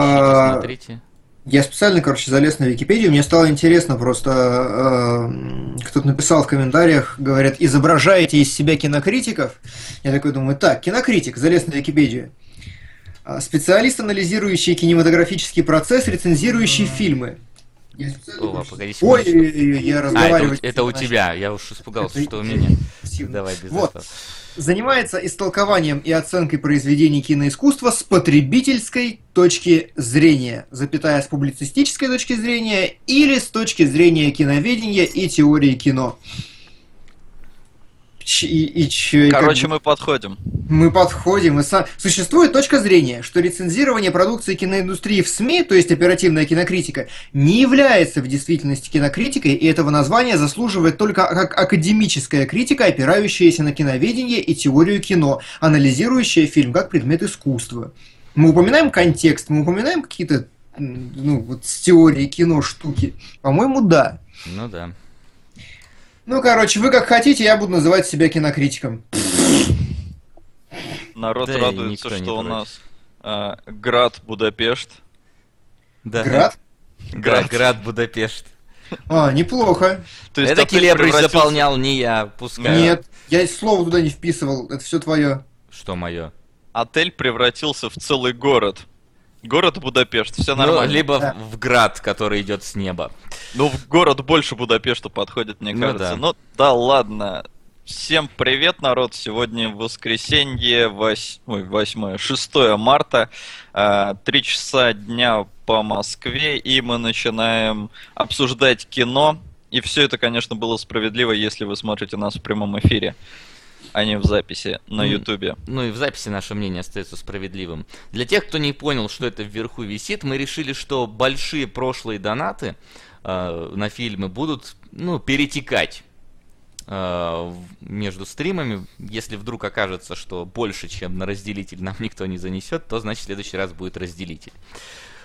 А, смотрите. Я специально, короче, залез на Википедию, мне стало интересно просто, э, кто-то написал в комментариях, говорят, изображаете из себя кинокритиков. Я такой думаю, так, кинокритик, залез на Википедию. А, специалист, анализирующий кинематографический процесс, рецензирующий фильмы. О, погоди, Ой, я разговариваю. А, это, это у тебя, я уж испугался, это, что у меня. Давай без вот. этого занимается истолкованием и оценкой произведений киноискусства с потребительской точки зрения, запятая с публицистической точки зрения или с точки зрения киноведения и теории кино. И, и, и, Короче, как... мы подходим. Мы подходим. И сам... Существует точка зрения, что рецензирование продукции киноиндустрии в СМИ, то есть оперативная кинокритика, не является в действительности кинокритикой, и этого названия заслуживает только как академическая критика, опирающаяся на киноведение и теорию кино, анализирующая фильм как предмет искусства. Мы упоминаем контекст, мы упоминаем какие-то ну, вот с теорией кино штуки. По-моему, да. Ну да. Ну, короче, вы как хотите, я буду называть себя кинокритиком. Народ да радуется, что у нас а, Град Будапешт. Да. Град? Град, Град Будапешт. А, неплохо. То есть это Келебрич превратился... заполнял, не я, пускай. Нет, я слово туда не вписывал, это все твое. Что мое? Отель превратился в целый город. Город Будапешт, все ну, нормально. Ну, либо да. в град, который идет с неба. Ну, в город больше Будапешта подходит, мне ну, кажется. Да. Ну, да, ладно. Всем привет, народ. Сегодня воскресенье, 8, ой, 8, 6 марта, 3 а, часа дня по Москве, и мы начинаем обсуждать кино. И все это, конечно, было справедливо, если вы смотрите нас в прямом эфире а не в записи на Ютубе. Ну и в записи наше мнение остается справедливым. Для тех, кто не понял, что это вверху висит, мы решили, что большие прошлые донаты э, на фильмы будут ну, перетекать э, между стримами. Если вдруг окажется, что больше, чем на разделитель нам никто не занесет, то значит в следующий раз будет разделитель.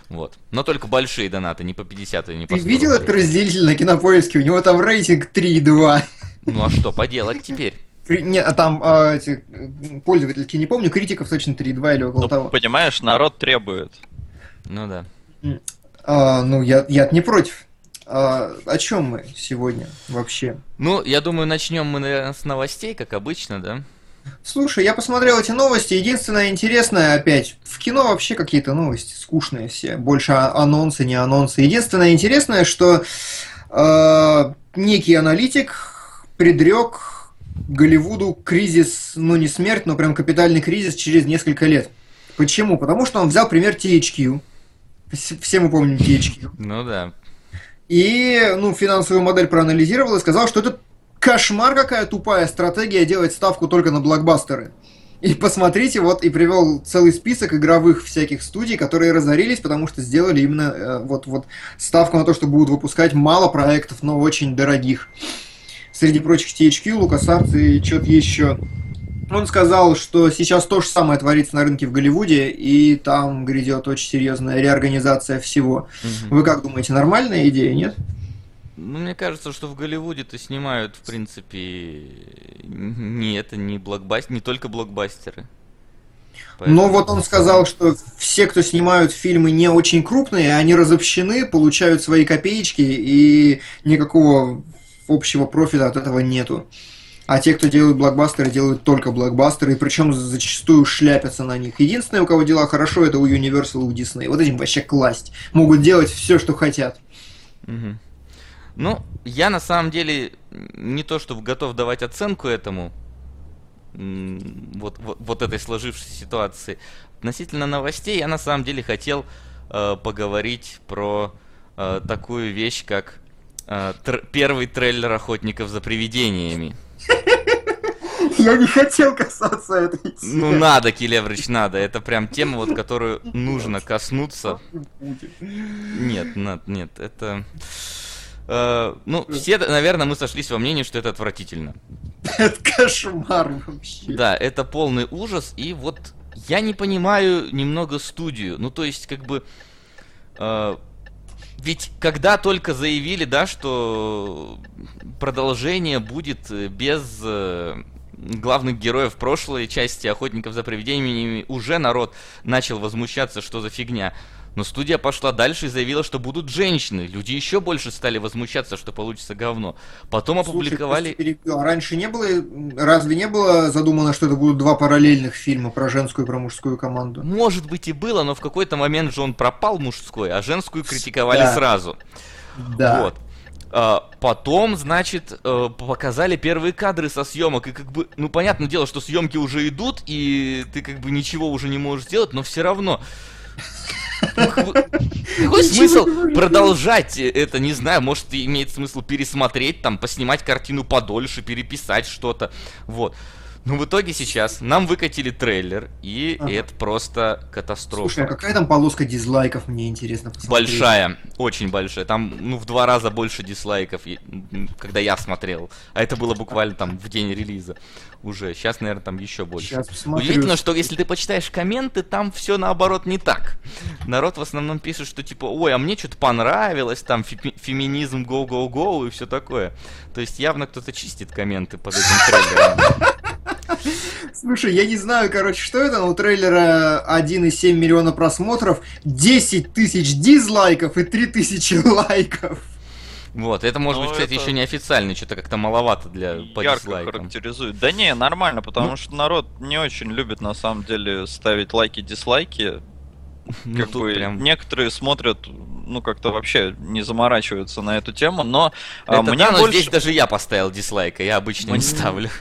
Вот. Но только большие донаты, не по 50 и не по 100 Ты видел этот разделитель на кинопоиске? У него там рейтинг 3,2. Ну а что поделать теперь? Не, а там а, эти пользовательки, не помню, критиков точно 3.2 или около ну, того. Понимаешь, народ требует. Ну да. А, ну, я, я не против. А, о чем мы сегодня вообще? Ну, я думаю, начнем мы, наверное, с новостей, как обычно, да? Слушай, я посмотрел эти новости. Единственное интересное, опять, в кино вообще какие-то новости скучные все. Больше анонсы, не анонсы. Единственное интересное, что э, некий аналитик предрек Голливуду кризис, ну не смерть, но прям капитальный кризис через несколько лет. Почему? Потому что он взял пример THQ. Все мы помним THQ. Ну да. И, ну, финансовую модель проанализировал и сказал, что это кошмар какая тупая стратегия делать ставку только на блокбастеры. И посмотрите, вот и привел целый список игровых всяких студий, которые разорились, потому что сделали именно э, вот, вот ставку на то, что будут выпускать мало проектов, но очень дорогих среди прочих THQ, LucasArts и что-то еще. Он сказал, что сейчас то же самое творится на рынке в Голливуде, и там грядет очень серьезная реорганизация всего. Угу. Вы как думаете, нормальная идея, нет? Ну, мне кажется, что в Голливуде-то снимают, в принципе, не это не блокбастер, не только блокбастеры. Поэтому... Но вот он сказал, что все, кто снимают фильмы не очень крупные, они разобщены, получают свои копеечки, и никакого общего профита от этого нету. А те, кто делают блокбастеры, делают только блокбастеры, и причем зачастую шляпятся на них. Единственное, у кого дела хорошо, это у Universal и у Disney. Вот этим вообще класть. Могут делать все, что хотят. Угу. Ну, я на самом деле не то, что готов давать оценку этому, вот, вот, вот этой сложившейся ситуации. Относительно новостей, я на самом деле хотел э, поговорить про э, такую вещь, как тр- первый трейлер охотников за привидениями. Я не хотел касаться этой темы. Ну надо, Келеврич, надо. Это прям тема, вот, которую нужно коснуться. Нет, нет, нет, это... Э, ну, все, наверное, мы сошлись во мнении, что это отвратительно. Это кошмар вообще. Да, это полный ужас, и вот я не понимаю немного студию. Ну, то есть, как бы... Э, ведь когда только заявили, да, что продолжение будет э, без э, главных героев прошлой части Охотников за привидениями, уже народ начал возмущаться, что за фигня. Но студия пошла дальше и заявила, что будут женщины. Люди еще больше стали возмущаться, что получится говно. Потом опубликовали... Слушай, а раньше не было... Разве не было задумано, что это будут два параллельных фильма про женскую и про мужскую команду? Может быть и было, но в какой-то момент же он пропал мужской, а женскую критиковали да. сразу. Да. Вот. А, потом, значит, э, показали первые кадры со съемок, и как бы, ну, понятное дело, что съемки уже идут, и ты как бы ничего уже не можешь сделать, но все равно какой смысл продолжать это, не знаю, может имеет смысл пересмотреть, там, поснимать картину подольше, переписать что-то, вот. Ну, в итоге сейчас нам выкатили трейлер, и ага. это просто катастрофа. Слушай, а какая там полоска дизлайков, мне интересно посмотреть. Большая, очень большая. Там, ну, в два раза больше дизлайков, когда я смотрел. А это было буквально там в день релиза уже. Сейчас, наверное, там еще больше. Сейчас посмотрю. Удивительно, что если ты почитаешь комменты, там все наоборот не так. Народ в основном пишет, что типа, ой, а мне что-то понравилось, там фе- феминизм, go-go-go и все такое. То есть явно кто-то чистит комменты под этим трейлером. Слушай, я не знаю, короче, что это, но у трейлера 1,7 миллиона просмотров, 10 тысяч дизлайков и 3 тысячи лайков. Вот, это может Но быть, кстати, это... еще не официально, что-то как-то маловато для по Ярко дизлайкам. характеризует. Да не, нормально, потому ну... что народ не очень любит на самом деле ставить лайки-дизлайки. Ну, как бы прям... некоторые смотрят, ну как-то вообще не заморачиваются на эту тему, но а, Это мне да, больше... здесь даже я поставил дизлайк, а я обычно мне... не ставлю.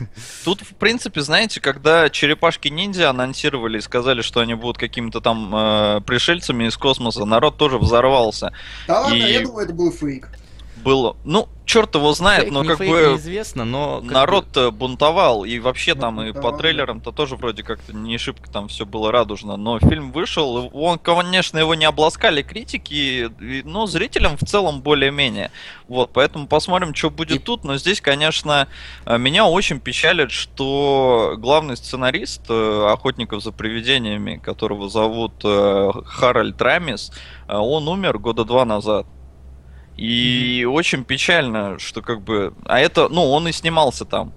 Тут, в принципе, знаете, когда черепашки ниндзя анонсировали и сказали, что они будут какими-то там э, пришельцами из космоса, народ тоже взорвался. Да ладно, и... я думаю, это был фейк было, ну, черт его знает, фейк, но как бы неизвестно, но народ бы... бунтовал, и вообще ну, там и по трейлерам-то тоже вроде как-то не шибко там все было радужно, но фильм вышел, он, конечно, его не обласкали критики, но зрителям в целом более-менее. Вот, поэтому посмотрим, что будет и... тут, но здесь, конечно, э, меня очень печалит, что главный сценарист э, «Охотников за привидениями», которого зовут э, Харальд Рамис, он умер года два назад. И mm-hmm. очень печально, что как бы... А это, ну, он и снимался там.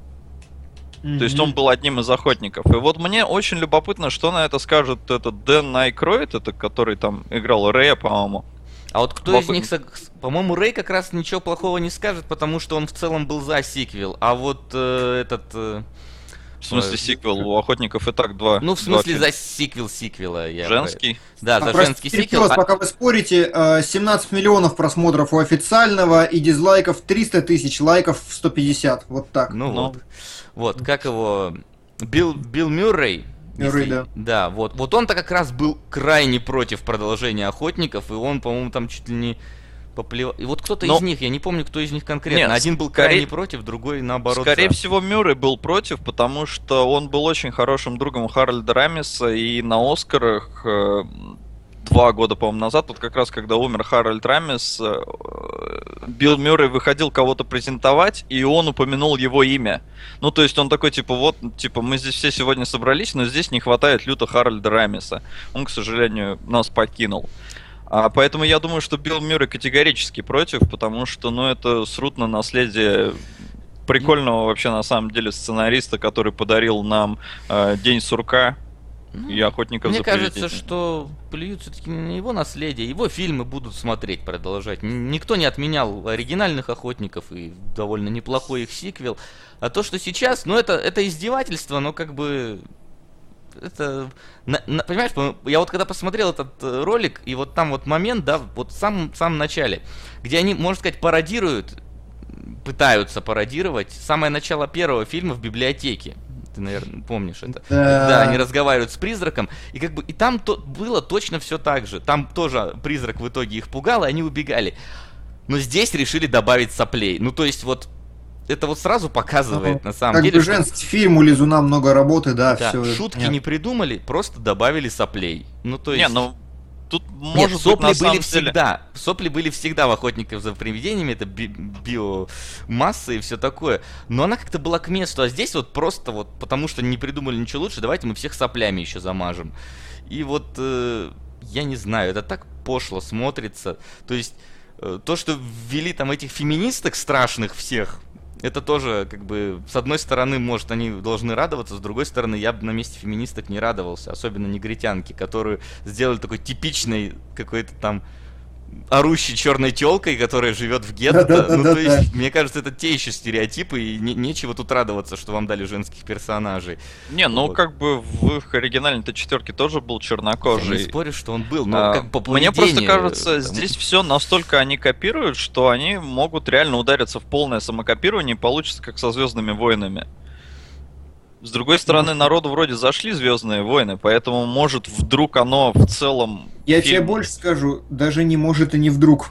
Mm-hmm. То есть он был одним из охотников. И вот мне очень любопытно, что на это скажет этот Дэн Найкроид, это который там играл Рэя, по-моему. А вот кто Лоб... из них, по-моему, Рэй как раз ничего плохого не скажет, потому что он в целом был за сиквел. А вот э, этот... Э... В смысле сиквел? У охотников и так два. Ну, в смысле за сиквел сиквела. Я женский? Да, за а женский сиквел. А... Пока вы спорите, 17 э, миллионов просмотров у официального и дизлайков 300 тысяч, лайков 150. Вот так. Ну, ну. вот. Вот, как его... Билл, Билл Мюррей, Мюррей, если... да. Да, вот. Вот он-то как раз был крайне против продолжения охотников, и он, по-моему, там чуть ли не поплевал. И вот кто-то Но... из них, я не помню, кто из них конкретно. Нет, Один был скорее... крайне против, другой наоборот. Скорее за. всего, Мюррей был против, потому что он был очень хорошим другом Харальда Рамиса, и на Оскарах э, два года, по-моему, назад, вот как раз когда умер Харальд Рамис, э, Билл Мюррей выходил кого-то презентовать, и он упомянул его имя. Ну, то есть он такой, типа, вот, типа, мы здесь все сегодня собрались, но здесь не хватает люто Харальда Рамиса. Он, к сожалению, нас покинул. А поэтому я думаю, что Билл Мюррей категорически против, потому что, ну, это срут на наследие прикольного вообще на самом деле сценариста, который подарил нам э, День сурка ну, и охотников Мне кажется, что плюют все-таки на его наследие, его фильмы будут смотреть, продолжать. Никто не отменял оригинальных охотников и довольно неплохой их сиквел. А то, что сейчас, ну это, это издевательство, но как бы это, на, на, понимаешь, я вот когда посмотрел этот э, ролик, и вот там вот момент, да, вот в самом, в самом начале, где они, можно сказать, пародируют, пытаются пародировать самое начало первого фильма в библиотеке. Ты, наверное, помнишь это. Да. да, они разговаривают с призраком, и как бы и там то, было точно все так же. Там тоже призрак в итоге их пугал, и они убегали. Но здесь решили добавить соплей. Ну, то есть вот это вот сразу показывает, на самом как деле. Как бы женский что... фильм, у Лизуна много работы, да, да все. Шутки нет. не придумали, просто добавили соплей. Ну, то есть... Не, ну, тут может Нет, сопли быть, были деле... всегда. Сопли были всегда в охотниках за привидениями, это би- биомасса и все такое. Но она как-то была к месту, а здесь вот просто вот, потому что не придумали ничего лучше, давайте мы всех соплями еще замажем. И вот, э, я не знаю, это так пошло смотрится. То есть, э, то, что ввели там этих феминисток страшных всех, это тоже, как бы, с одной стороны, может, они должны радоваться, с другой стороны, я бы на месте феминисток не радовался, особенно негритянки, которые сделали такой типичный какой-то там орущей черной телкой, которая живет в гетто. Да, да, ну, да, то есть, мне кажется, это те еще стереотипы, и не, нечего тут радоваться, что вам дали женских персонажей. Не, ну вот. как бы в их оригинальной-то четверке тоже был чернокожий. Я не спорю, что он был, но а, как по Мне просто кажется, там... здесь все настолько они копируют, что они могут реально удариться в полное самокопирование и получится как со Звездными войнами. С другой стороны, народу вроде зашли Звездные войны, поэтому может вдруг оно в целом. Я фильм... тебе больше скажу, даже не может и не вдруг.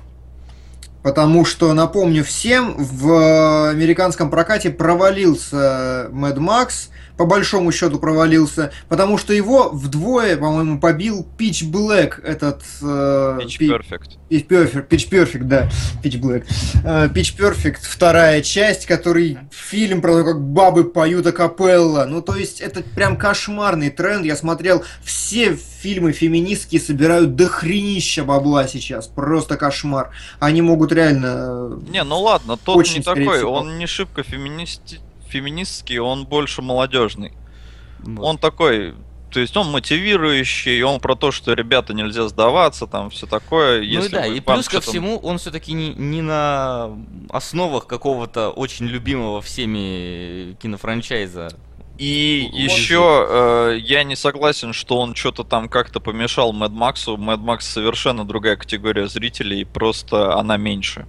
Потому что, напомню всем, в американском прокате провалился Mad Max, по большому счету провалился, потому что его вдвое, по-моему, побил Pitch Black, этот... Э, Pitch Perfect. Pitch Perfect, Pitch Perfect, да, Pitch Black. Э, Pitch Perfect, вторая часть, который фильм про то, как бабы поют акапелла. Ну, то есть, это прям кошмарный тренд. Я смотрел, все фильмы феминистские собирают дохренища бабла сейчас. Просто кошмар. Они могут реально... Не, ну ладно, тот не такой, он не шибко феминисти феминистский, он больше молодежный. Вот. Он такой, то есть он мотивирующий, он про то, что ребята нельзя сдаваться, там все такое. Ну если и да, и плюс ко всему, он все-таки не, не на основах какого-то очень любимого всеми кинофранчайза. И ну, еще э, я не согласен, что он что-то там как-то помешал Мэд Максу. Мэд Макс совершенно другая категория зрителей, просто она меньше.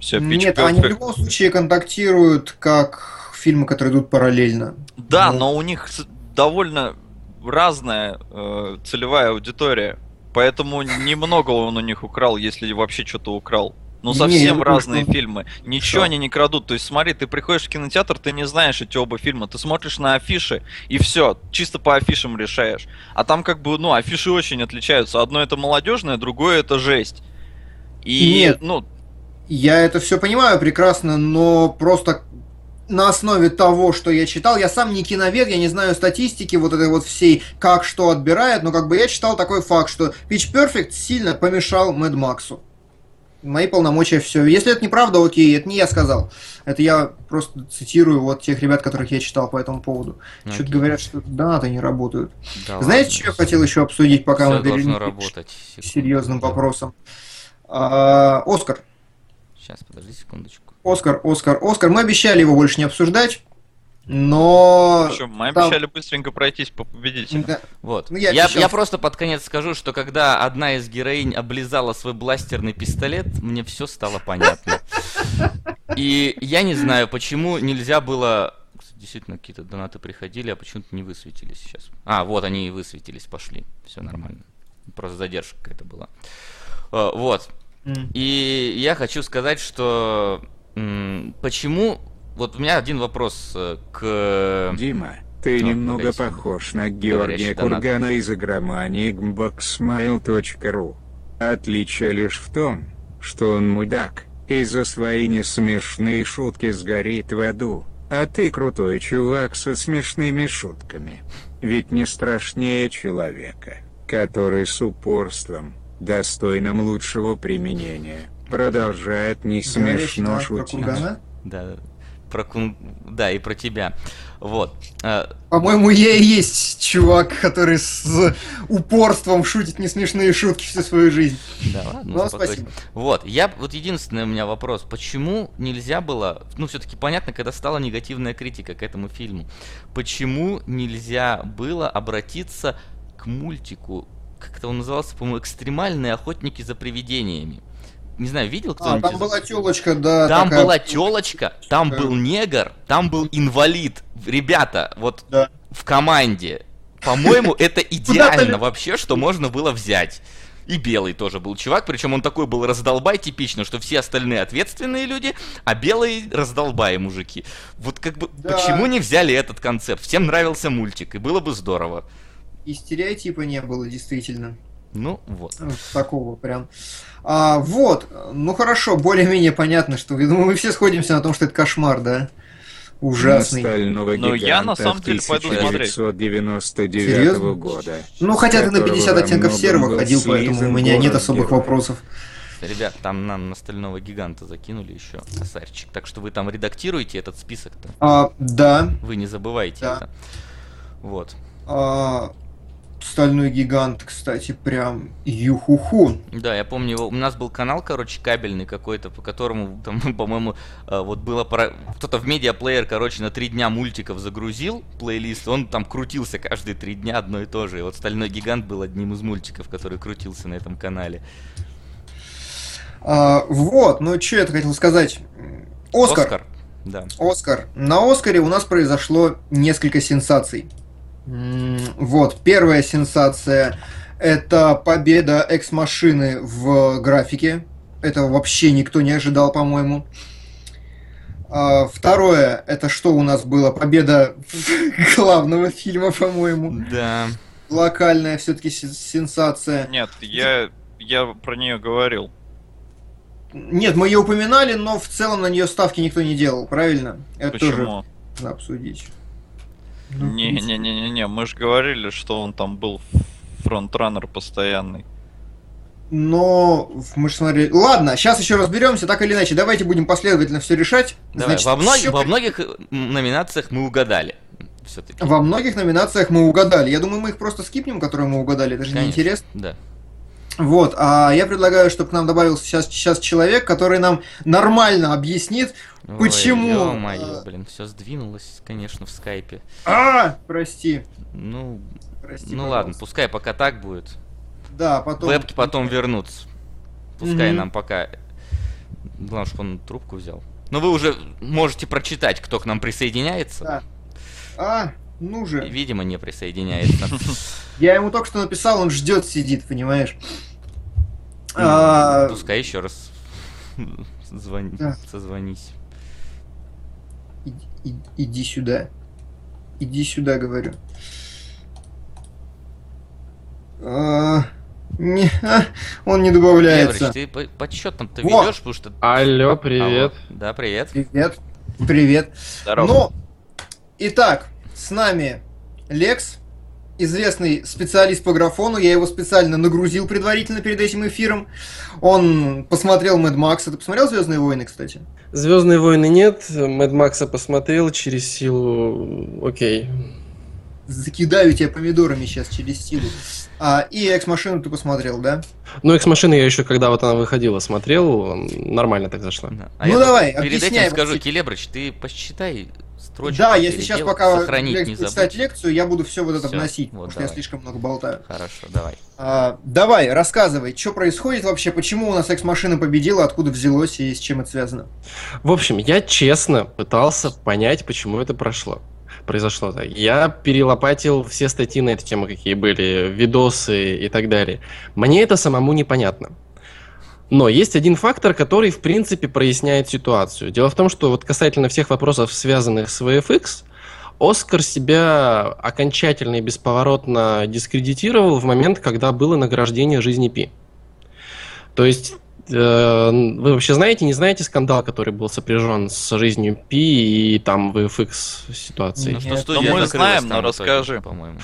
Все, Нет, они в любом случае контактируют как фильмы, которые идут параллельно. Да, ну... но у них довольно разная э, целевая аудитория. Поэтому немного он у них украл, если вообще что-то украл. Ну, совсем не, разные что... фильмы. Ничего что? они не крадут. То есть, смотри, ты приходишь в кинотеатр, ты не знаешь эти оба фильма. Ты смотришь на афиши, и все, чисто по афишам решаешь. А там как бы, ну, афиши очень отличаются. Одно это молодежное, другое это жесть. И, Нет, ну... Я это все понимаю прекрасно, но просто на основе того, что я читал, я сам не киновед, я не знаю статистики вот этой вот всей, как что отбирает, но как бы я читал такой факт, что Pitch Perfect сильно помешал Mad Максу. Мои полномочия все. Если это неправда, окей, это не я сказал. Это я просто цитирую вот тех ребят, которых я читал по этому поводу. Okay. Что-то говорят, что донаты не работают. Да Знаете, ладно. что я хотел еще обсудить, пока мы перейдем к серьезным вопросам? А, Оскар. Сейчас, подожди секундочку. Оскар, Оскар, Оскар. Мы обещали его больше не обсуждать. Но... Причем мы там... обещали быстренько пройтись по победителю. Да. Вот. Ну, я, я, я просто под конец скажу, что когда одна из героинь облизала свой бластерный пистолет, мне все стало понятно. И я не знаю, почему нельзя было... Действительно, какие-то донаты приходили, а почему-то не высветились сейчас. А, вот они и высветились, пошли. Все нормально. Просто задержка какая-то была. А, вот. И я хочу сказать, что Почему? Вот у меня один вопрос э, к... Дима, ты ну, немного похож на Георгия Кургана из игромании gmboxsmile.ru. Отличие лишь в том, что он мудак, и за свои несмешные шутки сгорит в аду, а ты крутой чувак со смешными шутками. Ведь не страшнее человека, который с упорством, достойным лучшего применения, продолжает не смешно шутить. Да, про кун... да, и про тебя. Вот. А, По-моему, я и есть чувак, который с упорством шутит не смешные шутки всю свою жизнь. Да, ладно. Ну, спасибо. Вот, я, вот единственный у меня вопрос, почему нельзя было, ну, все-таки понятно, когда стала негативная критика к этому фильму, почему нельзя было обратиться к мультику, как это он назывался, по-моему, «Экстремальные охотники за привидениями» не знаю, видел кто-нибудь? А, там была телочка, да. Там такая... была телочка, там был негр, там был инвалид. Ребята, вот да. в команде. По-моему, это идеально вообще, что можно было взять. И белый тоже был чувак, причем он такой был раздолбай типично, что все остальные ответственные люди, а белые раздолбай мужики. Вот как бы, да. почему не взяли этот концепт? Всем нравился мультик, и было бы здорово. И стереотипа не было, действительно. Ну, вот. Такого прям. А, вот, ну хорошо, более-менее понятно, что думаю, мы все сходимся на том, что это кошмар, да? Ужасный. Но ну, я на самом деле пойду смотреть. 1999 года. Ну хотя ты на 50 оттенков серого ходил, поэтому у меня нет особых вопросов. Ребят, там нам на стального гиганта закинули еще косарчик. Так что вы там редактируете этот список-то? А, да. Вы не забывайте да. это. Вот. А, Стальной гигант, кстати, прям юхуху. Да, я помню, у нас был канал, короче, кабельный какой-то, по которому, там, по-моему, э, вот было пора... кто-то в медиаплеер, короче, на три дня мультиков загрузил плейлист, он там крутился каждые три дня одно и то же. И вот Стальной гигант был одним из мультиков, который крутился на этом канале. А, вот, ну что я хотел сказать. Оскар. Оскар. Да. Оскар. На Оскаре у нас произошло несколько сенсаций. Вот, первая сенсация – это победа экс-машины в графике. Этого вообще никто не ожидал, по-моему. А, второе – это что у нас было? Победа главного фильма, по-моему. Да. Локальная все-таки сенсация. Нет, я, я про нее говорил. Нет, мы ее упоминали, но в целом на нее ставки никто не делал, правильно? Это Почему? тоже надо обсудить. Не-не-не-не-не, мы же говорили, что он там был фронтранер постоянный. Но мы же смотрели. Ладно, сейчас еще разберемся, так или иначе. Давайте будем последовательно все решать. Давай, Значит, во, мног... все... во многих э, номинациях мы угадали. Все-таки. Во многих номинациях мы угадали. Я думаю, мы их просто скипнем, которые мы угадали. Это же Конечно, неинтересно. Да. Вот, а я предлагаю, чтобы к нам добавился сейчас, сейчас человек, который нам нормально объяснит, Ой, почему... Ё-моё, блин, все сдвинулось, конечно, в скайпе. А, прости. Ну, прости, ну ладно, пускай пока так будет. Да, потом... Вебки потом вернутся. Пускай угу. нам пока... Главное, чтобы он трубку взял. Но вы уже можете прочитать, кто к нам присоединяется. Да. А, ну же. Видимо, не присоединяется. Я ему только что написал, он ждет, сидит, понимаешь? Ну, а... Пускай еще раз звони, да. созвонись. Иди, сюда. Иди сюда, говорю. А, не, а, он не добавляется. Ты по, подсчетом-то ведешь, потому что... Алло, привет. Алло. Да, привет. Привет. Привет. Здорово. Ну, итак, с нами Лекс, известный специалист по графону. Я его специально нагрузил предварительно перед этим эфиром. Он посмотрел Мэд Макса. Ты посмотрел Звездные войны, кстати? Звездные войны нет. Мэд Макса посмотрел через силу. Окей. Закидаю тебя помидорами сейчас через силу. А, и Экс-машину ты посмотрел, да? Ну, Экс-машину я еще, когда вот она выходила, смотрел, нормально так зашла. Да. А ну давай, Перед этим скажу, Келебрыч, ты посчитай строчку. Да, если сейчас пока сохранить не читать лекцию, я буду все вот это все, вносить, вот потому давай. что я слишком много болтаю. Хорошо, давай. А, давай, рассказывай, что происходит вообще, почему у нас экс-машина победила, откуда взялось и с чем это связано? В общем, я честно пытался понять, почему это прошло произошло-то. Я перелопатил все статьи на эту тему, какие были, видосы и так далее. Мне это самому непонятно. Но есть один фактор, который, в принципе, проясняет ситуацию. Дело в том, что вот касательно всех вопросов, связанных с VFX, Оскар себя окончательно и бесповоротно дискредитировал в момент, когда было награждение жизни Пи. То есть вы вообще знаете, не знаете скандал, который был сопряжен с жизнью Пи и там VFX ситуации? Ну, что студия ну, мы знаем, но расскажи. По-моему.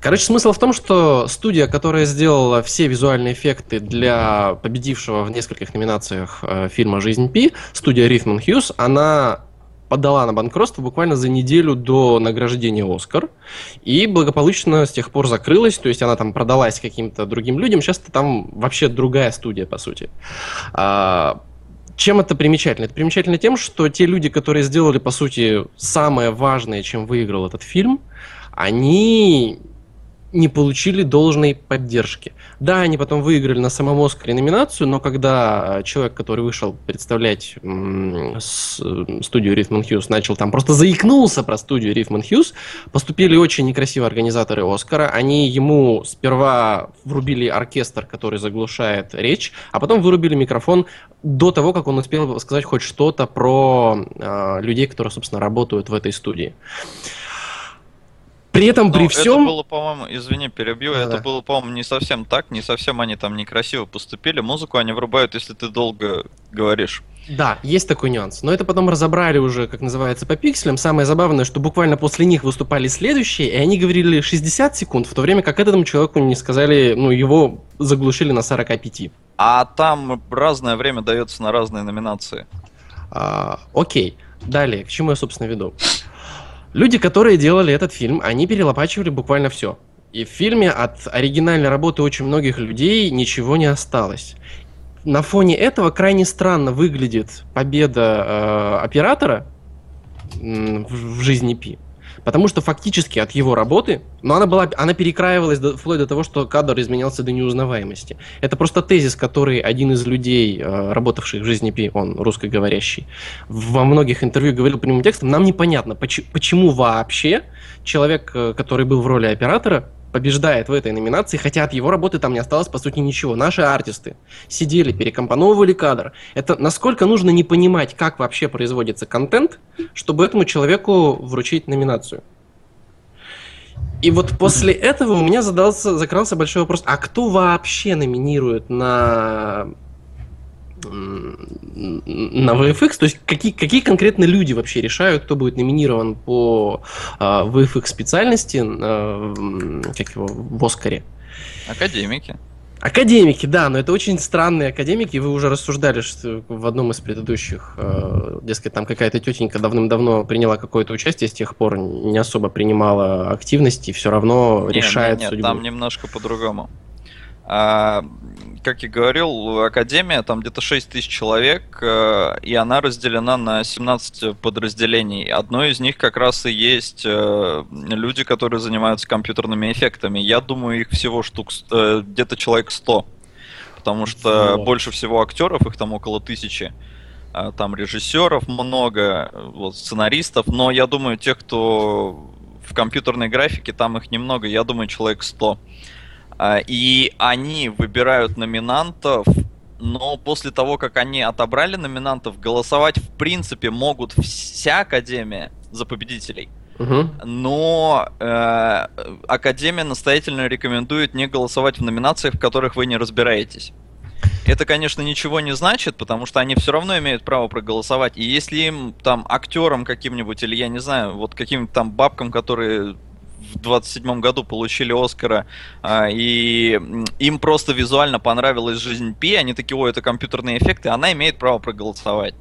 Короче, смысл в том, что студия, которая сделала все визуальные эффекты для победившего в нескольких номинациях э, фильма «Жизнь Пи», студия Рифман Хьюз, она подала на банкротство буквально за неделю до награждения «Оскар», и благополучно с тех пор закрылась, то есть она там продалась каким-то другим людям, сейчас там вообще другая студия, по сути. А, чем это примечательно? Это примечательно тем, что те люди, которые сделали, по сути, самое важное, чем выиграл этот фильм, они не получили должной поддержки. Да, они потом выиграли на самом Оскаре номинацию, но когда человек, который вышел представлять студию Рифман Хьюз, начал там просто заикнулся про студию Рифман Хьюз, поступили очень некрасиво организаторы Оскара. Они ему сперва врубили оркестр, который заглушает речь, а потом вырубили микрофон до того, как он успел сказать хоть что-то про э, людей, которые, собственно, работают в этой студии. При этом, при всем... Это было, по-моему, извини, перебью, да, это было, по-моему, не совсем так, не совсем они там некрасиво поступили. Музыку они врубают, если ты долго говоришь. Да, есть такой нюанс. Но это потом разобрали уже, как называется, по пикселям. Самое забавное, что буквально после них выступали следующие, и они говорили 60 секунд, в то время как этому человеку не сказали, ну, его заглушили на 45. А там разное время дается на разные номинации. А, окей. Далее, к чему я, собственно, веду? Люди, которые делали этот фильм, они перелопачивали буквально все. И в фильме от оригинальной работы очень многих людей ничего не осталось. На фоне этого крайне странно выглядит победа э, оператора в, в жизни Пи. Потому что фактически от его работы, но она была, она перекраивалась до, вплоть до того, что кадр изменялся до неузнаваемости. Это просто тезис, который один из людей, э, работавших в жизни Пи, он русскоговорящий, во многих интервью говорил прямым текстом, нам непонятно, почему, вообще человек, э, который был в роли оператора, побеждает в этой номинации, хотя от его работы там не осталось, по сути, ничего. Наши артисты сидели, перекомпоновывали кадр. Это насколько нужно не понимать, как вообще производится контент, чтобы этому человеку вручить номинацию. И вот после этого у меня задался, закрался большой вопрос, а кто вообще номинирует на на VFX, то есть какие, какие конкретно люди вообще решают, кто будет номинирован по э, VFX специальности, э, как его, в Оскаре? Академики. Академики, да, но это очень странные академики. Вы уже рассуждали что в одном из предыдущих, э, дескать, там какая-то тетенька давным-давно приняла какое-то участие, с тех пор не особо принимала активности, все равно нет, решает нет, нет, судьбу. Там немножко по-другому. А, как я говорил, Академия, там где-то 6 тысяч человек, э, и она разделена на 17 подразделений. Одно из них как раз и есть э, люди, которые занимаются компьютерными эффектами. Я думаю, их всего штук э, где-то человек 100. Потому что вот. больше всего актеров, их там около тысячи. А там режиссеров много, вот, сценаристов, но я думаю, тех, кто в компьютерной графике, там их немного, я думаю, человек 100. А, и они выбирают номинантов, но после того, как они отобрали номинантов, голосовать в принципе могут вся Академия за победителей. Угу. Но э, Академия настоятельно рекомендует не голосовать в номинациях, в которых вы не разбираетесь. Это, конечно, ничего не значит, потому что они все равно имеют право проголосовать. И если им там актерам каким-нибудь, или я не знаю, вот каким-то там бабкам, которые в 27 году получили Оскара, а, и им просто визуально понравилась жизнь Пи, они такие, ой, это компьютерные эффекты, она имеет право проголосовать.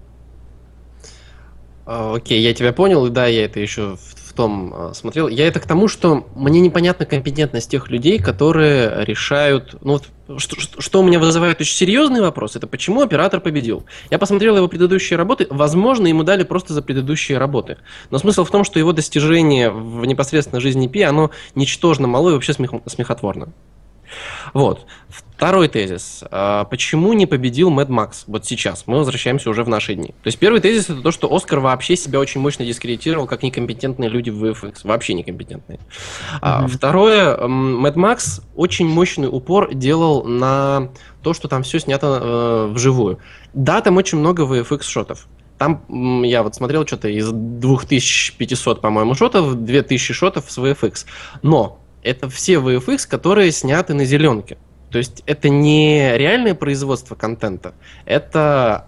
А, окей, я тебя понял, и да, я это еще в, в том а, смотрел. Я это к тому, что мне непонятна компетентность тех людей, которые решают. Ну, вот, что, что, у меня вызывает очень серьезный вопрос, это почему оператор победил. Я посмотрел его предыдущие работы, возможно, ему дали просто за предыдущие работы. Но смысл в том, что его достижение в непосредственно жизни Пи, оно ничтожно мало и вообще смех, смехотворно. Вот. Второй тезис. А, почему не победил Мэд Макс вот сейчас? Мы возвращаемся уже в наши дни. То есть первый тезис это то, что Оскар вообще себя очень мощно дискредитировал как некомпетентные люди в VFX. Вообще некомпетентные. Mm-hmm. Второе. Мэд Макс очень мощный упор делал на то, что там все снято э, вживую. Да, там очень много VFX-шотов. Там я вот смотрел что-то из 2500, по-моему, шотов, 2000 шотов с VFX. Но это все VFX, которые сняты на зеленке. То есть это не реальное производство контента, это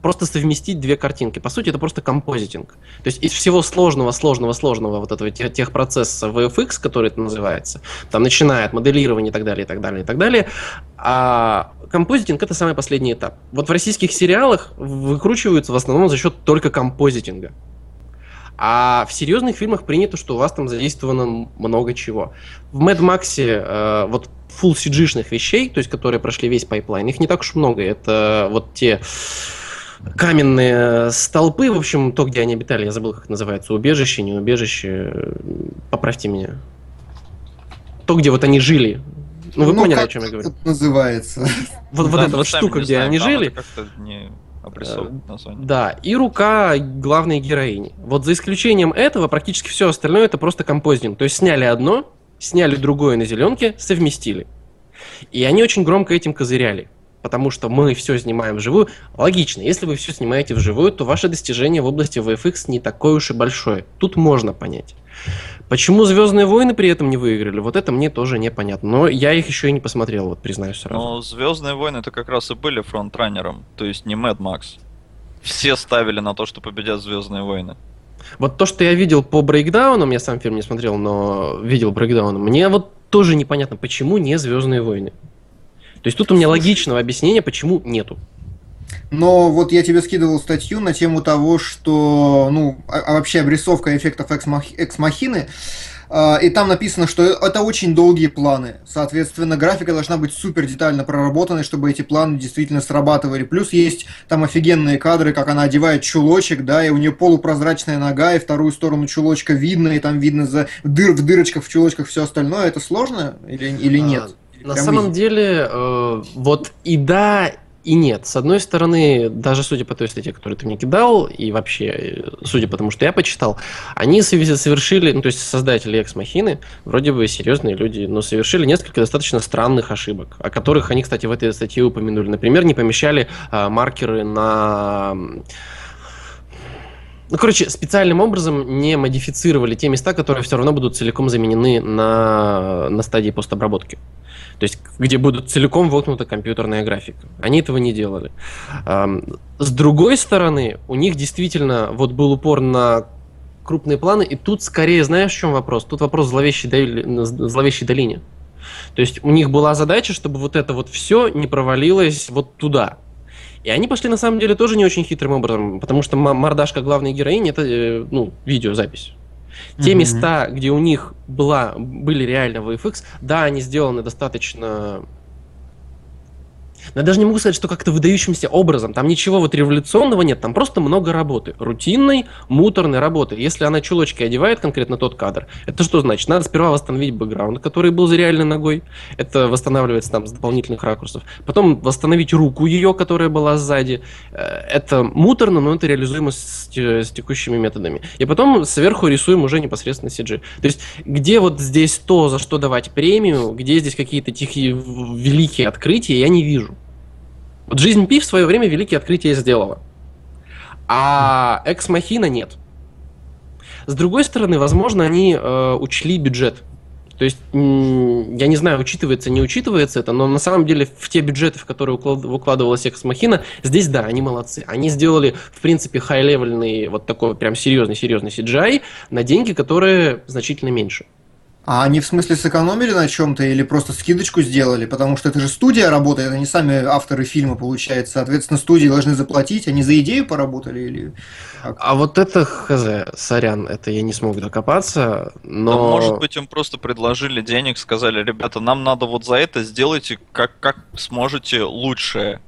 просто совместить две картинки. По сути, это просто композитинг. То есть из всего сложного, сложного, сложного вот этого тех, процесса VFX, который это называется, там начиная от моделирования и так далее, и так далее, и так далее, а композитинг это самый последний этап. Вот в российских сериалах выкручиваются в основном за счет только композитинга. А в серьезных фильмах принято, что у вас там задействовано много чего. В Mad Max э, вот full cg вещей, то есть которые прошли весь пайплайн, их не так уж много. Это вот те каменные столпы, в общем, то, где они обитали, я забыл, как называется, убежище, не убежище, поправьте меня. То, где вот они жили. Ну, вы ну, поняли, о чем я говорю. Это называется. Вот, вот эта вот штука, где они жили. Название. Да, и рука главной героини. Вот за исключением этого, практически все остальное это просто композитинг. То есть сняли одно, сняли другое на зеленке, совместили. И они очень громко этим козыряли. Потому что мы все снимаем вживую. Логично, если вы все снимаете вживую, то ваше достижение в области VFX не такое уж и большое. Тут можно понять. Почему Звездные войны при этом не выиграли? Вот это мне тоже непонятно. Но я их еще и не посмотрел, вот признаюсь сразу. Но Звездные войны это как раз и были фронтранером, то есть не Mad Max. Все ставили на то, что победят Звездные войны. Вот то, что я видел по брейкдаунам, я сам фильм не смотрел, но видел брейкдаун, мне вот тоже непонятно, почему не Звездные войны. То есть тут у меня логичного объяснения, почему нету. Но вот я тебе скидывал статью на тему того, что, ну, а, а вообще обрисовка эффектов экс-махины, а, и там написано, что это очень долгие планы. Соответственно, графика должна быть супер детально проработанной, чтобы эти планы действительно срабатывали. Плюс есть там офигенные кадры, как она одевает чулочек, да, и у нее полупрозрачная нога, и вторую сторону чулочка видно, и там видно за дыр, в дырочках, в чулочках все остальное. Это сложно или, или нет? На самом деле, э, вот и да, и нет. С одной стороны, даже судя по той статье, которую ты мне кидал, и вообще, судя по тому, что я почитал, они совершили, ну, то есть создатели Экс Махины, вроде бы серьезные люди, но совершили несколько достаточно странных ошибок, о которых они, кстати, в этой статье упомянули. Например, не помещали а, маркеры на ну, короче, специальным образом не модифицировали те места, которые все равно будут целиком заменены на, на стадии постобработки. То есть, где будут целиком воткнута компьютерная графика. Они этого не делали. С другой стороны, у них действительно вот был упор на крупные планы, и тут скорее, знаешь, в чем вопрос? Тут вопрос зловещей, доли, зловещей долине. То есть у них была задача, чтобы вот это вот все не провалилось вот туда. И они пошли на самом деле тоже не очень хитрым образом, потому что мордашка главной героини это э, ну, видеозапись. Те места, где у них была, были реально VFX, да, они сделаны достаточно но я даже не могу сказать, что как-то выдающимся образом. Там ничего вот революционного нет, там просто много работы. Рутинной, муторной работы. Если она чулочки одевает конкретно тот кадр, это что значит? Надо сперва восстановить бэкграунд, который был за реальной ногой. Это восстанавливается там с дополнительных ракурсов. Потом восстановить руку ее, которая была сзади. Э, это муторно, но это реализуемо с, с текущими методами. И потом сверху рисуем уже непосредственно CG. То есть, где вот здесь то, за что давать премию, где здесь какие-то тихие великие открытия, я не вижу. Вот жизнь Пи в свое время великие открытия сделала. А Экс Махина нет. С другой стороны, возможно, они э, учли бюджет. То есть, я не знаю, учитывается, не учитывается это, но на самом деле в те бюджеты, в которые укладывалась Экс Махина, здесь да, они молодцы. Они сделали, в принципе, хай-левельный, вот такой прям серьезный-серьезный CGI на деньги, которые значительно меньше. А они в смысле сэкономили на чем-то или просто скидочку сделали? Потому что это же студия работает, это не сами авторы фильма, получается. Соответственно, студии должны заплатить, они за идею поработали или... А вот это, хз, сорян, это я не смог докопаться, но... Да, может быть, им просто предложили денег, сказали, ребята, нам надо вот за это, сделайте как, как сможете лучшее.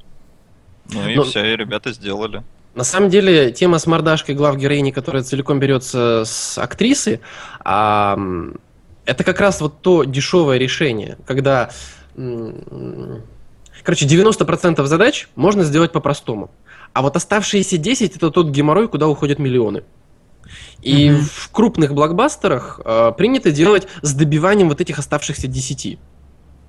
Ну и но... все, и ребята сделали. На самом деле, тема с мордашкой глав героини, которая целиком берется с актрисы, а это как раз вот то дешевое решение, когда... Короче, 90% задач можно сделать по-простому. А вот оставшиеся 10 это тот геморрой, куда уходят миллионы. И mm-hmm. в крупных блокбастерах э, принято делать с добиванием вот этих оставшихся 10.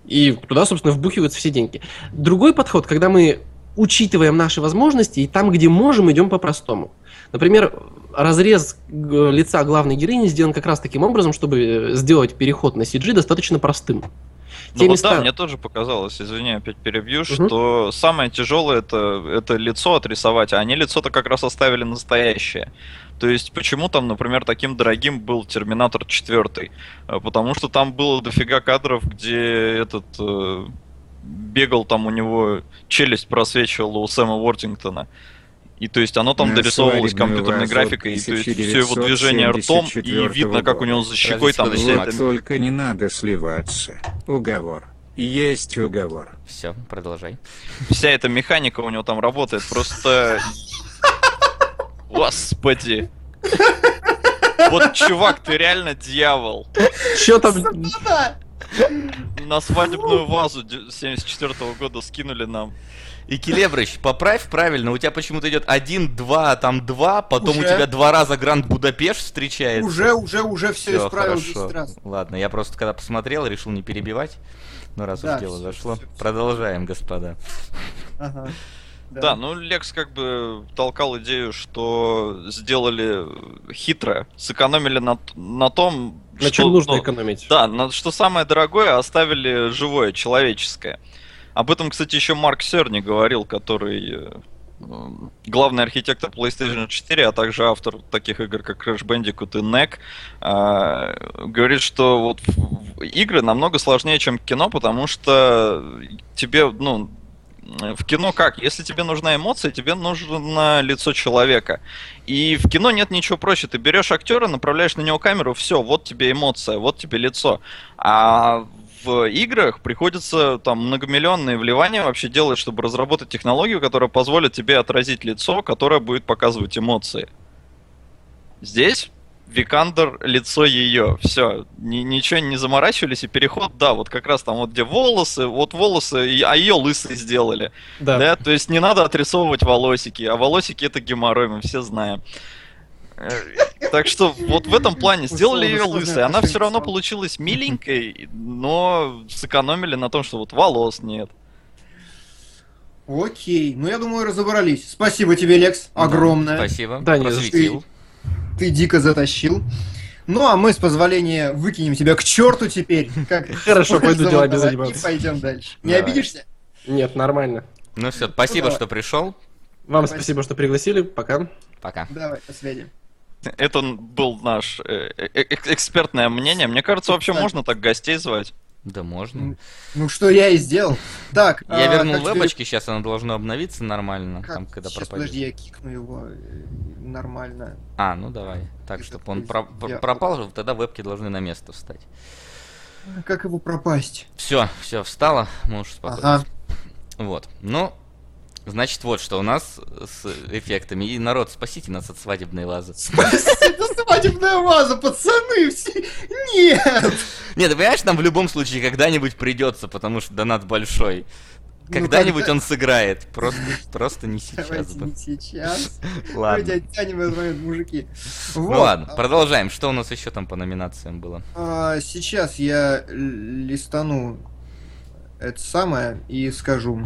И туда, собственно, вбухиваются все деньги. Другой подход, когда мы учитываем наши возможности, и там, где можем, идем по-простому. Например, разрез лица главной героини сделан как раз таким образом, чтобы э, сделать переход на CG достаточно простым. Ну вот места... да, мне тоже показалось, извини, опять перебью, угу. что самое тяжелое это, это лицо отрисовать, а они лицо-то как раз оставили настоящее. То есть, почему там, например, таким дорогим был Терминатор 4? Э, потому что там было дофига кадров, где этот э, бегал, там у него челюсть просвечивала у Сэма Уортингтона. И то есть оно там На дорисовывалось компьютерной графикой, и то есть все его движение ртом, и видно, как у него за щекой там вся эта... Только не надо сливаться. Уговор. Есть уговор. Все, продолжай. Вся эта механика у него там работает, просто... Господи. Вот, чувак, ты реально дьявол. Че там? На свадебную вазу 74 -го года скинули нам. И Келебрыч, поправь правильно, у тебя почему-то идет один, два, там два, потом уже? у тебя два раза Гранд Будапешт встречается. Уже, уже, уже все, все исправил хорошо. раз. Ладно, я просто когда посмотрел, решил не перебивать. Но раз да, уж дело все, зашло, все, продолжаем, господа. Ага. Да. да, ну Лекс как бы толкал идею, что сделали хитро, сэкономили на, на том, на что, чем нужно ну, экономить. Да, на, что самое дорогое оставили живое, человеческое. Об этом, кстати, еще Марк Серни говорил, который э, главный архитектор PlayStation 4, а также автор таких игр, как Crash Bandicoot и NEC, э, говорит, что вот игры намного сложнее, чем кино, потому что тебе, ну, в кино как? Если тебе нужна эмоция, тебе нужно лицо человека. И в кино нет ничего проще. Ты берешь актера, направляешь на него камеру, все, вот тебе эмоция, вот тебе лицо. А в играх приходится там многомиллионные вливания вообще делать, чтобы разработать технологию, которая позволит тебе отразить лицо, которое будет показывать эмоции. Здесь Викандер лицо ее. Все, ни, ничего не заморачивались, и переход, да, вот как раз там вот где волосы, вот волосы, а ее лысые сделали. Да. да. То есть не надо отрисовывать волосики, а волосики это геморрой, мы все знаем. Э, так что вот в этом плане сделали ее лысой. Она все равно получилась миленькой, но сэкономили на том, что вот волос нет. Окей, ну я думаю, разобрались. Спасибо тебе, Лекс, огромное. спасибо, да, просветил. Ты, ты дико затащил. Ну, а мы, с позволения, выкинем тебя к черту теперь. Как Хорошо, пойду делами заниматься. И пойдем дальше. Не обидишься? Нет, нормально. Ну все, спасибо, что пришел. Вам спасибо, что пригласили. Пока. Пока. Давай, до свидания. Это был наш э, э, э экспертное мнение. Мне кажется, вообще можно так гостей звать. Да можно. Ну, что я и сделал. Так. Я а, вернул вебочки, тебе... сейчас оно должно обновиться нормально. Как? Там, когда сейчас, пропадет. подожди, я кикну его нормально. А, ну давай. Так, чтобы он про- я... пропал, тогда вебки должны на место встать. Как его пропасть? Все, все, встало, можешь спокойно. Ага. Вот. Ну, Значит, вот что у нас с эффектами. И народ, спасите нас от свадебной вазы. Спасите, свадебная ваза, пацаны! Все... Нет! Нет, ты понимаешь, нам в любом случае когда-нибудь придется, потому что донат большой. Ну, когда-нибудь ну, когда... он сыграет. Просто, просто не сейчас. Давайте бы. не сейчас. Ладно. Давайте оттянем этот момент, мужики. Ну вот. Ну ладно, продолжаем. Что у нас еще там по номинациям было? А, сейчас я листану это самое и скажу.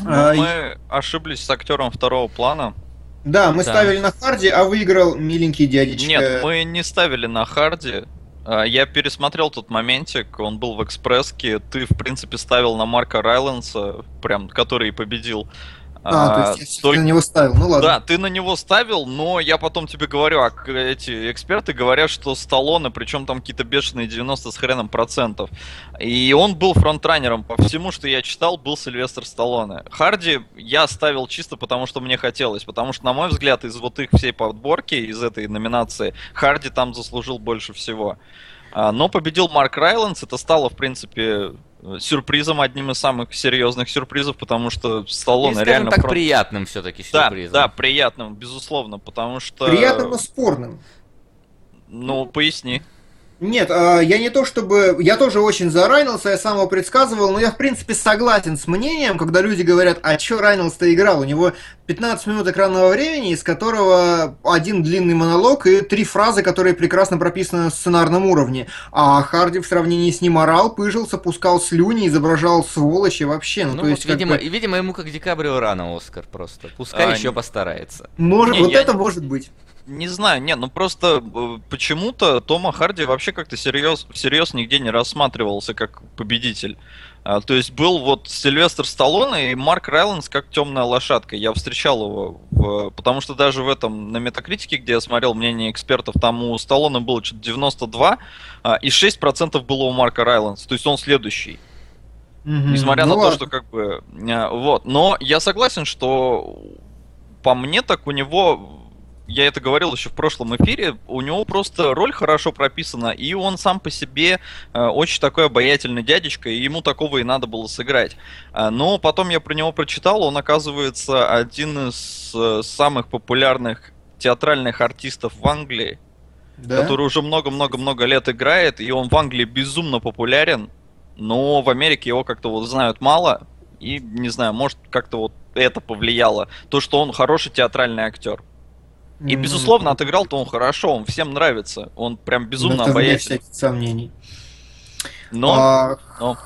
Ну, а, мы ошиблись с актером второго плана. Да, мы да. ставили на Харди, а выиграл миленький дядечка. Нет, мы не ставили на Харди. А, я пересмотрел тот моментик, он был в экспресске. Ты, в принципе, ставил на Марка Райленса, прям, который победил. А, а, то есть я только... на него ставил, ну ладно. Да, ты на него ставил, но я потом тебе говорю, а эти эксперты говорят, что Сталлоне, причем там какие-то бешеные 90 с хреном процентов. И он был фронтранером по всему, что я читал, был Сильвестр Сталлоне. Харди я ставил чисто потому, что мне хотелось, потому что, на мой взгляд, из вот их всей подборки, из этой номинации, Харди там заслужил больше всего. А, но победил Марк Райландс, это стало, в принципе, сюрпризом, одним из самых серьезных сюрпризов, потому что Сталлоне Или, реально... так, про... приятным все-таки сюрпризом. Да, да, приятным, безусловно, потому что... Приятным, но спорным. Ну, поясни. Нет, а, я не то чтобы... Я тоже очень за Райнелса, я сам его предсказывал, но я, в принципе, согласен с мнением, когда люди говорят, а чё Райнелс-то играл? У него 15 минут экранного времени, из которого один длинный монолог и три фразы, которые прекрасно прописаны на сценарном уровне. А Харди в сравнении с ним орал, пыжился, пускал слюни, изображал сволочи вообще. Ну, ну то есть, видимо, бы... видимо, ему как Декабрио рано Оскар просто. Пускай а, еще постарается. Может, не, вот я... это может быть. Не знаю, нет, ну просто э, почему-то Тома Харди вообще как-то серьез, всерьез нигде не рассматривался как победитель. А, то есть был вот Сильвестр Сталлоне и Марк Райландс как темная лошадка. Я встречал его, в, потому что даже в этом, на Метакритике, где я смотрел мнение экспертов, там у Сталлоне было что-то 92, а, и 6% было у Марка Райландса. То есть он следующий. Mm-hmm. Несмотря ну, на ладно. то, что как бы... А, вот. Но я согласен, что по мне так у него я это говорил еще в прошлом эфире, у него просто роль хорошо прописана, и он сам по себе э, очень такой обаятельный дядечка, и ему такого и надо было сыграть. Э, но потом я про него прочитал, он оказывается один из э, самых популярных театральных артистов в Англии, да? который уже много-много-много лет играет, и он в Англии безумно популярен, но в Америке его как-то вот знают мало, и не знаю, может как-то вот это повлияло, то, что он хороший театральный актер. И, безусловно, отыграл-то он хорошо, он всем нравится. Он прям безумно обаятельный. сомнений. Но... А, но...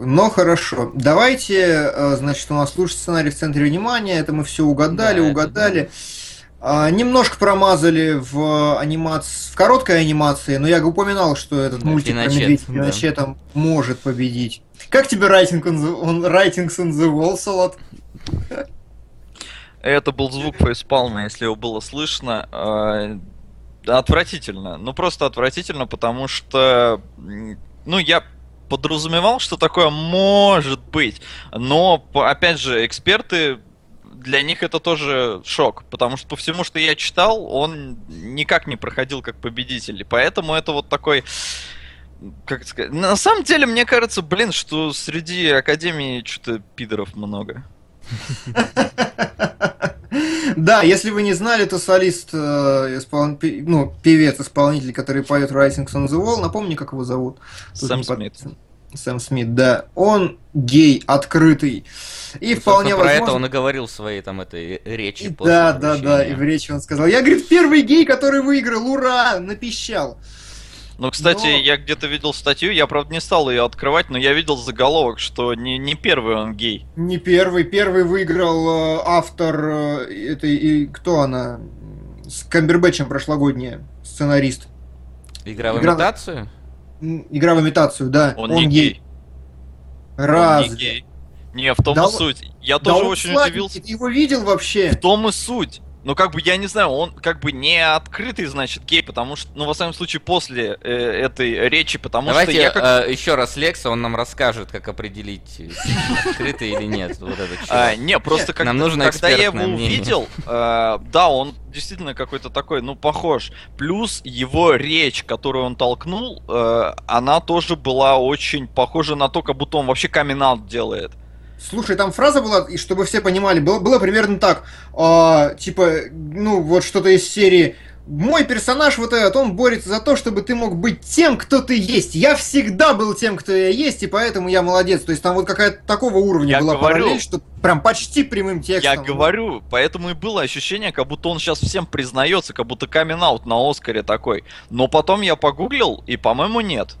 Но хорошо. Давайте, э, значит, у нас лучший сценарий в центре внимания. Это мы все угадали, да, угадали. Это, да. А, немножко промазали в анимации, в короткой анимации, но я упоминал, что этот да, мультик про медведь Пиночет да. может победить. Как тебе on the, on, Writings on the Wall, Салат? Это был звук фейспалма, если его было слышно. Э, отвратительно. Ну, просто отвратительно, потому что... Ну, я подразумевал, что такое может быть. Но, опять же, эксперты для них это тоже шок, потому что по всему, что я читал, он никак не проходил как победитель. И поэтому это вот такой как сказать, на самом деле, мне кажется, блин, что среди Академии что-то пидоров много. Да, если вы не знали, то солист, э, ну, певец-исполнитель, который поет Rising on the Wall, напомни, как его зовут. Сэм Смит. Сэм Смит, да. Он гей, открытый. И ну, вполне про возможно... это он и говорил в своей там этой речи. Да, да, да, и в речи он сказал. Я, говорит, первый гей, который выиграл, ура, напищал. Ну, кстати, но... я где-то видел статью, я, правда, не стал ее открывать, но я видел заголовок, что не, не первый он гей. Не первый. Первый выиграл э, автор э, этой... И, кто она? С Камбербэтчем прошлогодняя. Сценарист. Игра в Игра... имитацию? Игра в имитацию, да. Он, он не гей. гей. Он не гей. Не, в том да, и суть. Я да тоже очень удивился. Ты его видел вообще? В том и суть. Ну, как бы, я не знаю, он как бы не открытый, значит, гей, потому что, ну, во всяком случае, после э, этой речи, потому Давайте, что я как... э, еще раз Лекса, он нам расскажет, как определить, открытый или нет. Вот это а, не, просто как, нам нужно когда я его мнение. увидел, э, да, он действительно какой-то такой, ну, похож. Плюс его речь, которую он толкнул, э, она тоже была очень похожа на то, как будто он вообще камин делает. Слушай, там фраза была, и чтобы все понимали, было, было примерно так. Э, типа, ну, вот что-то из серии. Мой персонаж вот этот, он борется за то, чтобы ты мог быть тем, кто ты есть. Я всегда был тем, кто я есть, и поэтому я молодец. То есть там вот какая-то такого уровня я была говорю, параллель, что прям почти прямым текстом. Я говорю, поэтому и было ощущение, как будто он сейчас всем признается, как будто камин на Оскаре такой. Но потом я погуглил, и, по-моему, нет.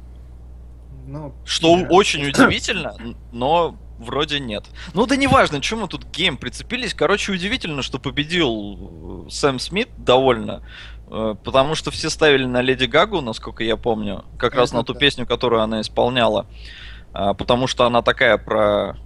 Ну, что да. очень удивительно, но вроде нет. Ну да неважно, чем мы тут гейм прицепились. Короче, удивительно, что победил э, Сэм Смит довольно. Э, потому что все ставили на Леди Гагу, насколько я помню. Как раз на ту песню, которую она исполняла. А, потому что она такая про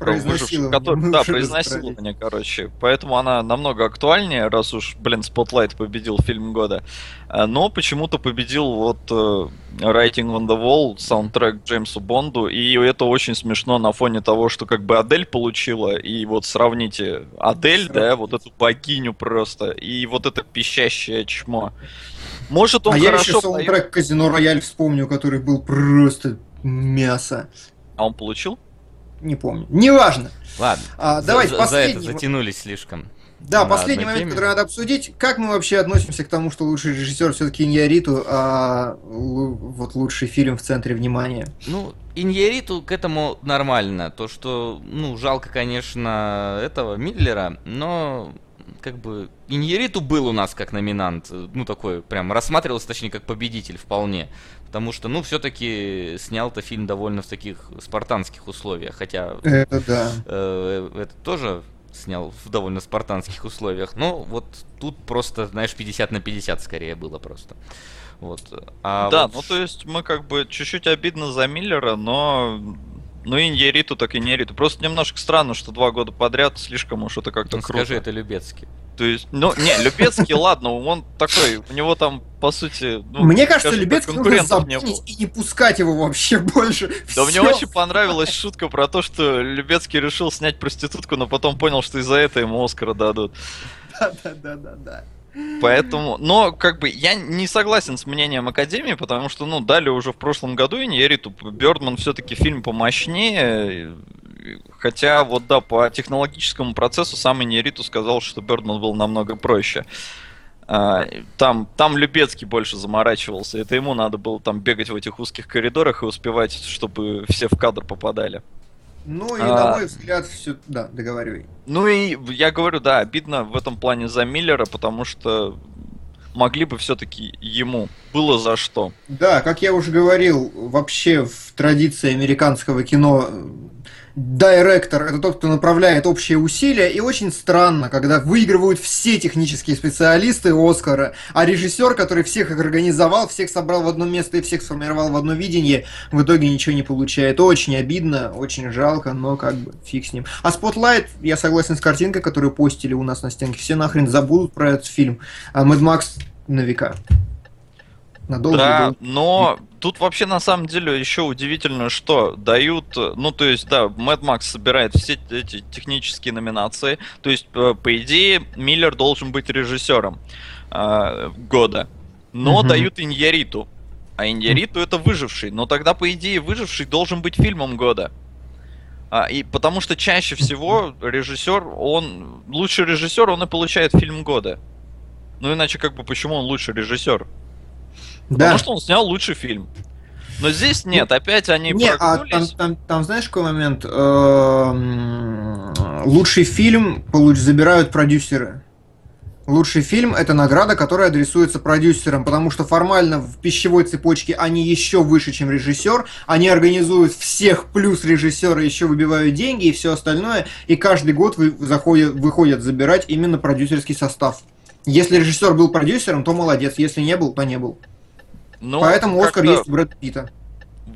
выживших, который, да, про изнасилование, короче. Поэтому она намного актуальнее, раз уж, блин, Spotlight победил фильм года. А, но почему-то победил вот uh, Writing on the Wall, саундтрек Джеймсу Бонду, и это очень смешно на фоне того, что как бы Адель получила, и вот сравните Адель, Сравните. да, вот эту богиню просто, и вот это пищащее чмо. Может он а хорошо... я еще саундтрек Казино Рояль вспомню, который был просто мясо. А он получил? Не помню. Неважно. Ладно. А, давайте за, последний... За это затянулись слишком. Да, последний момент, теме. который надо обсудить. Как мы вообще относимся к тому, что лучший режиссер все-таки Иньяриту, а вот лучший фильм в центре внимания? Ну, Иньяриту к этому нормально. То, что, ну, жалко, конечно, этого Миллера, но как бы Иньериту был у нас как номинант, ну такой прям рассматривался, точнее, как победитель вполне. Потому что, ну, все-таки снял-то фильм довольно в таких спартанских условиях, хотя... Это да. Э, это тоже снял в довольно спартанских условиях. Но вот тут просто, знаешь, 50 на 50 скорее было просто. Вот. А да, вот... ну то есть мы как бы чуть-чуть обидно за Миллера, но ну, и Иньериту, так и Нериту. Просто немножко странно, что два года подряд слишком уж это как-то ну, круто. Скажи, это Любецкий. То есть, ну, не, Любецкий, ладно, он такой, у него там, по сути... Ну, Мне кажется, Любецкий нужно запомнить и не пускать его вообще больше. Да мне очень понравилась шутка про то, что Любецкий решил снять проститутку, но потом понял, что из-за этого ему Оскара дадут. Да-да-да-да-да. Поэтому, но как бы я не согласен с мнением Академии, потому что, ну, дали уже в прошлом году и не Эриту. Бёрдман все-таки фильм помощнее, хотя вот да, по технологическому процессу сам Иньериту сказал, что Бёрдман был намного проще. А, там, там Любецкий больше заморачивался. Это ему надо было там бегать в этих узких коридорах и успевать, чтобы все в кадр попадали. Ну и, а... на мой взгляд, все... Да, договаривай. Ну и я говорю, да, обидно в этом плане за Миллера, потому что могли бы все-таки ему было за что. Да, как я уже говорил, вообще в традиции американского кино директор это тот, кто направляет общие усилия, и очень странно, когда выигрывают все технические специалисты Оскара, а режиссер, который всех их организовал, всех собрал в одно место и всех сформировал в одно видение, в итоге ничего не получает. Очень обидно, очень жалко, но как бы фиг с ним. А Spotlight, я согласен с картинкой, которую постили у нас на стенке, все нахрен забудут про этот фильм. А Mad Max на века. Надолго да, но тут вообще на самом деле еще удивительно, что дают, ну то есть да, Mad Max собирает все эти технические номинации, то есть э, по идее Миллер должен быть режиссером э, года, но угу. дают Иньяриту, а Иньяриту это выживший, но тогда по идее выживший должен быть фильмом года. А, и потому что чаще всего режиссер, он лучший режиссер, он и получает фильм года. Ну иначе как бы почему он лучший режиссер? Да. Потому что он снял лучший фильм. Но здесь нет, опять они не, а там, там, там знаешь какой момент? Эм, лучший фильм забирают продюсеры. Лучший фильм это награда, которая адресуется продюсерам, потому что формально в пищевой цепочке они еще выше, чем режиссер. Они организуют всех плюс режиссера, еще выбивают деньги и все остальное. И каждый год вы, заходят, выходят забирать именно продюсерский состав. Если режиссер был продюсером, то молодец. Если не был, то не был. Ну, Поэтому Оскар есть у Брэда Питта.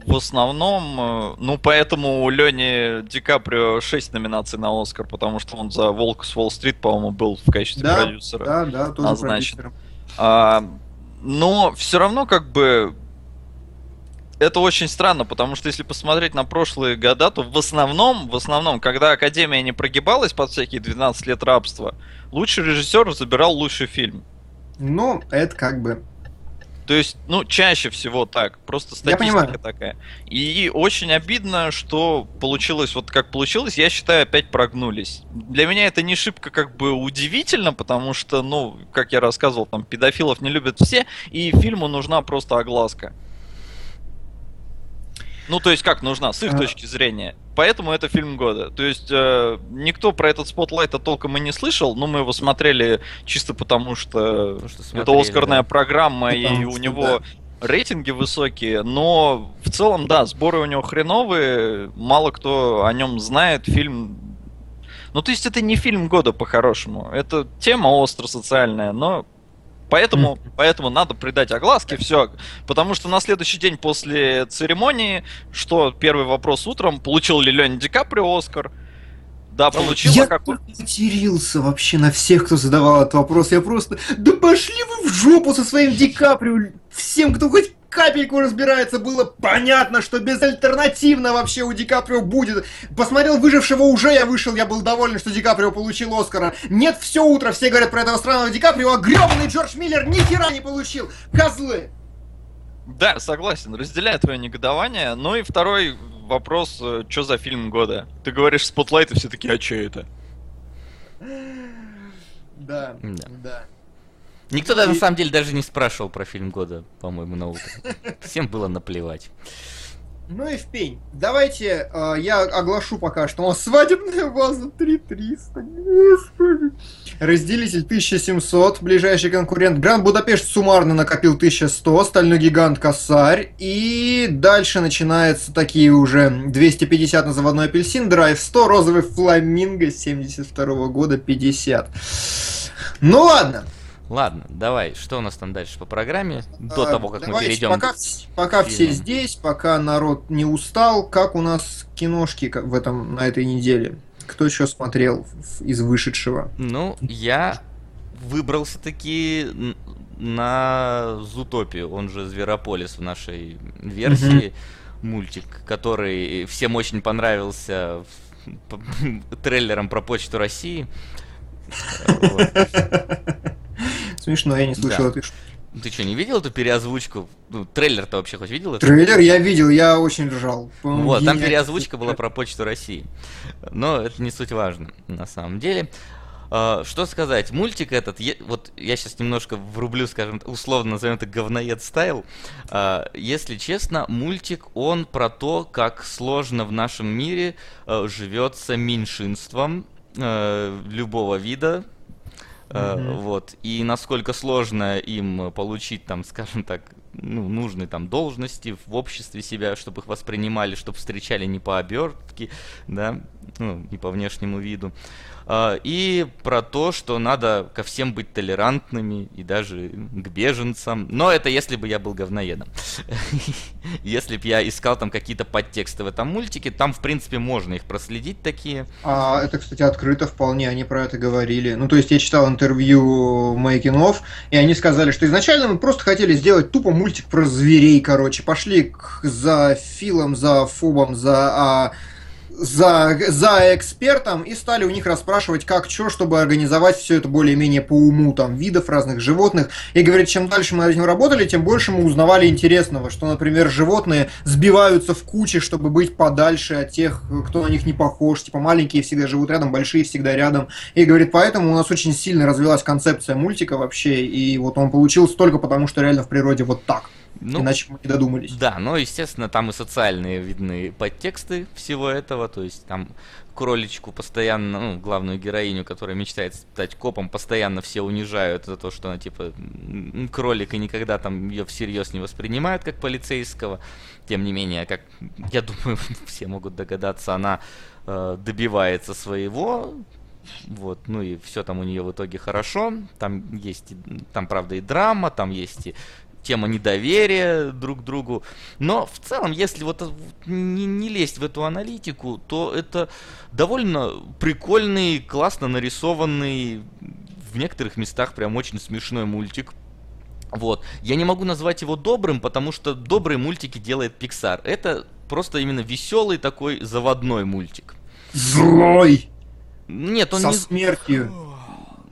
В основном, э, ну поэтому у Лени Ди Каприо 6 номинаций на Оскар, потому что он за Волк с Уолл-стрит, по-моему, был в качестве да, продюсера. Да, да, тоже назначен. А, но все равно как бы это очень странно, потому что если посмотреть на прошлые года, то в основном, в основном, когда Академия не прогибалась под всякие 12 лет рабства, лучший режиссер забирал лучший фильм. Ну, это как бы то есть, ну, чаще всего так. Просто статистика такая. И очень обидно, что получилось вот как получилось. Я считаю, опять прогнулись. Для меня это не шибко как бы удивительно, потому что, ну, как я рассказывал, там педофилов не любят все, и фильму нужна просто огласка. Ну, то есть как нужна, с их а... точки зрения. Поэтому это фильм года. То есть э, никто про этот Spotlight толком и не слышал, но мы его смотрели чисто потому, что, потому что смотрели, это Оскарная да. программа, потому и у него да. рейтинги высокие. Но в целом, да, сборы у него хреновые, мало кто о нем знает. Фильм ну, то есть это не фильм года по-хорошему. Это тема остро социальная, но Поэтому, mm. поэтому надо придать огласке, все. Потому что на следующий день после церемонии, что первый вопрос утром, получил ли Леонид Ди Каприо Оскар? Да, получил. Я как... матерился вообще на всех, кто задавал этот вопрос. Я просто, да пошли вы в жопу со своим Ди Каприо. Всем, кто хоть капельку разбирается, было понятно, что безальтернативно вообще у Ди Каприо будет. Посмотрел «Выжившего» уже я вышел, я был доволен, что Ди Каприо получил Оскара. Нет, все утро все говорят про этого странного Ди Каприо, а гребаный Джордж Миллер ни хера не получил. Козлы! Да, согласен, разделяю твое негодование. Ну и второй вопрос, э, что за фильм года? Ты говоришь «Спотлайт», и все таки а что это? Да, да. да. Никто и... на самом деле даже не спрашивал про фильм года, по-моему, на утро. Всем было наплевать. Ну и в пень. Давайте э, я оглашу пока, что у нас свадебная база 3300. Господи. Разделитель 1700, ближайший конкурент. Гранд Будапешт суммарно накопил 1100, Стальной гигант Косарь. И дальше начинаются такие уже 250 на заводной апельсин, Драйв 100, Розовый фламинго 72 года 50. Ну ладно. Ладно, давай, что у нас там дальше по программе, до а, того, как мы перейдем пока, к Пока все здесь, пока народ не устал, как у нас киношки в этом, на этой неделе? Кто еще смотрел из вышедшего? Ну, я выбрался таки на Зутопию, он же Зверополис в нашей версии, угу. мультик, который всем очень понравился трейлером про Почту России. Смешно, я не слышал да. этой Ты что, не видел эту переозвучку? Ну, трейлер-то вообще хоть видел? Трейлер я видел, я очень ржал. Вот, там переозвучка была про Почту России. Но это не суть важно, на самом деле. Uh, что сказать, мультик этот, я, вот я сейчас немножко врублю, скажем, условно назовем это говноед стайл. Uh, если честно, мультик, он про то, как сложно в нашем мире uh, живется меньшинством любого вида, Mm-hmm. Вот. И насколько сложно им получить, там, скажем так, ну, нужные там должности в обществе себя, чтобы их воспринимали, чтобы встречали не по обертке, да, ну, не по внешнему виду. А, и про то, что надо ко всем быть толерантными и даже к беженцам. Но это если бы я был говноедом. Если бы я искал там какие-то подтексты в этом мультике, там, в принципе, можно их проследить такие. А это, кстати, открыто вполне, они про это говорили. Ну, то есть я читал интервью of, и они сказали, что изначально мы просто хотели сделать тупо мультик про зверей, короче. Пошли за Филом, за Фобом, за а, за, за экспертом и стали у них расспрашивать, как что, чтобы организовать все это более-менее по уму, там, видов разных животных. И говорит, чем дальше мы над этим работали, тем больше мы узнавали интересного, что, например, животные сбиваются в кучи, чтобы быть подальше от тех, кто на них не похож. Типа маленькие всегда живут рядом, большие всегда рядом. И говорит, поэтому у нас очень сильно развилась концепция мультика вообще, и вот он получился только потому, что реально в природе вот так. Ну, Иначе мы не додумались. Да, но, естественно, там и социальные видны подтексты всего этого. То есть там кроличку постоянно, ну, главную героиню, которая мечтает стать копом, постоянно все унижают за то, что она, типа, кролик, и никогда там ее всерьез не воспринимают как полицейского. Тем не менее, как я думаю, все могут догадаться, она э, добивается своего, вот, ну и все там у нее в итоге хорошо. Там есть, там правда и драма, там есть и тема недоверия друг к другу. Но в целом, если вот не, не лезть в эту аналитику, то это довольно прикольный, классно нарисованный, в некоторых местах прям очень смешной мультик. Вот. Я не могу назвать его добрым, потому что добрые мультики делает Pixar. Это просто именно веселый такой заводной мультик. Злой! Нет, он Со не... смертью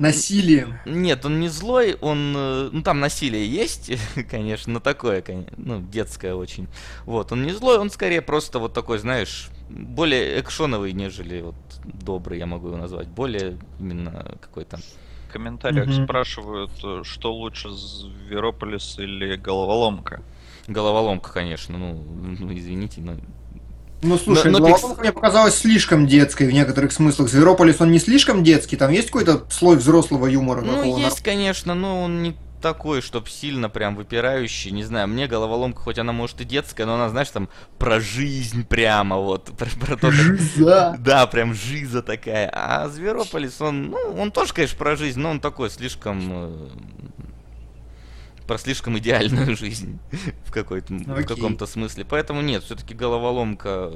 насилием. Нет, он не злой, он, э, ну там насилие есть, конечно, но такое, ну детское очень. Вот, он не злой, он скорее просто вот такой, знаешь, более экшоновый, нежели вот добрый, я могу его назвать, более именно какой-то. В комментариях mm-hmm. спрашивают, э, что лучше, Зверополис или Головоломка? Головоломка, конечно, ну, ну извините, но ну слушай, но, но Головоломка мне показалась слишком детской в некоторых смыслах. Зверополис он не слишком детский, там есть какой-то слой взрослого юмора? Ну, есть, конечно, но он не такой, чтоб сильно прям выпирающий, не знаю, мне головоломка, хоть она может и детская, но она, знаешь, там про жизнь прямо вот, про, про то, Жиза. Да, прям жиза такая. А Зверополис, он, ну, он тоже, конечно, про жизнь, но он такой слишком э, про слишком идеальную жизнь в, какой-то, в каком-то смысле. Поэтому нет, все-таки головоломка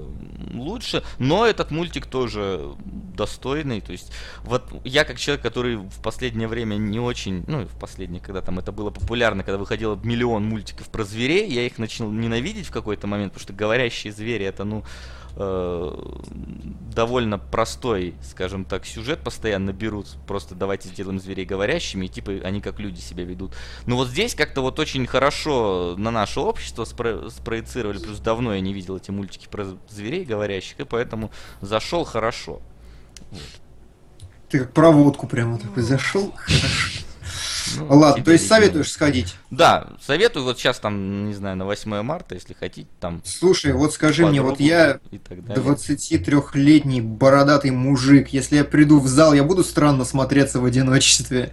лучше, но этот мультик тоже достойный. То есть, вот я как человек, который в последнее время не очень, ну, в последнее, когда там это было популярно, когда выходило миллион мультиков про зверей, я их начал ненавидеть в какой-то момент, потому что говорящие звери это, ну, Э, довольно простой, скажем так, сюжет постоянно берут. Просто давайте сделаем зверей говорящими, и типа они как люди себя ведут. Но вот здесь как-то вот очень хорошо на наше общество спро- спроецировали. Плюс давно я не видел эти мультики про зверей говорящих, и поэтому зашел хорошо. Вот. Ты как проводку прямо такой зашел. Хорошо. Ну, Ладно, то есть советуешь сходить? Да, советую. Вот сейчас там, не знаю, на 8 марта, если хотите, там... Слушай, вот скажи мне, вот я 23-летний бородатый мужик, если я приду в зал, я буду странно смотреться в одиночестве?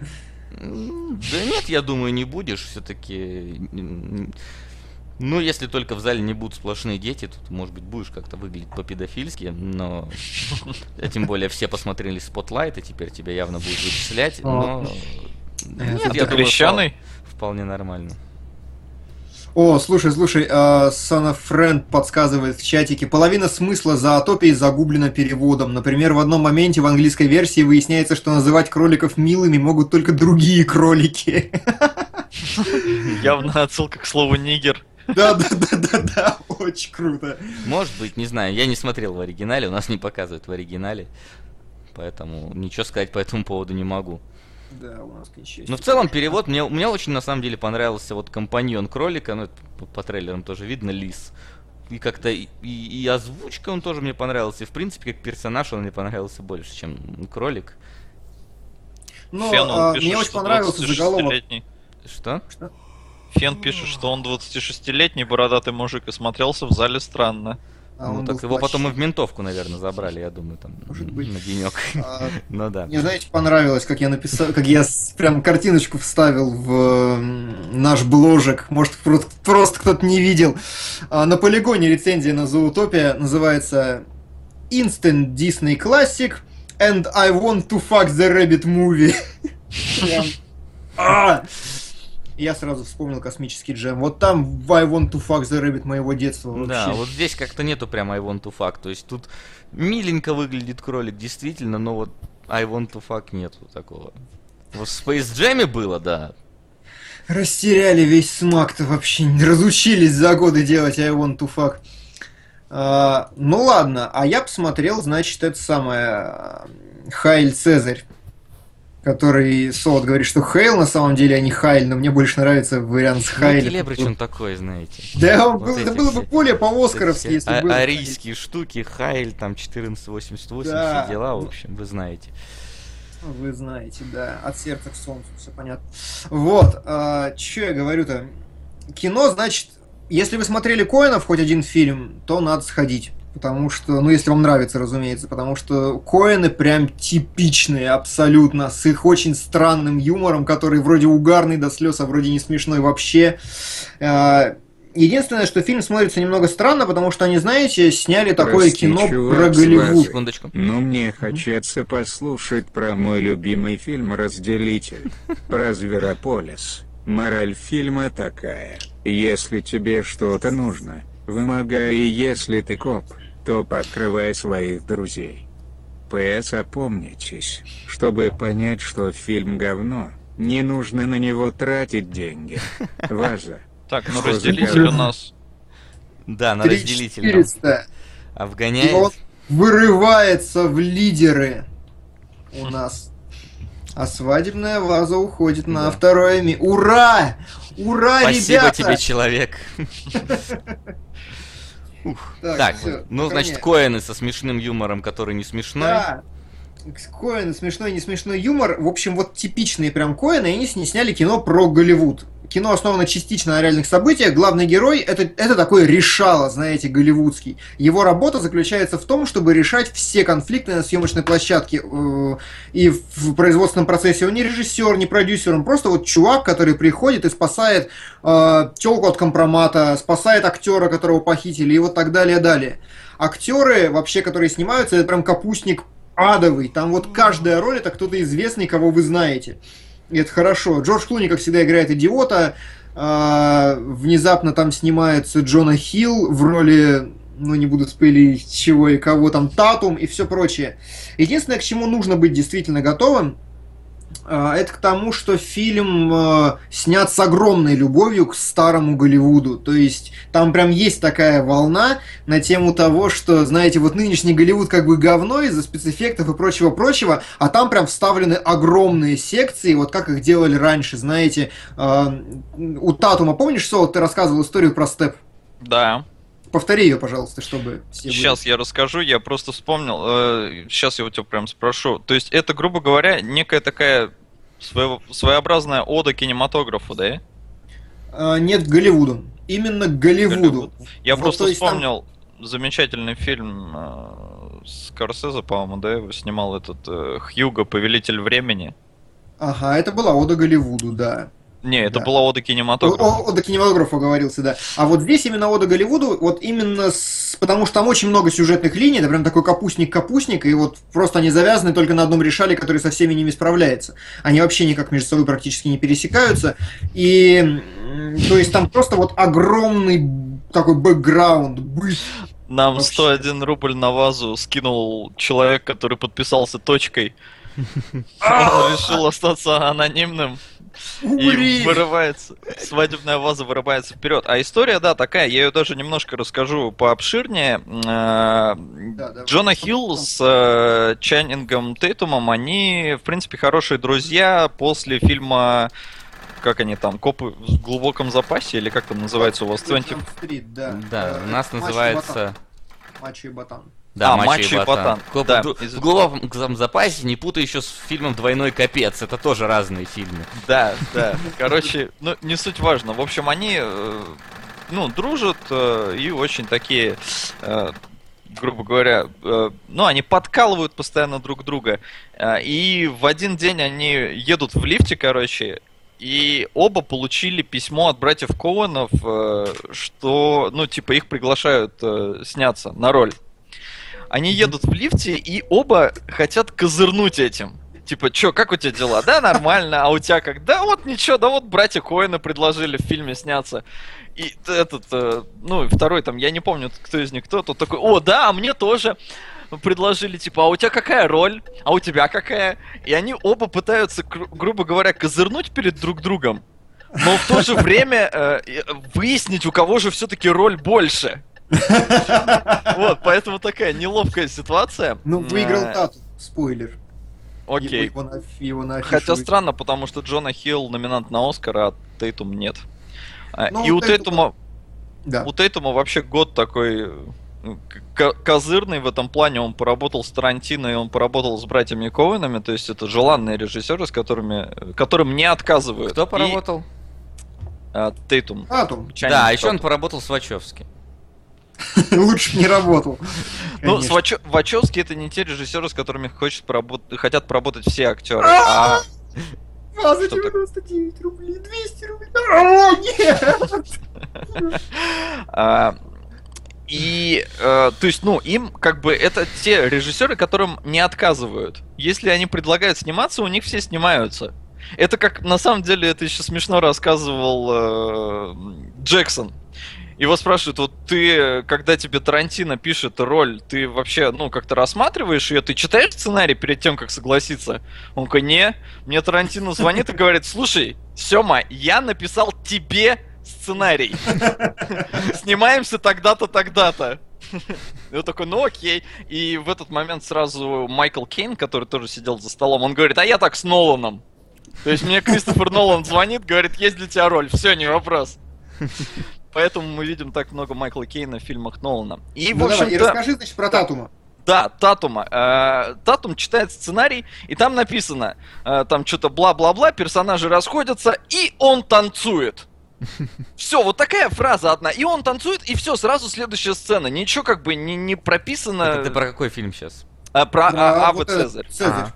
Да нет, я думаю, не будешь. Все-таки ну, если только в зале не будут сплошные дети, то, может быть, будешь как-то выглядеть по-педофильски, но... А тем более все посмотрели Spotlight, и теперь тебя явно будут вычислять, но... Нет, а я ты крещеный? Вполне нормально. О, слушай, слушай, uh, Son of Friend подсказывает в чатике. Половина смысла за атопией загублена переводом. Например, в одном моменте в английской версии выясняется, что называть кроликов милыми могут только другие кролики. Явно отсылка к слову нигер. Да, да, да, да, да, очень круто. Может быть, не знаю, я не смотрел в оригинале, у нас не показывают в оригинале, поэтому ничего сказать по этому поводу не могу. Да, у нас несчастью. Но в целом перевод, мне, мне очень на самом деле понравился вот компаньон кролика, ну по, по трейлерам тоже видно, лис. И как-то и, и, озвучка он тоже мне понравился. И в принципе, как персонаж он мне понравился больше, чем кролик. Ну, Фен, а, пишет, мне очень понравился заголовок. Что? Что? Фен пишет, что он 26-летний бородатый мужик и смотрелся в зале странно. А ну, так его потом и в ментовку, наверное, забрали, я думаю, там Может быть. на денек. А, ну да. Мне, знаете, понравилось, как я написал, как я прям картиночку вставил в наш бложек. Может, просто, просто кто-то не видел. А, на полигоне рецензия на Zootopia называется Instant Disney Classic and I want to fuck the rabbit movie. А! Я сразу вспомнил космический джем. Вот там I want to fuck the rabbit моего детства. Вообще. Да, вот здесь как-то нету прям I want to fuck. То есть тут миленько выглядит кролик, действительно, но вот I want to fuck нету такого. Вот в Space Jam было, да. Растеряли весь смак-то вообще, не разучились за годы делать I want to fuck. А, ну ладно, а я посмотрел, значит, это самое Хайль Цезарь который Солод говорит, что Хейл на самом деле, а не Хайль, но мне больше нравится вариант с Хайлем. Ну, Келебрич он такой, знаете. Да, он вот был, это было бы более по-оскаровски, если а- было. Арийские штуки, Хайль, там 1488, да. все дела, в общем, вы знаете. Вы знаете, да, от сердца к солнцу, все понятно. Вот, а, что я говорю-то? Кино, значит, если вы смотрели Коинов хоть один фильм, то надо сходить. Потому что, ну, если вам нравится, разумеется, потому что Коэны прям типичные абсолютно, с их очень странным юмором, который вроде угарный до слез, а вроде не смешной вообще. А, единственное, что фильм смотрится немного странно, потому что они, знаете, сняли такое Прости, кино чувак, про Голливуд. Секундочку. Ну, мне хочется послушать про мой любимый фильм «Разделитель», про Зверополис. Мораль фильма такая. Если тебе что-то нужно, вымогай, если ты коп, то подкрывай своих друзей. ПС опомнитесь, чтобы понять, что фильм говно, не нужно на него тратить деньги. Ваза. Так, ну разделитель у нас. Да, на разделитель. Он вырывается в лидеры у нас. А свадебная ваза уходит на второе место. Ура! Ура, Спасибо ребята! тебе, человек. Ух. Так, так все, ну, значит, коины со смешным юмором, который не смешной. Да, коины, смешной, не смешной юмор. В общем, вот типичные прям коины, и они сняли кино про Голливуд. Кино основано частично на реальных событиях. Главный герой это, это такой решало, знаете, голливудский. Его работа заключается в том, чтобы решать все конфликты на съемочной площадке э, и в производственном процессе. Он не режиссер, не продюсер, он просто вот чувак, который приходит и спасает э, телку от компромата, спасает актера, которого похитили, и вот так далее, далее. Актеры, вообще, которые снимаются, это прям капустник адовый. Там вот каждая роль это кто-то известный, кого вы знаете. И это хорошо. Джордж Клуни, как всегда, играет идиота. А, внезапно там снимается Джона Хилл в роли, ну не буду спылить, чего и кого там, Татум и все прочее. Единственное, к чему нужно быть действительно готовым, это к тому, что фильм а, снят с огромной любовью к старому Голливуду. То есть там прям есть такая волна на тему того, что, знаете, вот нынешний Голливуд как бы говно из-за спецэффектов и прочего-прочего, а там прям вставлены огромные секции, вот как их делали раньше, знаете. А, у Татума, помнишь, Сол, ты рассказывал историю про степ? Да. Повтори ее, пожалуйста, чтобы все Сейчас были. я расскажу, я просто вспомнил. Э, сейчас я у тебя прям спрошу. То есть это, грубо говоря, некая такая своего, своеобразная ода кинематографу, да? А, нет, Голливуду. Именно Голливуду. Голливуд. Я вот, просто вспомнил там... замечательный фильм э, Скорсезе, по-моему, да, его снимал этот э, Хьюго, Повелитель времени. Ага, это была ода Голливуду, да. Не, это да. была Ода кинематографа. Ода кинематографа говорился, да. А вот здесь именно Ода Голливуду, вот именно с... потому что там очень много сюжетных линий, это прям такой капустник-капустник, и вот просто они завязаны только на одном решале, который со всеми ними справляется. Они вообще никак между собой практически не пересекаются. И то есть там просто вот огромный такой бэкграунд, быт. Нам вообще. 101 рубль на вазу скинул человек, который подписался точкой. Он решил остаться анонимным. И вырывается, свадебная ваза вырывается вперед. А история, да, такая, я ее даже немножко расскажу пообширнее. Э, Джона Хилл с э, Чаннингом Тейтумом, они, в принципе, хорошие друзья после фильма как они там, копы в глубоком запасе, или как там называется у вас? 20... да. да, у нас называется... Мачо и Ботан. Да, а, матч и ботан. ботан. Да, в, глубоком запасе не путай еще с фильмом «Двойной капец». Это тоже разные фильмы. Да, да. Короче, ну, не суть важно. В общем, они э, ну, дружат э, и очень такие, э, грубо говоря, э, ну, они подкалывают постоянно друг друга. Э, и в один день они едут в лифте, короче, и оба получили письмо от братьев Коуэнов, э, что, ну, типа, их приглашают э, сняться на роль. Они едут в лифте, и оба хотят козырнуть этим. Типа, чё, как у тебя дела? Да, нормально, а у тебя как? Да вот ничего, да вот братья Коэна предложили в фильме сняться. И этот, э, ну, второй там, я не помню, кто из них кто, тот такой, о, да, а мне тоже предложили, типа, а у тебя какая роль? А у тебя какая? И они оба пытаются, гру- грубо говоря, козырнуть перед друг другом, но в то же время э, выяснить, у кого же все-таки роль больше. Вот, поэтому такая неловкая ситуация. Ну, выиграл Тату. Спойлер. Окей. Его на- его на афишу Хотя странно, потому что Джона Хилл номинант на Оскар, а Тейтум нет. А, Ну, И у Тейтума- Да. у Тейтума вообще год такой к- козырный в этом плане. Он поработал с Тарантино и он поработал с братьями Коуэнами. То есть это желанные режиссеры, с которыми, которым не отказывают. Кто И, поработал? а, Тейтум. Татум. Да, еще он поработал с Вачовски. Лучше не работал. Ну, Конечно. Свачо- Вачовски это не те режиссеры, с которыми хочет хотят поработать все актеры. А А, за Что так? 99 рублей, 200 рублей. А, нет! А, И, э, то есть, ну, им как бы это те режиссеры, которым не отказывают. Если они предлагают сниматься, у них все снимаются. Это как, на самом деле, это еще смешно рассказывал э, Джексон. Его спрашивают, вот ты, когда тебе Тарантино пишет роль, ты вообще, ну, как-то рассматриваешь ее, ты читаешь сценарий перед тем, как согласиться? Он такой, не, мне Тарантино звонит и говорит, слушай, Сема, я написал тебе сценарий. Снимаемся тогда-то, тогда-то. Он такой, ну окей. И в этот момент сразу Майкл Кейн, который тоже сидел за столом, он говорит, а я так с Ноланом. То есть мне Кристофер Нолан звонит, говорит, есть для тебя роль, все, не вопрос. Поэтому мы видим так много Майкла Кейна в фильмах Нолана. И, в Ну давай, и расскажи, значит, про Татума. да, Татума. Э, Татум читает сценарий, и там написано, э, там что-то бла-бла-бла, персонажи расходятся, и он танцует. Все, вот такая фраза одна. И он танцует, и все, сразу следующая сцена. Ничего как бы не, не прописано. Это ты про какой фильм сейчас? А, про Да, а, Ава вот Цезарь. Цезарь.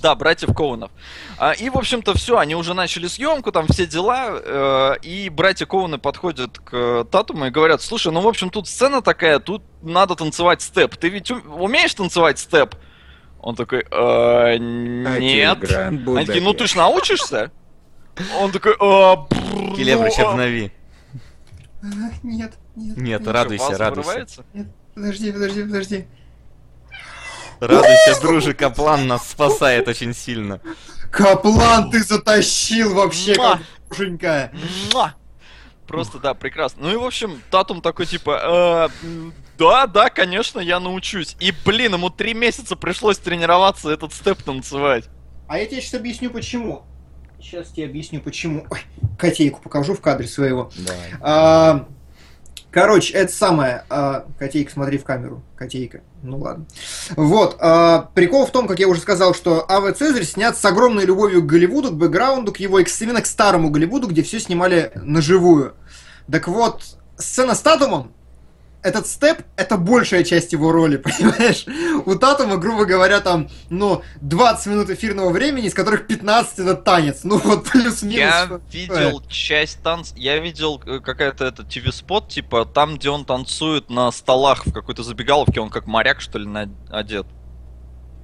Да, братьев Коунов. А, и, в общем-то, все, они уже начали съемку, там все дела, э, и братья Коуны подходят к Татуму и говорят, слушай, ну, в общем, тут сцена такая, тут надо танцевать степ. Ты ведь ум- умеешь танцевать степ? Он такой, «Э, нет. Они такие, ну ты ж научишься? Он такой, «А, бррр, Келебрыч, ну, а». обнови. А, Нет, нет. Нет, радуйся, радуйся. Подожди, подожди, подожди. Радуйся, дружи, Каплан нас спасает очень сильно. Каплан, ты затащил вообще, душенька. Муа! Просто, да, прекрасно. Ну и, в общем, Татум такой, типа, «Э, да, да, конечно, я научусь. И, блин, ему три месяца пришлось тренироваться этот степ танцевать. А я тебе сейчас объясню, почему. Сейчас тебе объясню, почему. Ой, котейку покажу в кадре своего. Давай. А, короче, это самое. а, котейка, смотри в камеру. Котейка. Ну ладно. Вот. а, прикол в том, как я уже сказал, что Ава Цезарь снят с огромной любовью к Голливуду, к бэкграунду, к его, именно к старому Голливуду, где все снимали наживую. Так вот, сцена с Татумом, этот степ — это большая часть его роли, понимаешь? У Татума, грубо говоря, там, ну, 20 минут эфирного времени, из которых 15 это танец. Ну, вот плюс-минус. Я что- видел часть танц... Я видел э, какая-то это ТВ-спот, типа, там, где он танцует на столах в какой-то забегаловке, он как моряк, что ли, на- одет.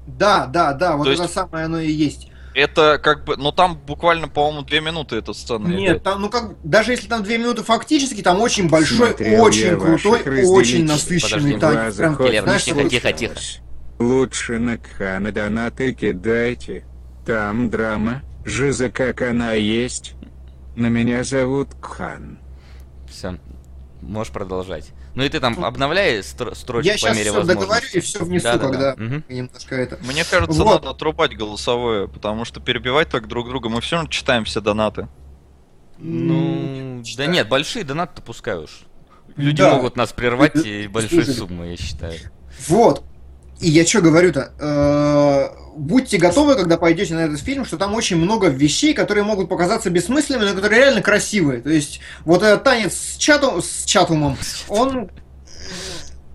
Да, да, да, вот То это есть- самое оно и есть. Это как бы... Ну, там буквально, по-моему, две минуты эта сцена. Нет, идет. там, ну как, даже если там две минуты фактически, там очень большой, Смотрел очень крутой, очень насыщенный танец. Прям, знаешь, тихо, тихо, тихо. Лучше на Кхана донаты кидайте. Там драма, жиза как она есть. На меня зовут Кхан. Все, можешь продолжать. Ну и ты там обновляй стро- строчку Я по сейчас мере все договорю возможности. и все внесу, Да-да-да. когда Мгм. немножко это. Мне кажется, Вот. надо отрубать голосовое, потому что перебивать так друг друга мы все равно читаем все донаты. Ну, да читаю. нет, большие донаты-то пускай уж. Люди Да. могут нас прервать и большие суммы, я считаю. Вот. И я что говорю-то? Э, будьте готовы, когда пойдете на этот фильм, что там очень много вещей, которые могут показаться бессмысленными, но которые реально красивые. То есть, вот этот танец с, чату, с Чатумом, он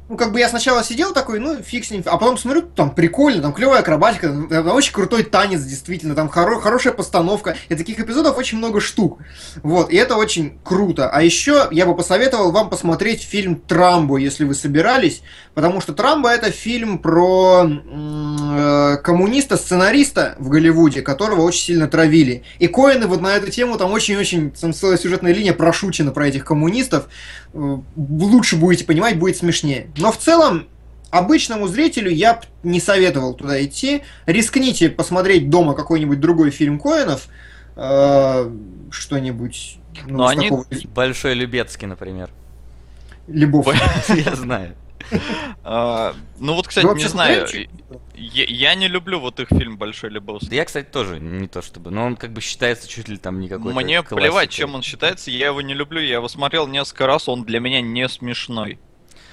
ну, как бы я сначала сидел такой, ну, фиг с ним, а потом смотрю, там прикольно, там клевая акробатика, там, очень крутой танец, действительно, там хоро- хорошая постановка, и таких эпизодов очень много штук. Вот, и это очень круто. А еще я бы посоветовал вам посмотреть фильм «Трамбо», если вы собирались, потому что «Трамбо» это фильм про э, коммуниста-сценариста в Голливуде, которого очень сильно травили. И Коины вот на эту тему, там очень-очень, там целая сюжетная линия прошучена про этих коммунистов, э, лучше будете понимать, будет смешнее. Но в целом, обычному зрителю я бы не советовал туда идти. Рискните посмотреть дома какой-нибудь другой фильм Коинов, э, что-нибудь. Ну, они... Такого... Большой Любецкий, например. Любовь. Я знаю. А, ну вот, кстати, не знаю. Я не люблю вот их фильм Большой Лебовский. Я, кстати, тоже не то чтобы, но он как бы считается чуть ли там никакой. Мне плевать, чем он считается, я его не люблю, я его смотрел несколько раз, он для меня не смешной.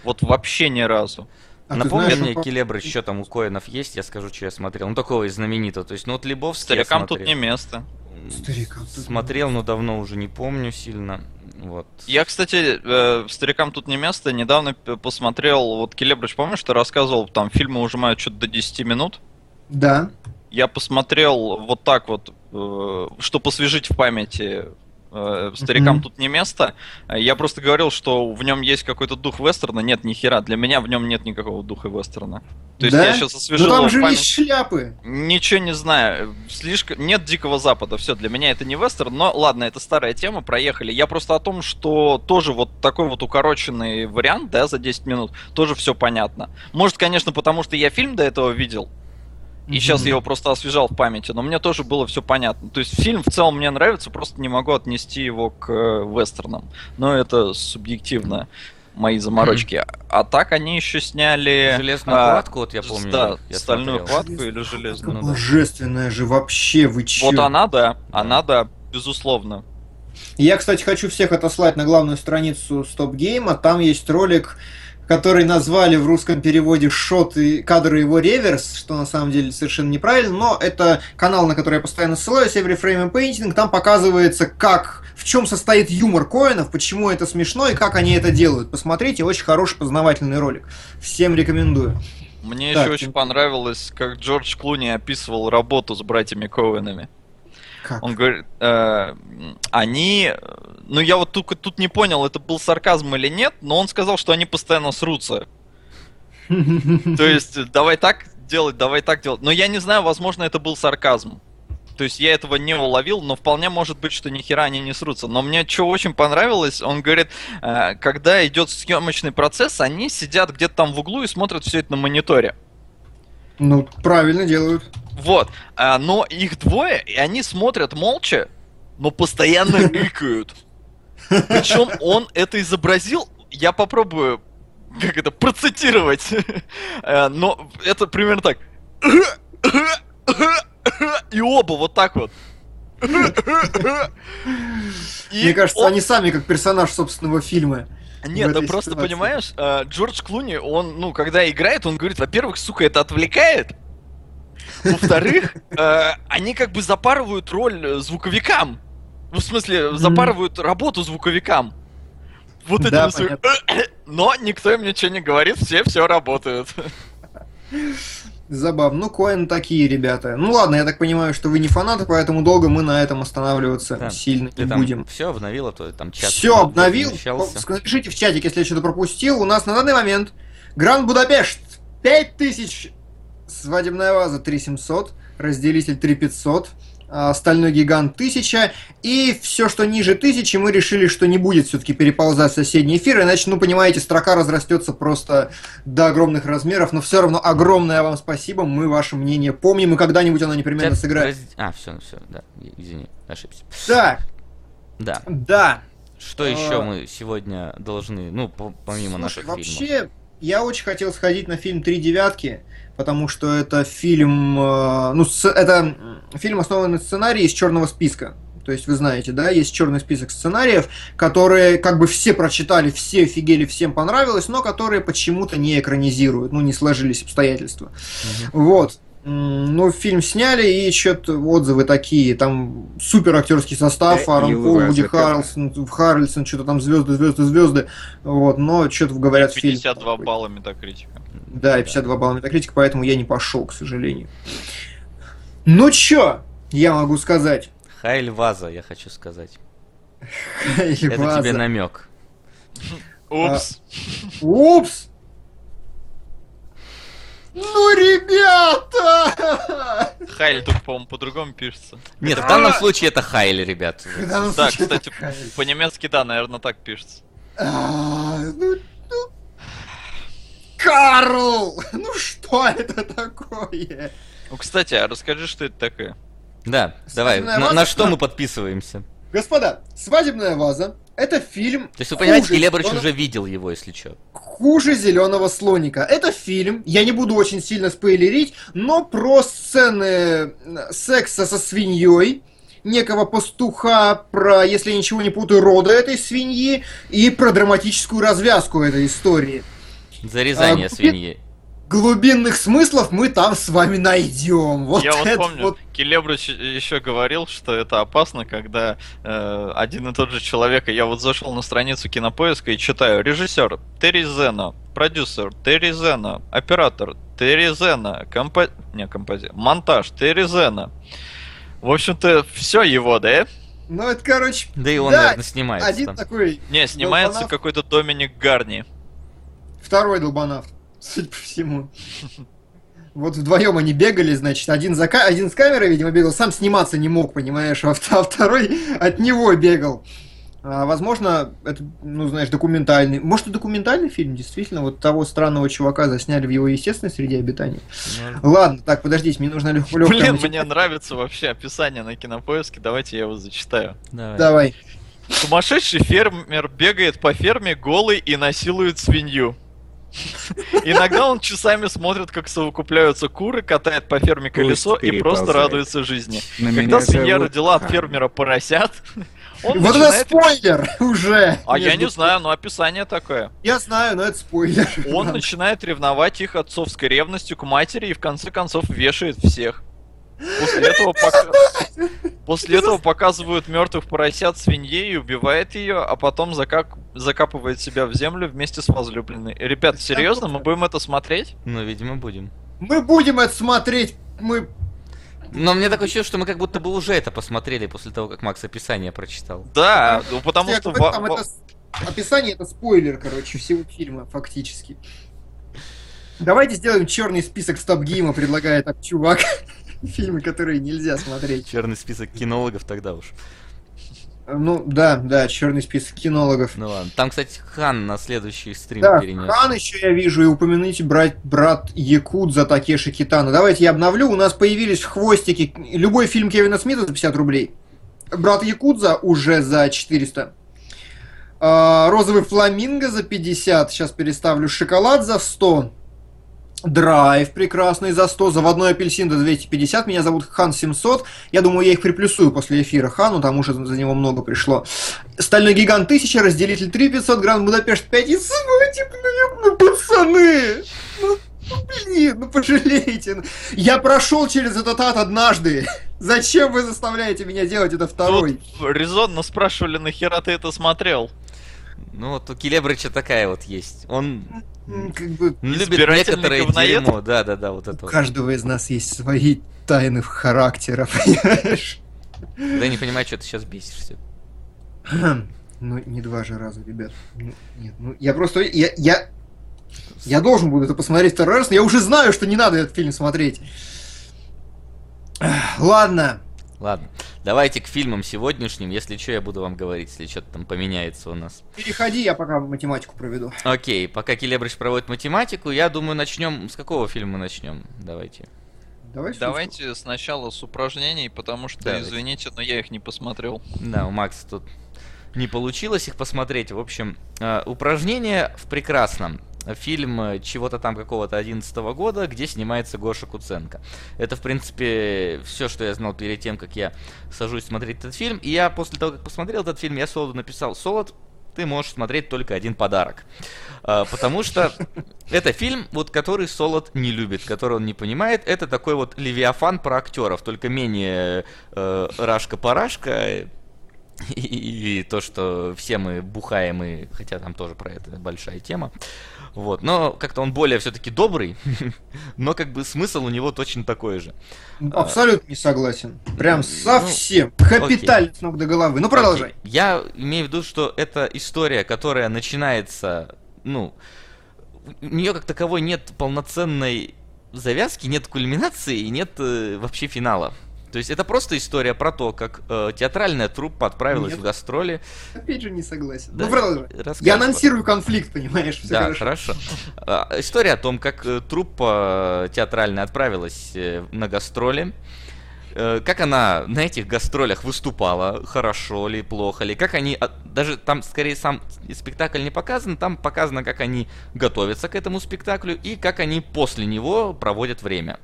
Вот вообще ни разу. А Напомни знаешь, мне, он... Келебрыч, еще там у Коинов есть, я скажу, что я смотрел. Ну, такого из знаменитого. То есть, ну, вот Лебовский Старикам тут не место. Старикам тут Смотрел, но давно уже не помню сильно. Вот. Я, кстати, э, старикам тут не место. Недавно посмотрел, вот Келебрыч, помнишь, что рассказывал, там фильмы ужимают что-то до 10 минут? Да. Я посмотрел вот так вот, э, что посвежить в памяти старикам mm-hmm. тут не место. Я просто говорил, что в нем есть какой-то дух вестерна. Нет, ни хера. Для меня в нем нет никакого духа вестерна. То есть да? я сейчас освежил. Ну там же память... шляпы. Ничего не знаю. Слишком нет дикого запада. Все, для меня это не вестерн. Но ладно, это старая тема, проехали. Я просто о том, что тоже вот такой вот укороченный вариант, да, за 10 минут, тоже все понятно. Может, конечно, потому что я фильм до этого видел. И сейчас я его просто освежал в памяти, но мне тоже было все понятно. То есть фильм в целом мне нравится, просто не могу отнести его к э, вестернам. Но это субъективно мои заморочки. А так они еще сняли... Железную а, хватку, вот я помню. Да, я стальную смотрел. хватку или железную. Ну, Божественная же вообще, вы че? Вот она, да, она, да, безусловно. Я, кстати, хочу всех отослать на главную страницу Стоп Гейма. Там есть ролик который назвали в русском переводе «Шот» и кадры его реверс, что на самом деле совершенно неправильно, но это канал, на который я постоянно ссылаюсь, Every Frame and Painting, там показывается, как, в чем состоит юмор коинов, почему это смешно и как они это делают. Посмотрите, очень хороший познавательный ролик. Всем рекомендую. Мне так. еще очень понравилось, как Джордж Клуни описывал работу с братьями Коуэнами. Как? Он говорит, э, они, ну я вот тут, тут не понял, это был сарказм или нет, но он сказал, что они постоянно срутся. То есть, давай так делать, давай так делать. Но я не знаю, возможно, это был сарказм. То есть я этого не уловил, но вполне может быть, что ни хера они не срутся. Но мне что очень понравилось, он говорит, э, когда идет съемочный процесс, они сидят где-то там в углу и смотрят все это на мониторе. Ну, правильно делают. Вот. А, но их двое, и они смотрят молча, но постоянно гыкают. Причем он это изобразил, я попробую, как это, процитировать. А, но это примерно так. И оба вот так вот. Мне кажется, он... они сами как персонаж собственного фильма. Нет, да просто ситуации. понимаешь, а, Джордж Клуни, он, ну, когда играет, он говорит, во-первых, сука, это отвлекает, во-вторых, э, они как бы запарывают роль э, звуковикам. Ну, в смысле, запарывают работу звуковикам. Вот этим Но никто им ничего не говорит, все все работают. Забавно. Ну, Коэн такие ребята. Ну ладно, я так понимаю, что вы не фанаты, поэтому долго мы на этом останавливаться да. сильно Ты не будем. Все обновил, а то там чат. Все обновил. Напишите в чатик, если я что-то пропустил. У нас на данный момент Гранд Будапешт 5000 свадебная ваза 3700, разделитель 3500, а, стальной гигант 1000, и все, что ниже 1000, мы решили, что не будет все-таки переползать в соседний эфир, иначе, ну, понимаете, строка разрастется просто до огромных размеров, но все равно огромное вам спасибо, мы ваше мнение помним, и когда-нибудь оно непременно Сейчас сыграет. Раз... А, все, все, да, извини, ошибся. Так. Да. Да. Что а... еще мы сегодня должны, ну, помимо Слушай, наших вообще, фильмов? я очень хотел сходить на фильм «Три девятки», потому что это фильм, э, ну, это фильм, основан на сценарии из черного списка. То есть вы знаете, да, есть черный список сценариев, которые как бы все прочитали, все офигели, всем понравилось, но которые почему-то не экранизируют, ну не сложились обстоятельства. Угу. Вот. Ну, фильм сняли, и что-то отзывы такие, там супер актерский состав, Аарон Пол, Вуди Харрельсон, Харрельсон, что-то там звезды, звезды, звезды, вот, но что-то говорят 52 фильм. 52 балла метакритика. Да, 52 балла метакритика, поэтому я не пошел, к сожалению. Ну чё, я могу сказать? Хайль Ваза, я хочу сказать. Хайль Это Ваза. тебе намек. Упс. А, упс! Ну, ребята! Хайль тут, по-моему, по-другому пишется. Нет, в данном случае это Хайль, ребят. Да, кстати, по-немецки, да, наверное, так пишется. А, ну, ну. Карл! Ну что это такое? Ну, кстати, а расскажи, что это такое. Да, давай, на что мы подписываемся? Господа, свадебная ваза это фильм. То есть вы понимаете, Келебрыч уже видел его, если что. Хуже зеленого слоника. Это фильм, я не буду очень сильно спойлерить, но про сцены э, секса со свиньей некого пастуха, про, если я ничего не путаю, рода этой свиньи и про драматическую развязку этой истории. Зарезание а, свиньи глубинных смыслов мы там с вами найдем. Вот Я вот помню, вот... Келебрыч еще говорил, что это опасно, когда э, один и тот же человек, я вот зашел на страницу кинопоиска и читаю, режиссер Терри Зена, продюсер Терри Зена, оператор Терри Зена, компо... не компози... монтаж Терри Зена. В общем-то, все его, да? Ну, это, короче... Да и он, да, наверное, снимается Один там. такой... Не, снимается какой-то Доминик Гарни. Второй долбанавт судя по всему. Вот вдвоем они бегали, значит, один, за, один с камерой, видимо, бегал, сам сниматься не мог, понимаешь, а, а второй от него бегал. А, возможно, это, ну, знаешь, документальный. Может, и документальный фильм, действительно, вот того странного чувака засняли в его естественной среде обитания. Mm. Ладно, так, подождите, мне нужно легко Блин, мне нравится вообще описание на кинопоиске, давайте я его зачитаю. Давай. Давай. Сумасшедший фермер бегает по ферме голый и насилует свинью. Иногда он часами смотрит, как совокупляются куры, катает по ферме колесо и просто радуется жизни. Когда свинья родила от фермера поросят, он вот начинает... это спойлер уже! А я не знаю, но описание такое. Я знаю, но это спойлер. Он начинает ревновать их отцовской ревностью к матери и в конце концов вешает всех. После этого, пока... После этого показывают мертвых поросят свиньей и убивает ее, а потом закап... закапывает себя в землю вместе с возлюбленной. Ребят, серьезно, мы будем это смотреть? Ну, видимо, будем. Мы будем это смотреть, мы... Но мне такое чувство, что мы как будто бы уже это посмотрели после того, как Макс описание прочитал. Да, ну потому что... Описание это спойлер, короче, всего фильма, фактически. Давайте сделаем черный список стоп-гейма, предлагает так чувак. Фильмы, которые нельзя смотреть. Черный список кинологов тогда уж. Ну, да, да, черный список кинологов. Ну ладно. Там, кстати, Хан на следующий стрим да, перенес. Хан еще я вижу, и упомяните брат, брат Якудза Такеши Китана. Давайте я обновлю. У нас появились хвостики. Любой фильм Кевина Смита за 50 рублей. Брат Якудза уже за 400. А, Розовый фламинго за 50. Сейчас переставлю. Шоколад за 100. Драйв прекрасный за 100, заводной апельсин за 250, меня зовут Хан 700, я думаю, я их приплюсую после эфира Хану, потому что за него много пришло. Стальной гигант 1000, разделитель 3 500, Гранд Будапешт 5 и свадеб, ну, пацаны! Ну, блин, ну пожалейте. Я прошел через этот ад однажды. Зачем вы заставляете меня делать это второй? Тут резонно спрашивали, нахера ты это смотрел? Ну, вот у Келебрича такая вот есть. Он как бы любит некоторые дерьмо. Да, да, да, вот это. У каждого из нас есть свои тайны характера, понимаешь? Да не понимаю, что ты сейчас бесишься. Ну, не два же раза, ребят. Ну, нет, ну, я просто... Я, я, я должен буду это посмотреть второй раз, но я уже знаю, что не надо этот фильм смотреть. Ладно. Ладно. Давайте к фильмам сегодняшним. Если что, я буду вам говорить, если что-то там поменяется у нас. Переходи, я пока математику проведу. Окей, пока Келебрыч проводит математику, я думаю, начнем. С какого фильма мы начнем? Давайте. Давай Давайте сначала с упражнений, потому что, Давайте. извините, но я их не посмотрел. Да, у Макса тут не получилось их посмотреть. В общем, э, упражнения в прекрасном. Фильм чего-то там какого-то 11 года, где снимается Гоша Куценко. Это, в принципе, все, что я знал перед тем, как я сажусь смотреть этот фильм. И я после того, как посмотрел этот фильм, я Солоду написал, Солод, ты можешь смотреть только один подарок. А, потому что это фильм, вот, который Солод не любит, который он не понимает. Это такой вот Левиафан про актеров, только менее э, Рашка-парашка. И, и, и то, что все мы бухаем, и, хотя там тоже про это большая тема. Вот, но как-то он более все-таки добрый, но как бы смысл у него точно такой же. Абсолютно не согласен. Прям ну, совсем. Ну, Капитально с ног до головы. Ну продолжай. Окей. Я имею в виду, что это история, которая начинается, ну, у нее как таковой нет полноценной завязки, нет кульминации и нет э, вообще финала. То есть это просто история про то, как э, театральная труппа отправилась Нет. в гастроли. Опять же не согласен. Да, ну, продолжай. Я анонсирую конфликт, понимаешь? Все да, хорошо. хорошо. А, история о том, как э, труппа театральная отправилась э, на гастроли. Э, как она на этих гастролях выступала, хорошо ли, плохо ли, как они, а, даже там скорее сам спектакль не показан, там показано, как они готовятся к этому спектаклю и как они после него проводят время.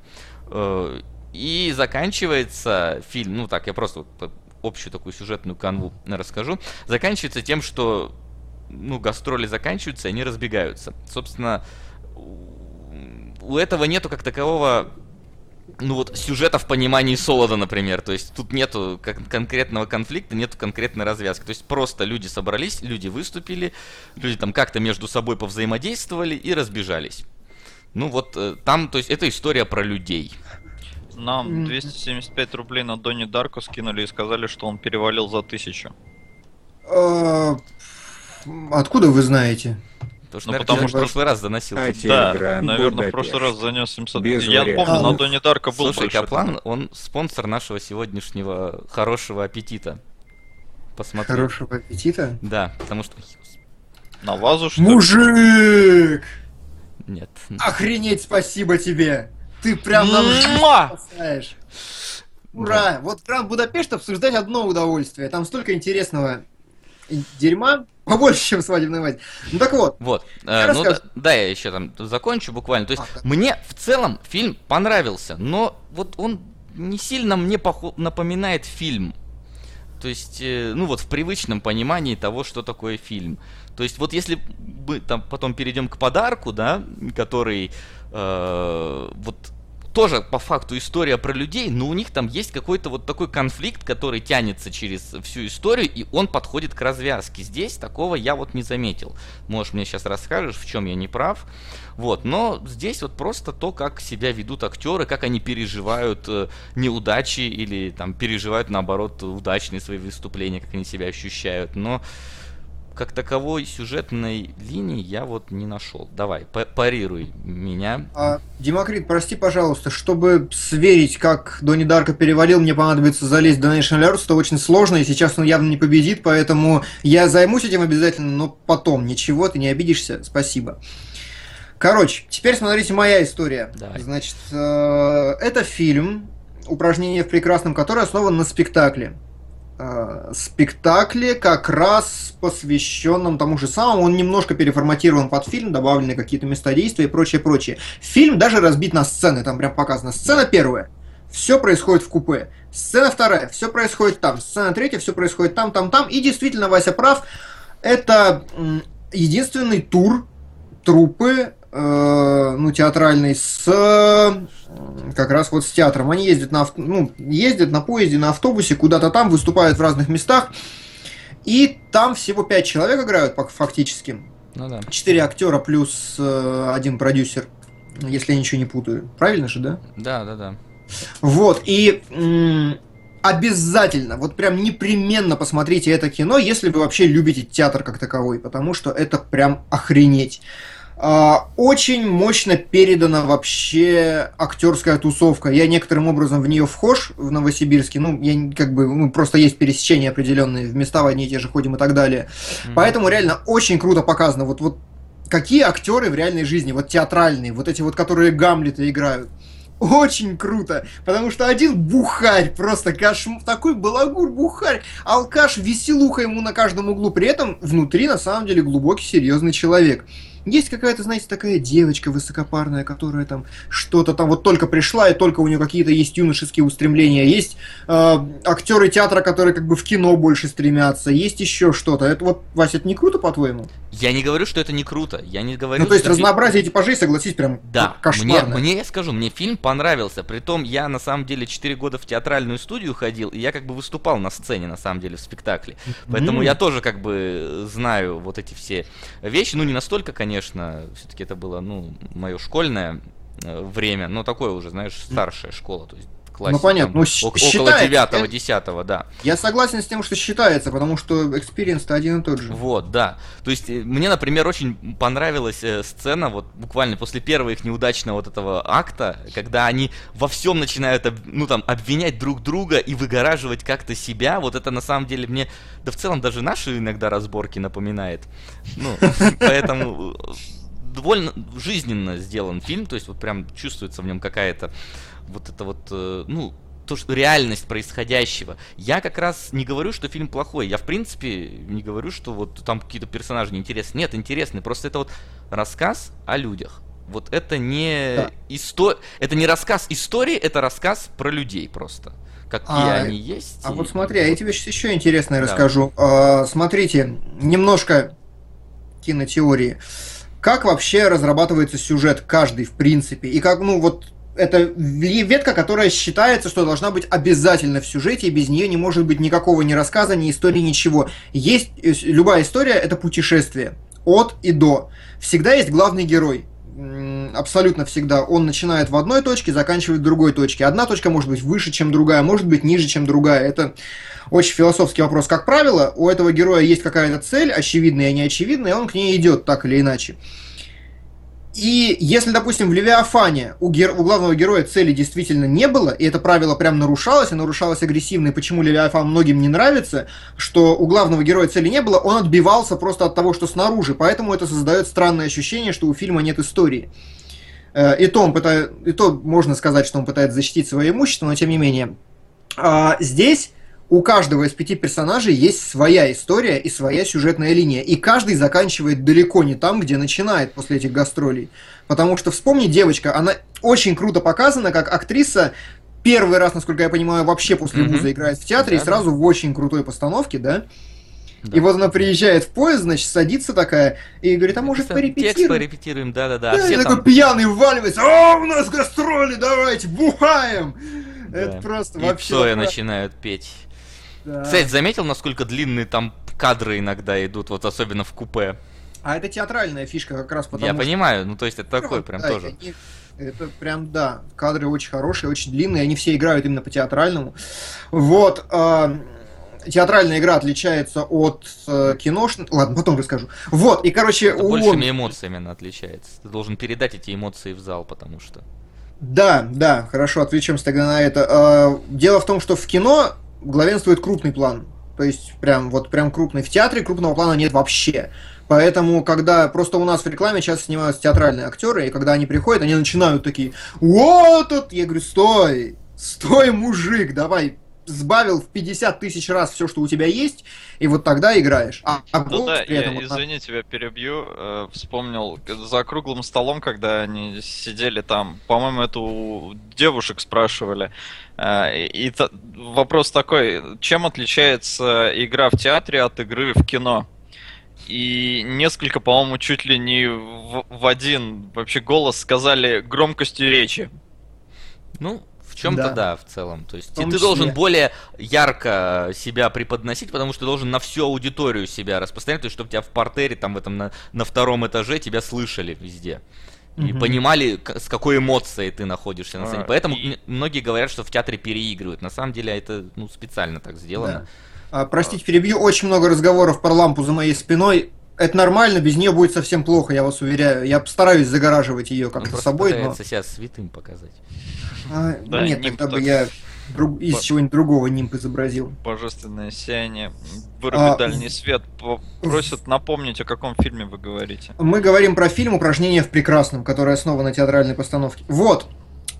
И заканчивается фильм, ну так, я просто общую такую сюжетную канву расскажу, заканчивается тем, что ну, гастроли заканчиваются, и они разбегаются. Собственно, у этого нету как такового ну вот сюжета в понимании Солода, например. То есть тут нету кон- конкретного конфликта, нету конкретной развязки. То есть просто люди собрались, люди выступили, люди там как-то между собой повзаимодействовали и разбежались. Ну вот э, там, то есть это история про людей. Нам 275 рублей на Донни Дарко скинули и сказали, что он перевалил за тысячу. А, откуда вы знаете? Потому что, ну, потому что в прошлый раз заносил. А, да, наверное, в прошлый раз занес 700. Без Я помню, на Донни Дарко был Слушай, Каплан, он спонсор нашего сегодняшнего хорошего аппетита. Посмотри. Хорошего аппетита? Да, потому что... На вазу, что Мужик! Нет. Охренеть, спасибо тебе! Ты прям нам. Ура! Да. Вот Гранд Будапешт обсуждать одно удовольствие. Там столько интересного дерьма, побольше, чем свадебная мать. Ну так вот. Вот. Э, ну да, да, я еще там закончу буквально. То есть а, мне в целом фильм понравился, но вот он не сильно мне похо- напоминает фильм. То есть, э, ну вот в привычном понимании того, что такое фильм. То есть вот если мы там потом перейдем к подарку, да, который э, вот тоже по факту история про людей, но у них там есть какой-то вот такой конфликт, который тянется через всю историю, и он подходит к развязке. Здесь такого я вот не заметил. Можешь мне сейчас расскажешь, в чем я не прав. Вот, но здесь вот просто то, как себя ведут актеры, как они переживают э, неудачи или там переживают наоборот удачные свои выступления, как они себя ощущают. Но как таковой сюжетной линии я вот не нашел. Давай, парируй меня. А, Демокрит, прости, пожалуйста, чтобы сверить, как Донни Дарка перевалил, мне понадобится залезть в National Arts, это очень сложно, и сейчас он явно не победит, поэтому я займусь этим обязательно, но потом. Ничего, ты не обидишься, спасибо. Короче, теперь смотрите моя история. Давай. Значит, э, это фильм «Упражнение в прекрасном», который основан на спектакле спектакле, как раз посвященном тому же самому. Он немножко переформатирован под фильм, добавлены какие-то места действия и прочее, прочее. Фильм даже разбит на сцены, там прям показано. Сцена первая. Все происходит в купе. Сцена вторая. Все происходит там. Сцена третья. Все происходит там, там, там. И действительно, Вася прав. Это единственный тур трупы э, ну, театральный с как раз вот с театром. Они ездят на, ну, ездят на поезде, на автобусе, куда-то там, выступают в разных местах. И там всего пять человек играют фактически. Ну да. Четыре актера плюс э, один продюсер, если я ничего не путаю. Правильно же, да? Да, да, да. Вот, и обязательно, вот прям непременно посмотрите это кино, если вы вообще любите театр как таковой, потому что это прям охренеть. А, очень мощно передана вообще актерская тусовка. Я некоторым образом в нее вхож в Новосибирске. Ну, я как бы, ну, просто есть пересечения определенные, в места в одни и те же ходим и так далее. Mm-hmm. Поэтому реально очень круто показано. Вот, вот какие актеры в реальной жизни, вот театральные, вот эти вот, которые Гамлета играют. Очень круто, потому что один бухарь, просто каш... такой балагур бухарь, алкаш, веселуха ему на каждом углу, при этом внутри на самом деле глубокий серьезный человек. Есть какая-то, знаете, такая девочка высокопарная, которая там что-то там вот только пришла, и только у нее какие-то есть юношеские устремления. Есть э, актеры театра, которые как бы в кино больше стремятся. Есть еще что-то. Это вот, Вася, это не круто, по-твоему? Я не говорю, что это не круто. Я не говорю, Ну, то есть что разнообразие типажей, согласись, прям Да, кошмарное. мне, мне, я скажу, мне фильм понравился. Притом я на самом деле 4 года в театральную студию ходил, и я как бы выступал на сцене, на самом деле, в спектакле. Поэтому М. я тоже как бы знаю вот эти все вещи. Ну, не настолько, конечно, все-таки это было, ну, мое школьное э, время, но такое уже, знаешь, старшая школа, то есть классе, Ну, понятно, там, ну, около считается, девятого, э? десятого, да. Я согласен с тем, что считается, потому что экспириенс-то один и тот же. Вот, да. То есть э, мне, например, очень понравилась э, сцена, вот буквально после первого их неудачного вот этого акта, когда они во всем начинают, ну там, обвинять друг друга и выгораживать как-то себя. Вот это на самом деле мне, да в целом даже наши иногда разборки напоминает. Ну, поэтому э, довольно жизненно сделан фильм, то есть вот прям чувствуется в нем какая-то вот это вот, э, ну, то, что реальность происходящего. Я как раз не говорю, что фильм плохой. Я, в принципе, не говорю, что вот там какие-то персонажи неинтересные. Нет, интересные. Просто это вот рассказ о людях. Вот это не Да. исто... это не рассказ истории, это рассказ про людей просто. Какие А, они есть. А и- вот смотри, а я тебе сейчас еще интересное Да. расскажу. А, смотрите, немножко кинотеории. Как вообще разрабатывается сюжет каждый, в принципе? И как, ну, вот это ве- ветка, которая считается, что должна быть обязательно в сюжете, и без нее не может быть никакого ни рассказа, ни истории, ничего. Есть э, любая история это путешествие от и до. Всегда есть главный герой. Абсолютно всегда. Он начинает в одной точке, заканчивает в другой точке. Одна точка может быть выше, чем другая, может быть ниже, чем другая. Это очень философский вопрос. Как правило, у этого героя есть какая-то цель, очевидная и неочевидная, и он к ней идет так или иначе. И если, допустим, в Левиафане у, гер- у главного героя цели действительно не было, и это правило прям нарушалось, и нарушалось агрессивно, и почему Левиафан многим не нравится, что у главного героя цели не было, он отбивался просто от того, что снаружи, поэтому это создает странное ощущение, что у фильма нет истории. Э, И то, он пытает, и то можно сказать, что он пытается защитить свое имущество, но тем не менее. А, здесь у каждого из пяти персонажей есть своя история и своя сюжетная линия. И каждый заканчивает далеко не там, где начинает после этих гастролей. Потому что вспомни, девочка, она очень круто показана, как актриса первый раз, насколько я понимаю, вообще после вуза играет в театре, Да, и сразу в очень крутой постановке, да? Да. И вот она приезжает в поезд, значит, садится такая, и говорит, а может Текст порепетируем? порепетируем, да-да-да. Да, и там- такой пьяный вваливается, о, у нас гастроли, давайте, бухаем! Да. Это просто и вообще... Цоя начинают петь. Да. Кстати, заметил, насколько длинные там кадры иногда идут, вот особенно в купе? А это театральная фишка как раз потому Я что- понимаю, ну то есть это такой прям Да, тоже. они- Это прям, да, кадры очень хорошие, очень длинные, они все играют именно по театральному. Вот, а, театральная игра отличается от э, киношной... Ладно, потом расскажу. Вот, и, короче, Это у... большими эмоциями она отличается. Ты должен передать эти эмоции в зал, потому что. Да, да, хорошо, отвлечемся тогда на это. А, Дело в том, что в кино главенствует крупный план. То есть прям вот прям крупный. В театре крупного плана нет вообще. Поэтому, когда просто у нас в рекламе часто снимаются театральные актеры, и когда они приходят, они начинают такие, вот тут, я говорю, стой, стой, мужик, давай, сбавил в 50 тысяч раз все, что у тебя есть, и вот тогда играешь. А, а Ну голос да, при этом я, вот извини, тебя перебью. э, вспомнил за круглым столом, когда они сидели там, по-моему, это у девушек спрашивали. э, и та- вопрос такой: чем отличается игра в театре от игры в кино? И несколько, по-моему, чуть ли не в, в один вообще голос сказали громкостью речи. Ну, чем-то Да. да. в целом. То есть ты числе. должен более ярко себя преподносить, потому что ты должен на всю аудиторию себя распространять, то есть чтобы тебя в портере, там в этом на, на втором этаже тебя слышали везде. И Мгм. понимали, с какой эмоцией ты находишься на сцене. А, Поэтому и- многие говорят, что в театре переигрывают. На самом деле это ну, специально так сделано. Да. А, простите, перебью. Очень много разговоров про лампу за моей спиной. Это нормально, без нее будет совсем плохо, я вас уверяю. Я постараюсь загораживать ее как-то просто собой, но... пытается себя святым показать. А, Да, нет, тогда бы я друг- из По- чего-нибудь другого нимб изобразил. Божественное сияние. Вырубит А, дальний свет. Просят напомнить, о каком фильме вы говорите. Мы говорим про фильм «Упражнение в прекрасном», который основан на театральной постановке. Вот.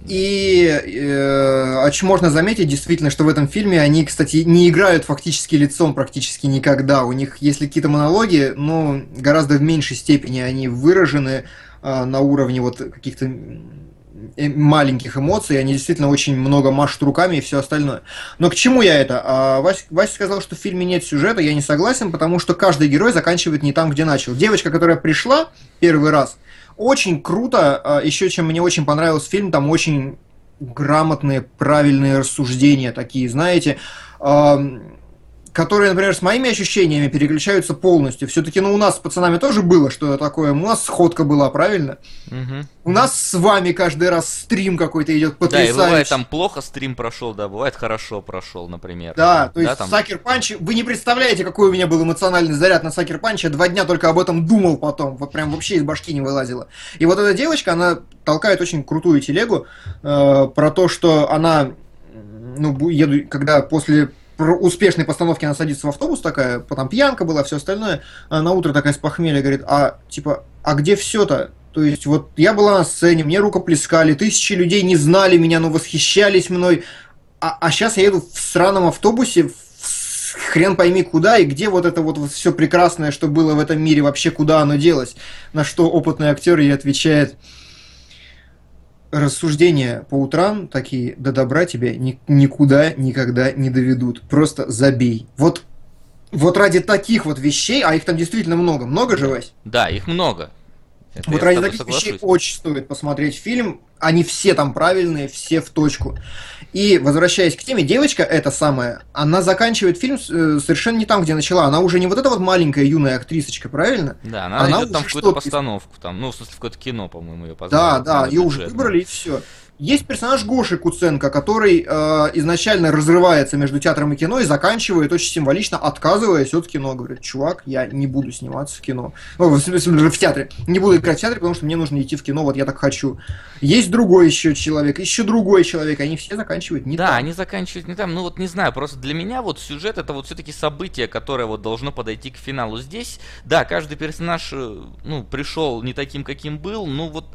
И э, о можно заметить, действительно, что в этом фильме они, кстати, не играют фактически лицом практически никогда. У них, если какие-то монологи, но гораздо в меньшей степени они выражены э, на уровне вот каких-то э, маленьких эмоций, они действительно очень много машут руками и все остальное. Но к чему я это? А, Вася, Вася сказал, что в фильме нет сюжета, я не согласен, потому что каждый герой заканчивает не там, где начал. Девочка, которая пришла первый раз, очень круто. А, Еще чем мне очень понравился фильм, там очень грамотные, правильные рассуждения такие, знаете, которые, например, с моими ощущениями переключаются полностью. Все-таки, ну, у нас с пацанами тоже было что такое. У нас сходка была, правильно? Угу. У нас с вами каждый раз стрим какой-то идет потрясающий. Да, и бывает там плохо стрим прошел, да, бывает хорошо прошел, например. Да, то есть да, там... Сакер Панч, вы не представляете, какой у меня был эмоциональный заряд на Sucker Punch. Я два дня только об этом думал потом. Вот прям вообще из башки не вылазила. И вот эта девочка, она толкает очень крутую телегу э, про то, что она ну, еду, когда после успешной постановки она садится в автобус такая, потом пьянка была, все остальное, а на утро такая с похмелья говорит, а типа, а где все-то? То есть вот я была на сцене, мне рукоплескали, тысячи людей не знали меня, но восхищались мной, а, а сейчас я еду в сраном автобусе, в хрен пойми куда и где вот это вот, вот все прекрасное, что было в этом мире, вообще куда оно делось. На что опытный актер ей отвечает, рассуждения по утрам такие, до добра тебя ни, никуда никогда не доведут. Просто забей. Вот, вот ради таких вот вещей, а их там действительно много. Много же, Вась? Да, их много. Это вот ради таких соглашусь. вещей очень стоит посмотреть фильм. Они все там правильные, все в точку. И возвращаясь к теме, девочка эта самая, она заканчивает фильм э, совершенно не там, где начала. Она уже не вот эта вот маленькая юная актрисочка, правильно? Да, она, она идет там в какую-то постановку, там, ну, в смысле, в какое-то кино, по-моему, ее позвали. Да, да, ее уже выбрали и все. Есть персонаж Гоши Куценко, который э, изначально разрывается между театром и кино и заканчивает очень символично, отказываясь от кино. Говорит, чувак, я не буду сниматься в кино. Ну, в смысле, в театре. Не буду играть в театре, потому что мне нужно идти в кино, вот я так хочу. Есть другой еще человек, еще другой человек, они все заканчивают не да, там. Да, они заканчивают не там. Ну вот не знаю, просто для меня вот сюжет это вот все-таки событие, которое вот должно подойти к финалу. Здесь, да, каждый персонаж, э, ну, пришел не таким, каким был, ну вот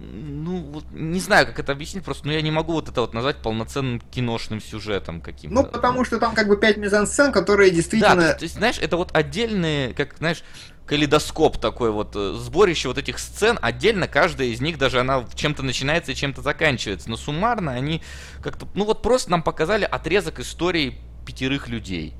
ну, вот, не знаю, как это объяснить, просто, но я не могу вот это вот назвать полноценным киношным сюжетом каким-то. Ну, потому что там как бы пять мизансцен, которые действительно... Да, то есть, знаешь, это вот отдельные, как, знаешь, калейдоскоп такой вот, э, сборище вот этих сцен, отдельно каждая из них, даже она чем-то начинается и чем-то заканчивается, но суммарно они как-то, ну вот просто нам показали отрезок истории пятерых людей.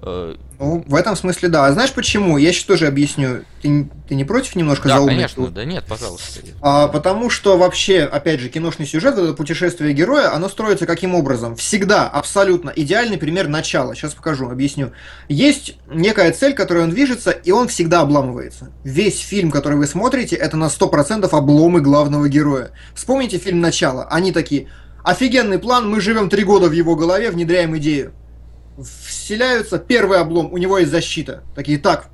Э, ну, в этом смысле да. А знаешь почему? Я сейчас тоже объясню. Ты, ты не против немножко да, заумничать? конечно, да нет, пожалуйста. А, потому что вообще, опять же, киношный сюжет, это путешествие героя, оно строится каким образом? Всегда абсолютно идеальный пример начала. Сейчас покажу, объясню. Есть некая цель, к которой он движется, и он всегда обламывается. Весь фильм, который вы смотрите, это на 100% обломы главного героя. Вспомните фильм «Начало». Они такие, офигенный план, мы живем три года в его голове, внедряем идею вселяются, первый облом, у него есть защита. Такие, так,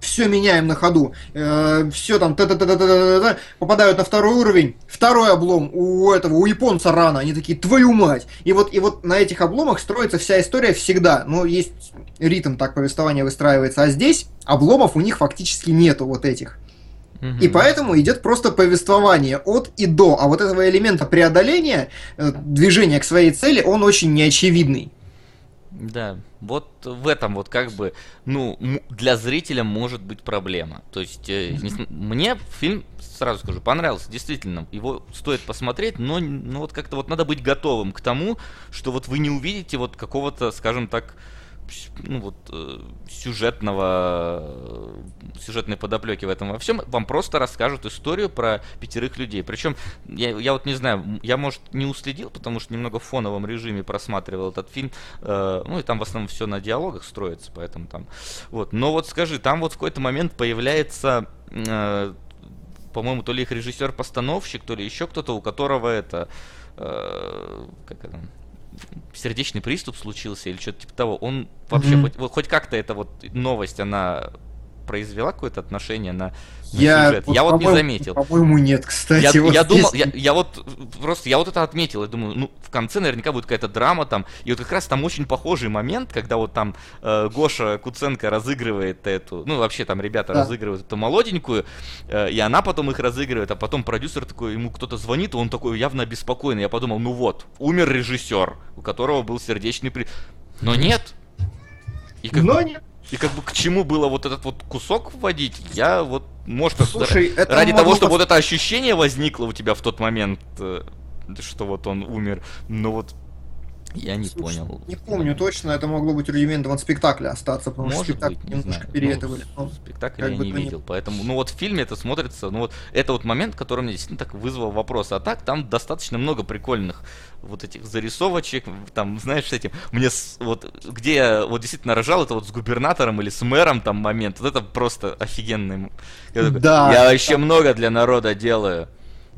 все меняем на ходу, э, все там, та -та -та -та -та -та -та, попадают на второй уровень, второй облом у этого, у японца рано, они такие, твою мать! И вот, и вот на этих обломах строится вся история всегда, но есть ритм так повествования выстраивается, а здесь обломов у них фактически нету вот этих. И поэтому идет просто повествование от и до, а вот этого элемента преодоления, э, движения к своей цели, он очень неочевидный. Да, вот в этом вот как бы, ну, для зрителя может быть проблема. То есть, э, не, мне фильм, сразу скажу, понравился, действительно, его стоит посмотреть, но ну, вот как-то вот надо быть готовым к тому, что вот вы не увидите вот какого-то, скажем так, ну вот э, сюжетного э, сюжетной подоплеки в этом во всем, вам просто расскажут историю про пятерых людей. Причем я, я вот не знаю, я может не уследил, потому что немного в фоновом режиме просматривал этот фильм, э, ну и там в основном все на диалогах строится, поэтому там вот. Но вот скажи, там вот в какой-то момент появляется э, по-моему, то ли их режиссер-постановщик, то ли еще кто-то, у которого это э, как это сердечный приступ случился или что-то типа того, он вообще mm-hmm. хоть, хоть как-то эта вот новость, она произвела какое-то отношение на, на я, сюжет? Вот, я вот не заметил. По-моему, нет, кстати. Я, вот я здесь... думал, я, я вот просто, я вот это отметил, я думаю, ну, в конце наверняка будет какая-то драма там, и вот как раз там очень похожий момент, когда вот там э, Гоша Куценко разыгрывает эту, ну, вообще там ребята да. разыгрывают эту молоденькую, э, и она потом их разыгрывает, а потом продюсер такой, ему кто-то звонит, и он такой явно обеспокоенный, я подумал, ну вот, умер режиссер, у которого был сердечный при... Но нет. И как Но нет. И как бы к чему было вот этот вот кусок вводить, я вот, может, Слушай, это ради того, чтобы вот это ощущение возникло у тебя в тот момент, э, что вот он умер, но вот я не Слушай, понял. Не помню точно, это могло быть рудиментом от спектакля остаться, потому Может что спектакль быть, не немножко знаю. переэтовали. Ну, спектакль я не видел, нет. поэтому, ну вот в фильме это смотрится, ну вот это вот момент, который мне действительно так вызвал вопрос. А так там достаточно много прикольных вот этих зарисовочек, там, знаешь, с этим, мне с, вот, где я вот действительно рожал, это вот с губернатором или с мэром там момент, вот это просто офигенный. Я, да. я вообще да. много для народа делаю.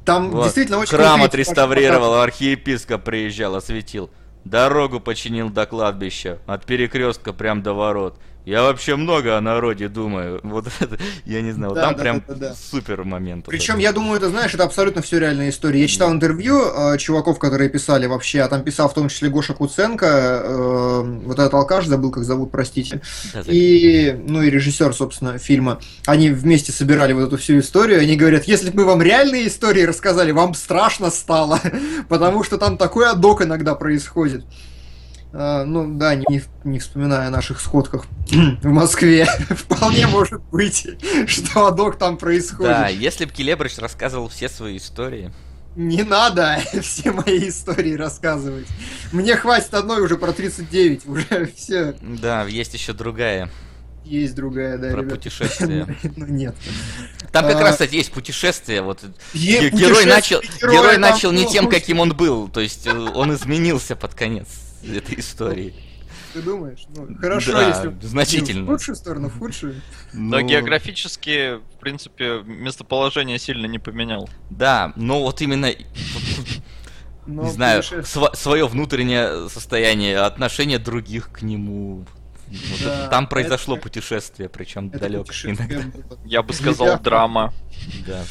Там вот. действительно очень... Храм отреставрировал, архиепископ приезжал, осветил. Дорогу починил до кладбища, от перекрестка прям до ворот. Я вообще много о народе думаю. Вот это, я не знаю, да, там да, прям да, да, супер момент. Причем, я думаю, это, знаешь, это абсолютно все реальная история. Я читал интервью э, чуваков, которые писали вообще, а там писал в том числе Гоша Куценко, э, вот этот алкаш, забыл, как зовут, простите. Да, и, ну, и режиссер, собственно, фильма. Они вместе собирали вот эту всю историю, они говорят, если бы мы вам реальные истории рассказали, вам страшно стало, потому что там такой адок иногда происходит. А, ну да, не, не вспоминая о наших сходках в Москве, вполне может быть, что адок там происходит. Да, если бы Келебрыч рассказывал все свои истории. Не надо все мои истории рассказывать. Мне хватит одной уже про 39, уже все. Да, есть еще другая. Есть другая, да, Про ребят. путешествие. ну нет. Там как а... раз, кстати, есть путешествие. Вот е- герой начал, герой начал не тем, каким он был. То есть э, он изменился под конец этой истории. Ты думаешь? Ну, хорошо, да, если значительно. в худшую сторону, в худшую. Но ну... географически, в принципе, местоположение сильно не поменял. Да, но вот именно но не знаю, св- свое внутреннее состояние, отношение других к нему. Вот да, там произошло это, путешествие, причем далеко иногда. Я бы сказал, драма. Да.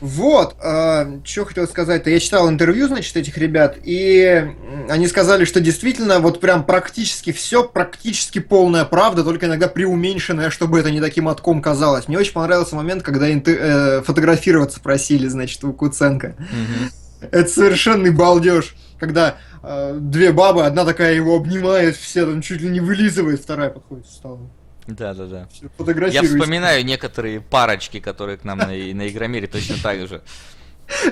Вот, э, что хотел сказать-то. Я читал интервью, значит, этих ребят, и они сказали, что действительно вот прям практически все, практически полная правда, только иногда преуменьшенная, чтобы это не таким отком казалось. Мне очень понравился момент, когда инты- э, фотографироваться просили, значит, у Куценко. Угу. Это совершенный балдеж, когда э, две бабы, одна такая его обнимает, все там чуть ли не вылизывает, вторая подходит в сторону. Да, да, да. Я вспоминаю некоторые парочки, которые к нам на, на Игромире точно так же.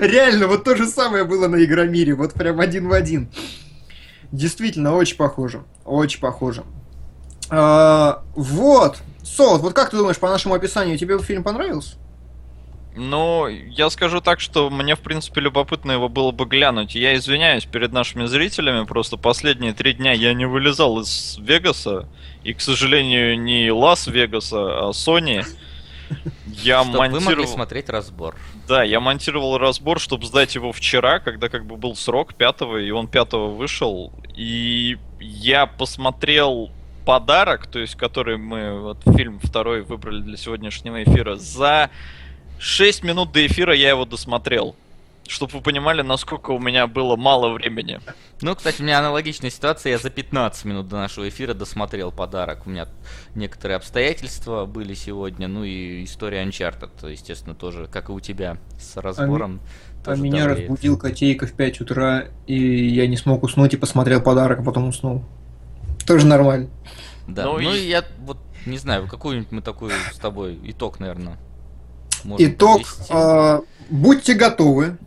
Реально, вот то же самое было на Игромире, вот прям один в один. Действительно, очень похоже. Очень похоже. А, вот. Солод, вот как ты думаешь, по нашему описанию, тебе фильм понравился? Ну, я скажу так, что мне, в принципе, любопытно его было бы глянуть. Я извиняюсь перед нашими зрителями, просто последние три дня я не вылезал из Вегаса. И, к сожалению, не Лас-Вегаса, а Sony. Я чтобы монтировал... вы могли смотреть разбор. Да, я монтировал разбор, чтобы сдать его вчера, когда как бы был срок пятого, и он пятого вышел. И я посмотрел подарок, то есть который мы, вот фильм второй выбрали для сегодняшнего эфира, за 6 минут до эфира я его досмотрел. Чтобы вы понимали, насколько у меня было мало времени. Ну, кстати, у меня аналогичная ситуация. Я за 15 минут до нашего эфира досмотрел подарок. У меня некоторые обстоятельства были сегодня. Ну и история Uncharted, естественно, тоже, как и у тебя, с разбором. А, а меня давлеет. разбудил котейка в 5 утра, и я не смог уснуть и посмотрел подарок, а потом уснул. Тоже нормально. Да, ну, ну и... я вот не знаю, какой-нибудь мы такой с тобой итог, наверное, Итог. Э, будьте готовы,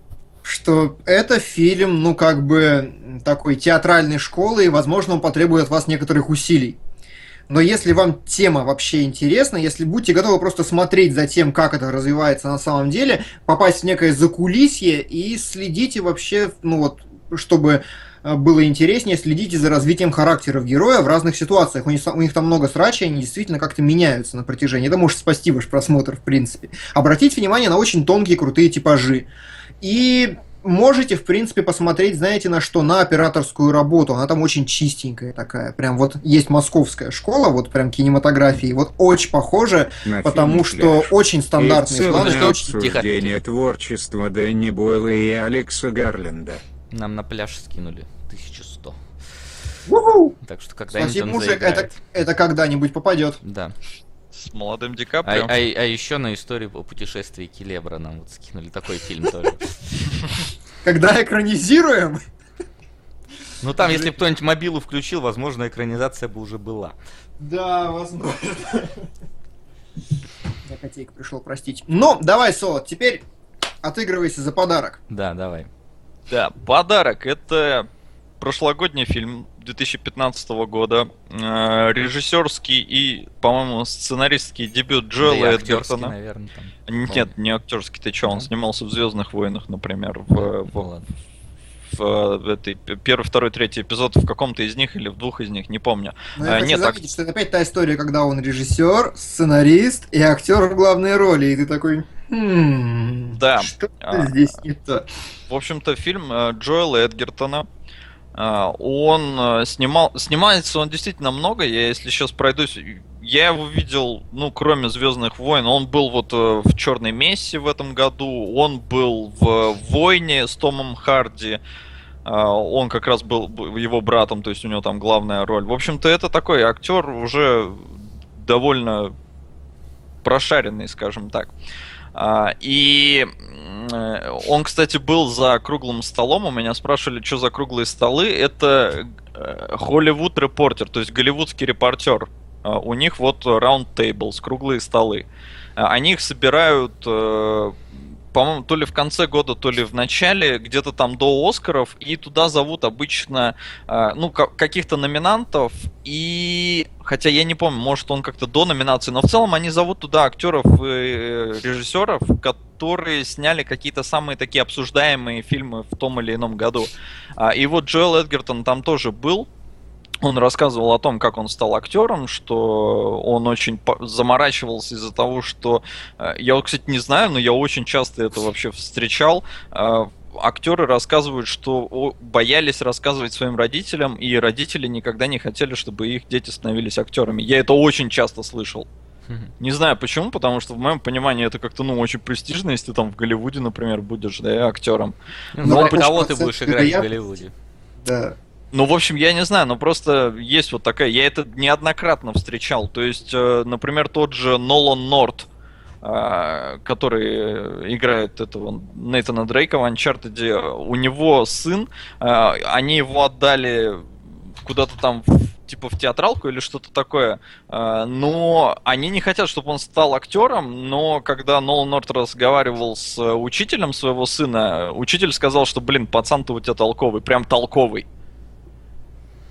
что это фильм, ну, как бы такой театральной школы, и, возможно, он потребует от вас некоторых усилий. Но если вам тема вообще интересна, если будьте готовы просто смотреть за тем, как это развивается на самом деле, попасть в некое закулисье и следите вообще, ну вот, чтобы Э, было интереснее, следите за развитием характеров героя в разных ситуациях. У них, у них там много срачей, они действительно как-то меняются на протяжении. Это может спасти ваш просмотр, в принципе. Обратите внимание на очень тонкие, крутые типажи. И можете, в принципе, посмотреть, знаете, на что? На операторскую работу. Она там очень чистенькая такая. Прям вот есть московская школа, вот прям кинематографии. Вот очень похоже, на потому что Фляж. очень стандартные планы. обсуждение творчества Дэнни Бойла и Алекса Гарленда. Нам на пляж скинули 1100. У-ху! Так что когда-нибудь Спасибо, мужик, это, это когда-нибудь попадет. Да. С молодым Ди Каприо. А, а, а еще на историю о путешествии Келебра нам вот скинули такой фильм тоже. Когда экранизируем? Ну там, если кто-нибудь мобилу включил, возможно, экранизация бы уже была. Да, возможно. Я котейка пришел простить. Ну, давай, Солод, теперь отыгрывайся за подарок. Да, давай. Да, подарок это прошлогодний фильм 2015 года, э, режиссерский и, по-моему, сценаристский дебют Джоэла да Эдгертона. наверное, там. Нет, не актерский, ты что, он снимался в Звездных войнах, например, в, в, в, в этой первый, второй, третий эпизод в каком-то из них или в двух из них, не помню. Но я а, нет, заметить, так... что это опять та история, когда он режиссер, сценарист и актер в главной роли, и ты такой. Хм, да. Что а, здесь не то. В общем-то, фильм э, Джоэла Эдгертона он э, снимал, снимается он действительно много. Я, если сейчас пройдусь, я его видел, ну, кроме Звездных войн, он был вот э, в Черной Мессе в этом году, он был в Войне с Томом Харди. А, он как раз был его братом, то есть у него там главная роль. В общем-то, это такой актер уже довольно прошаренный, скажем так. А, и Э, он, кстати, был за круглым столом. У меня спрашивали, что за круглые столы. Это Холливуд э, репортер, то есть голливудский репортер. Э, у них вот round tables, круглые столы. Они их собирают по-моему, то ли в конце года, то ли в начале, где-то там до Оскаров, и туда зовут обычно, э, ну, каких-то номинантов, и, хотя я не помню, может он как-то до номинации, но в целом они зовут туда актеров и э, режиссеров, которые сняли какие-то самые такие обсуждаемые фильмы в том или ином году. А, и вот Джоэл Эдгертон там тоже был, он рассказывал о том, как он стал актером, что он очень заморачивался из-за того, что э, я, вот, кстати, не знаю, но я очень часто это вообще встречал. Э, актеры рассказывают, что боялись рассказывать своим родителям, и родители никогда не хотели, чтобы их дети становились актерами. Я это очень часто слышал. Не знаю почему, потому что в моем понимании это как-то ну очень престижно, если ты там в Голливуде, например, будешь да, актером. Ну, но кого ты будешь играть в Голливуде? Да. Ну, в общем, я не знаю, но просто есть вот такая, я это неоднократно встречал. То есть, э, например, тот же Нолан Норт, э, который играет этого Нейтана Дрейка в Uncharted, у него сын, э, они его отдали куда-то там типа в театралку или что-то такое. Но они не хотят, чтобы он стал актером, но когда Нолан Норт разговаривал с учителем своего сына, учитель сказал, что, блин, пацан-то у тебя толковый, прям толковый.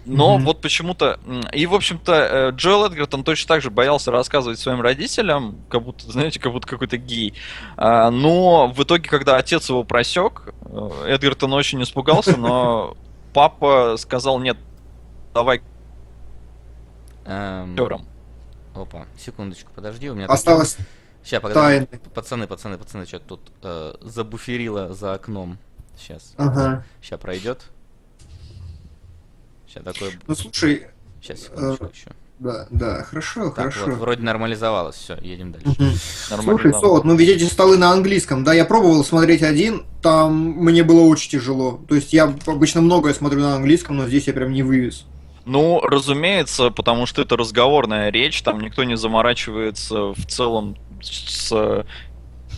Но mm-hmm. вот почему-то... И, в общем-то, э, Джоэл Эдгертон точно так же боялся рассказывать своим родителям, как будто, знаете, как будто какой-то гей. А, но в итоге, когда отец его просек, э, Эдгертон очень испугался, но папа сказал, нет, давай эм... Опа, секундочку, подожди, у меня... Осталось... Сейчас, погоди, пацаны, пацаны, пацаны, что тут э, забуферило за окном. Сейчас. Ага. Сейчас пройдет. Сейчас такое... Ну, слушай... Сейчас, секундочку э, еще. Да, да, хорошо, так, хорошо. Вот, вроде нормализовалось, все, едем дальше. Слушай, Солод, ну ведь эти столы на английском, да, я пробовал смотреть один, там мне было очень тяжело. То есть я обычно многое смотрю на английском, но здесь я прям не вывез. Ну, разумеется, потому что это разговорная речь, там никто не заморачивается в целом с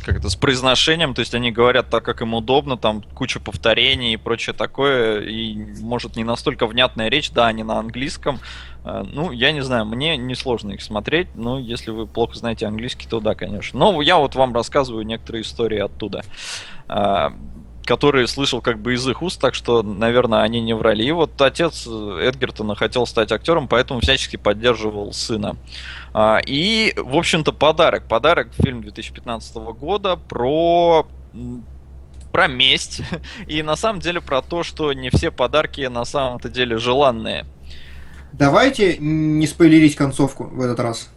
как это, с произношением, то есть они говорят так, как им удобно, там куча повторений и прочее такое, и может не настолько внятная речь, да, они на английском, э, ну, я не знаю, мне несложно их смотреть, но если вы плохо знаете английский, то да, конечно. Но я вот вам рассказываю некоторые истории оттуда э, которые слышал как бы из их уст, так что, наверное, они не врали. И вот отец Эдгертона хотел стать актером, поэтому всячески поддерживал сына. А, и, в общем-то, подарок. Подарок фильм 2015 года про про месть и на самом деле про то, что не все подарки на самом-то деле желанные. Давайте не спойлерить концовку в этот раз.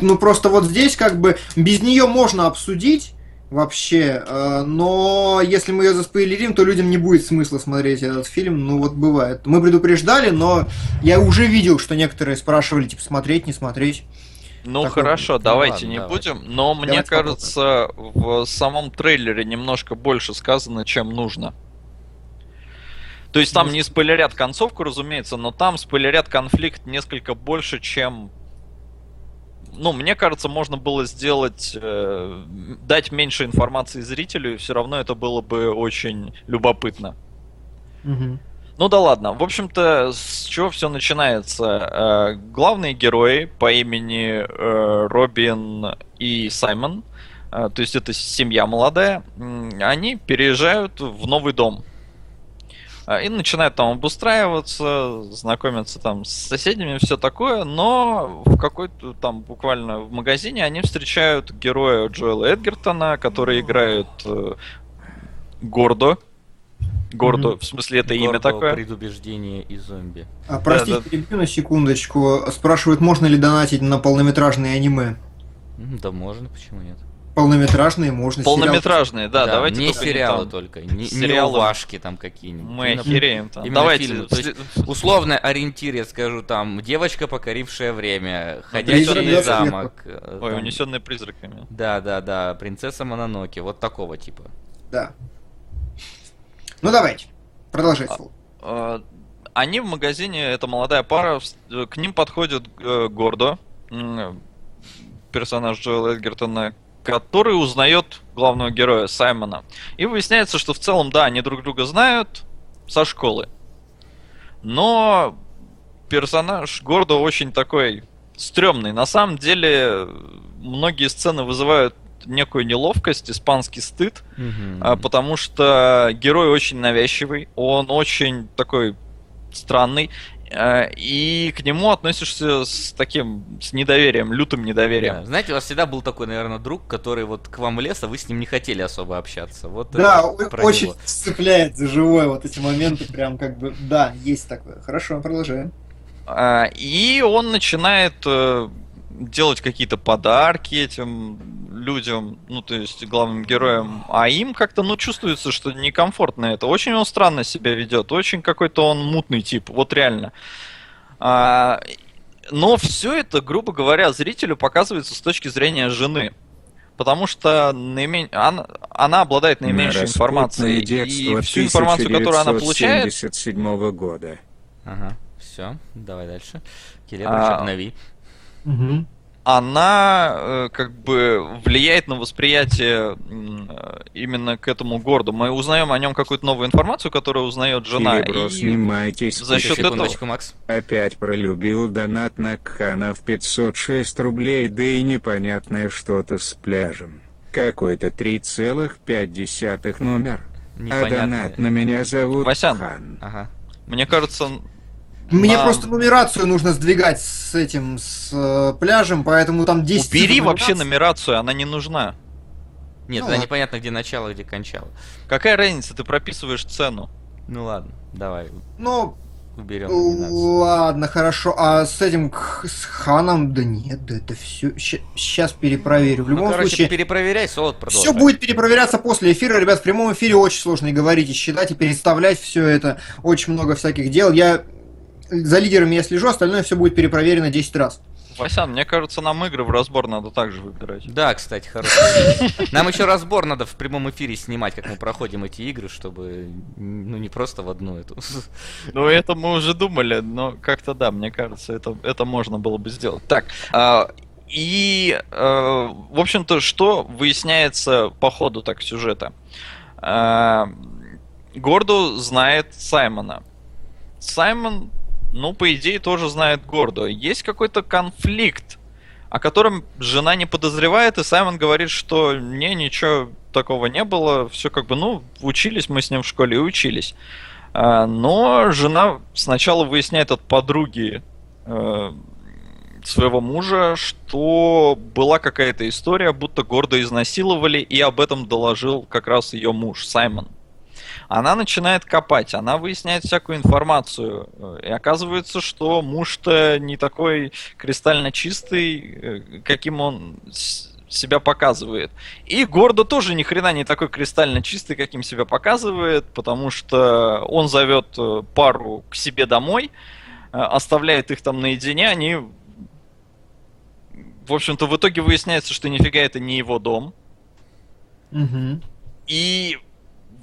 Ну просто вот здесь как бы без нее можно обсудить, Вообще. Э, но если мы ее заспойлерим, то людям не будет смысла смотреть этот фильм. Ну вот бывает. Мы предупреждали, но я уже видел, что некоторые спрашивали, типа, смотреть, не смотреть. Ну так хорошо, вот, давайте ну, ладно, не давайте. будем. Но давайте мне кажется, попробуем. в самом трейлере немножко больше сказано, чем нужно. То есть там ну, не спойлерят концовку, разумеется, но там спойлерят конфликт несколько больше, чем ну, мне кажется, можно было сделать, э, дать меньше информации зрителю, и все равно это было бы очень любопытно. Угу. Ну да ладно. В общем-то, с чего все начинается? Э, главные герои по имени э, Робин и Саймон, э, то есть это семья молодая, они переезжают в новый дом. А, и начинают там обустраиваться, знакомиться там с соседями, все такое, но в какой-то там буквально в магазине они встречают героя Джоэла Эдгертона, который играет э, Гордо. Гордо, mm-hmm. в смысле это Гордо, имя такое? предубеждение и зомби. А, простите, да, да. на секундочку. Спрашивают, можно ли донатить на полнометражные аниме? Да можно, почему нет? Полнометражные можно. Полнометражные, сериал. да, да, давайте. Не сериалы там, только, не, сериалы. не уважки там какие-нибудь. Мы именно, охереем там. Именно давайте. Фильмы. То есть, условно ориентир, я скажу, там, девочка, покорившая время, ходячий замок. Э, Ой, там, унесенные призраками. Да, да, да, принцесса Мононоки, вот такого типа. Да. Ну давайте, продолжайте. А, а, они в магазине, это молодая пара, к ним подходит э, Гордо, персонаж Джоэла Эдгертона, который узнает главного героя Саймона. И выясняется, что в целом, да, они друг друга знают со школы. Но персонаж Гордо очень такой стрёмный. На самом деле, многие сцены вызывают некую неловкость, испанский стыд, mm-hmm. потому что герой очень навязчивый, он очень такой странный. Э, и к нему относишься с таким, с недоверием, лютым недоверием. Да. Знаете, у вас всегда был такой, наверное, друг, который вот к вам лез, а вы с ним не хотели особо общаться. Вот да, очень него. цепляет за живое вот эти моменты, прям как бы, да, есть такое. Хорошо, продолжаем. А, и он начинает э, делать какие-то подарки этим людям, ну, то есть главным героям, а им как-то, ну, чувствуется, что некомфортно это. Очень он странно себя ведет, очень какой-то он мутный тип, вот реально. А, но все это, грубо говоря, зрителю показывается с точки зрения жены. Потому что наимен... она, она обладает наименьшей информацией. И всю информацию, которую она получает... года. Ага, все, давай дальше. Келебрич, а... обнови. Угу она э, как бы влияет на восприятие э, именно к этому городу. Мы узнаем о нем какую-то новую информацию, которую узнает жена. Серебро, и снимайтесь. За счет этого... Макс. Опять пролюбил донат на Кхана в 506 рублей, да и непонятное что-то с пляжем. Какой-то 3,5 номер. Непонятно. А донат на меня зовут Васян. Хан. Ага. Мне кажется, мне на... просто нумерацию нужно сдвигать с этим, с э, пляжем, поэтому там 10 Убери вообще нумерацию, она не нужна. Нет, ну, тогда непонятно, где начало, где кончало. Какая разница, ты прописываешь цену. Ну ладно, давай. Ну, уберем. Ладно, хорошо. А с этим с ханом, да нет, да это все. Сейчас перепроверю. В ну, любом ну, короче, случае. Перепроверяй, солод продолжай. Все будет перепроверяться после эфира, ребят. В прямом эфире очень сложно и говорить, и считать, и представлять все это. Очень много всяких дел. Я за лидерами я слежу, остальное все будет перепроверено 10 раз. Васян, мне кажется, нам игры в разбор надо также выбирать. Да, кстати, хорошо. Нам еще разбор надо в прямом эфире снимать, как мы проходим эти игры, чтобы ну не просто в одну эту. Ну это мы уже думали, но как-то да, мне кажется, это это можно было бы сделать. Так. А, и, э, в общем-то, что выясняется по ходу так сюжета? Э, Гордо знает Саймона. Саймон ну, по идее, тоже знает Гордо. Есть какой-то конфликт, о котором жена не подозревает, и Саймон говорит, что не, ничего такого не было, все как бы, ну, учились мы с ним в школе и учились. А, но жена сначала выясняет от подруги э, своего мужа, что была какая-то история, будто гордо изнасиловали, и об этом доложил как раз ее муж, Саймон. Она начинает копать, она выясняет всякую информацию. И оказывается, что муж-то не такой кристально чистый, э, каким он себя показывает. И Гордо тоже ни хрена не такой кристально чистый, каким себя показывает, потому что он зовет э, пару к себе домой, э, оставляет их там наедине, они... В общем-то, в итоге выясняется, что нифига это не его дом. Угу. И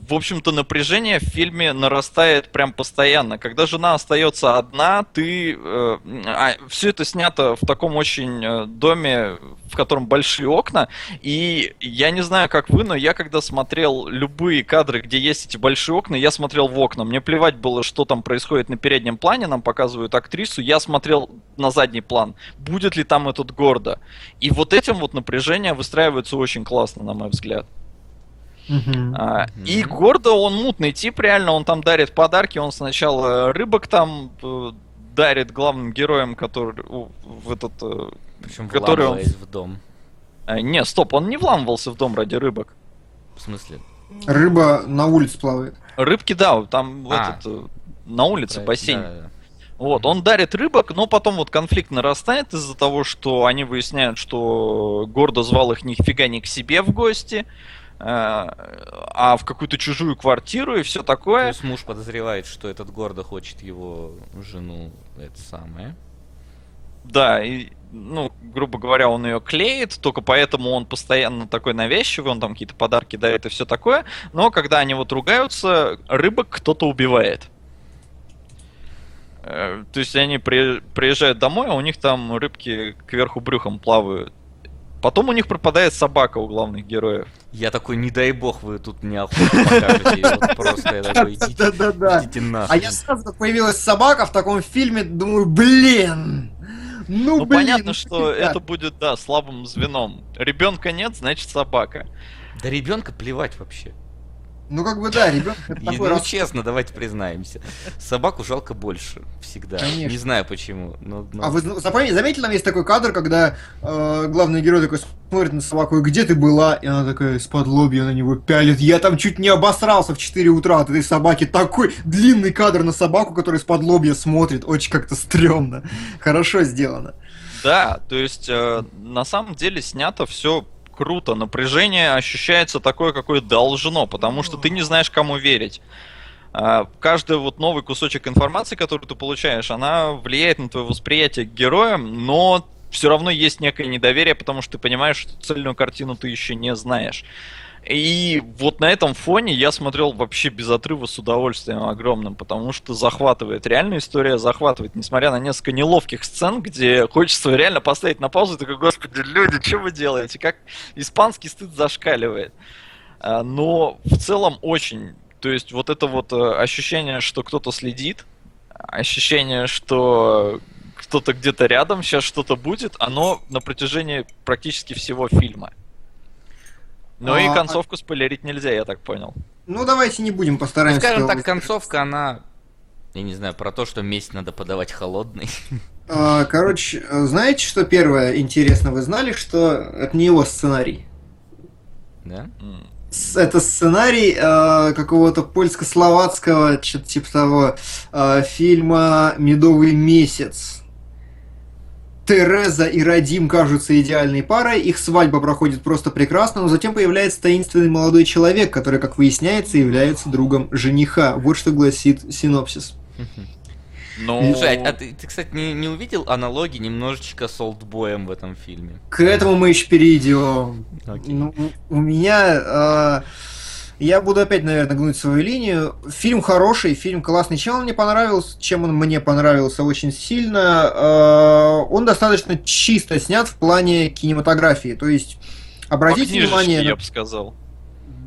в общем-то, напряжение в фильме нарастает прям постоянно. Когда жена остается одна, ты... Э, а, все это снято в таком очень э, доме, в котором большие окна. И я не знаю, как вы, но я когда смотрел любые кадры, где есть эти большие окна, я смотрел в окна. Мне плевать было, что там происходит на переднем плане, нам показывают актрису. Я смотрел на задний план. Будет ли там этот гордо? И вот этим вот напряжение выстраивается очень классно, на мой взгляд. Угу. А, и гордо он мутный тип, реально, он там дарит подарки, он сначала рыбок там э, дарит главным героям, который в этот... Э, Причем который он... в дом. А, не, стоп, он не вламывался в дом ради рыбок. В смысле? Рыба на улице плавает. Рыбки, да, там а, этот, э, на улице бассейн. Да, да. Вот, он дарит рыбок, но потом вот конфликт нарастает из-за того, что они выясняют, что Гордо звал их нифига не к себе в гости, а в какую-то чужую квартиру и все такое. Есть муж подозревает, что этот гордо хочет его жену, это самое. Да, и, ну, грубо говоря, он ее клеит, только поэтому он постоянно такой навязчивый, он там какие-то подарки дает и все такое. Но когда они вот ругаются, рыбок кто-то убивает. Э, то есть они приезжают домой, а у них там рыбки кверху брюхом плавают. Потом у них пропадает собака у главных героев. Я такой, не дай бог, вы тут не охоту покажете. просто я такой, идите, нахуй. А я сразу, как появилась собака в таком фильме, думаю, блин, ну, ну блин, понятно, что это будет, да, слабым звеном. Ребенка нет, значит собака. Да ребенка плевать вообще. Ну, как бы да, ребенок такой Ну, раз... честно, давайте признаемся. Собаку жалко больше всегда. Конечно. Не знаю почему. Но, но... А вы запомнили, заметили, там есть такой кадр, когда э, главный герой такой смотрит на собаку, где ты была? И она такая с подлобья на него пялит. Я там чуть не обосрался в 4 утра от этой собаки. Такой длинный кадр на собаку, которая с подлобья смотрит. Очень как-то стрёмно. Хорошо сделано. Да, то есть э, на самом деле снято все круто. Напряжение ощущается такое, какое должно, потому что ты не знаешь, кому верить. А, каждый вот новый кусочек информации, который ты получаешь, она влияет на твое восприятие к героям, но все равно есть некое недоверие, потому что ты понимаешь, что цельную картину ты еще не знаешь. И вот на этом фоне я смотрел вообще без отрыва с удовольствием огромным, потому что захватывает. Реальная история захватывает, несмотря на несколько неловких сцен, где хочется реально поставить на паузу и такой, господи, люди, что вы делаете? Как испанский стыд зашкаливает. А, но в целом очень. То есть вот это вот э, ощущение, что кто-то следит, ощущение, что кто-то где-то рядом, сейчас что-то будет, оно на протяжении практически всего фильма. Ну а, и концовку спойлерить нельзя, я так понял. Ну давайте не будем, постараемся. Ну, скажем так, концовка, она, я не знаю, про то, что месть надо подавать холодный. А, короче, знаете, что первое интересно? Вы знали, что это не его сценарий? Да? Это сценарий э, какого-то польско-словацкого, что-то типа того, э, фильма «Медовый месяц». Тереза и Радим кажутся идеальной парой, их свадьба проходит просто прекрасно, но затем появляется таинственный молодой человек, который, как выясняется, является другом жениха. Вот что гласит синопсис. Ну... Слушай, а ты, ты, кстати, не, не увидел аналогии немножечко с Олдбоем в этом фильме? К этому мы еще перейдем. Okay. Ну, у меня... Э, я буду опять, наверное, гнуть свою линию. Фильм хороший, фильм классный. Чем он мне понравился? Чем он мне понравился очень сильно? Э, он достаточно чисто снят в плане кинематографии. То есть, обратите По внимание... я бы сказал.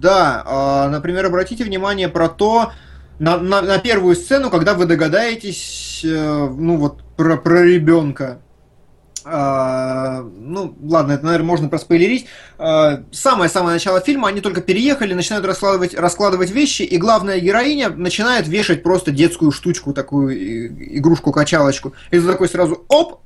Да, э, например, обратите внимание про то, на, на, на первую сцену, когда вы догадаетесь, э, ну вот, про, про ребенка. А, ну, ладно, это, наверное, можно проспойлерить. Самое-самое начало фильма, они только переехали, начинают раскладывать, раскладывать вещи, и главная героиня начинает вешать просто детскую штучку, такую игрушку-качалочку. И ты такой сразу, оп,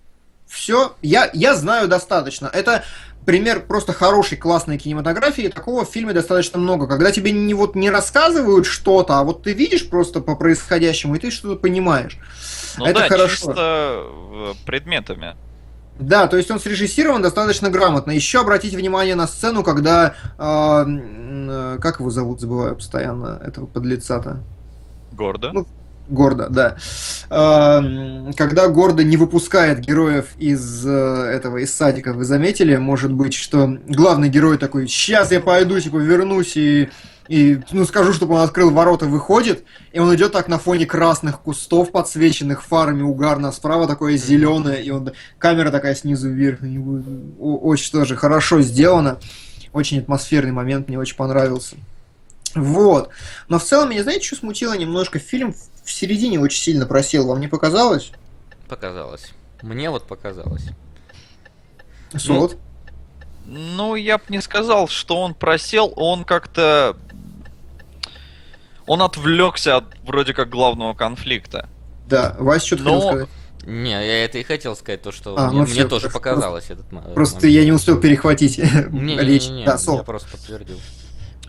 все, я, я знаю достаточно. Это пример просто хорошей, классной кинематографии. Такого в фильме достаточно много. Когда тебе не, вот, не рассказывают что-то, а вот ты видишь просто по происходящему, и ты что-то понимаешь. Ну Это да, хорошо. чисто предметами. Да, то есть он срежиссирован достаточно грамотно. Еще обратите внимание на сцену, когда... Э, э, как его зовут, забываю постоянно, этого подлеца-то. Гордо. Ну, Гордо, да. Э, когда Гордо не выпускает героев из э, этого, из садика, вы заметили, может быть, что главный герой такой, сейчас я пойду, типа, вернусь и и, ну, скажу, чтобы он открыл ворота, выходит, и он идет так на фоне красных кустов, подсвеченных фарами угарно, справа такое зеленое, и он, камера такая снизу вверх, очень тоже хорошо сделано, очень атмосферный момент, мне очень понравился. Вот. Но в целом, меня, знаете, что смутило немножко? Фильм в середине очень сильно просел, вам не показалось? Показалось. Мне вот показалось. Солод? Ну, ну, я бы не сказал, что он просел, он как-то он отвлекся от вроде как главного конфликта. Да, Вася, что ты Но... хотел сказать? Не, я это и хотел сказать, то, что а, мне, ну, мне тоже показалось просто, этот Просто момент. я не успел перехватить не, речь. Не, не, не, да, я просто подтвердил.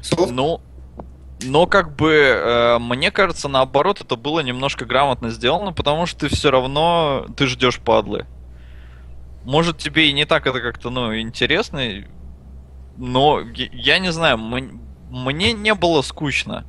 Сол? Ну, но как бы э, мне кажется, наоборот, это было немножко грамотно сделано, потому что ты все равно ты ждешь падлы. Может тебе и не так это как-то ну интересно, но я не знаю, мне не было скучно.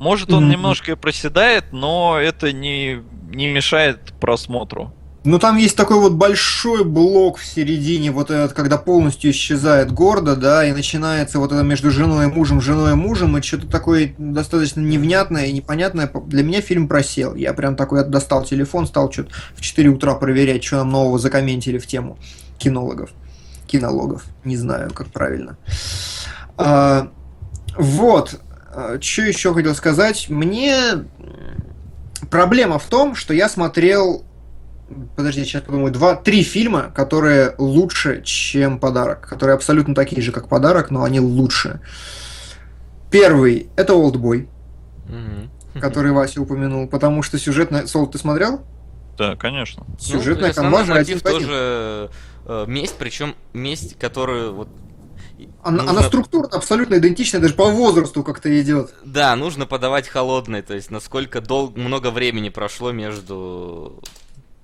Может, он mm-hmm. немножко и проседает, но это не, не мешает просмотру. Ну, там есть такой вот большой блок в середине, вот этот, когда полностью исчезает гордо, да, и начинается вот это между женой и мужем, женой и мужем, и что-то такое достаточно невнятное и непонятное. Для меня фильм просел. Я прям такой достал телефон, стал что-то в 4 утра проверять, что нам нового закомментили в тему кинологов. Кинологов. Не знаю, как правильно. А, вот. А, что еще хотел сказать? Мне проблема в том, что я смотрел, подожди, сейчас подумаю, два, три фильма, которые лучше, чем подарок, которые абсолютно такие же, как подарок, но они лучше. Первый это Олдбой, mm-hmm. который Вася упомянул, потому что сюжетная. Солд, ты смотрел? Да, конечно. Сюжетная ну, канва же один тоже э, месть, причем месть, которую вот она, нужно... она структурно абсолютно идентичная, даже по возрасту как-то идет. Да, нужно подавать холодный, то есть насколько дол... много времени прошло между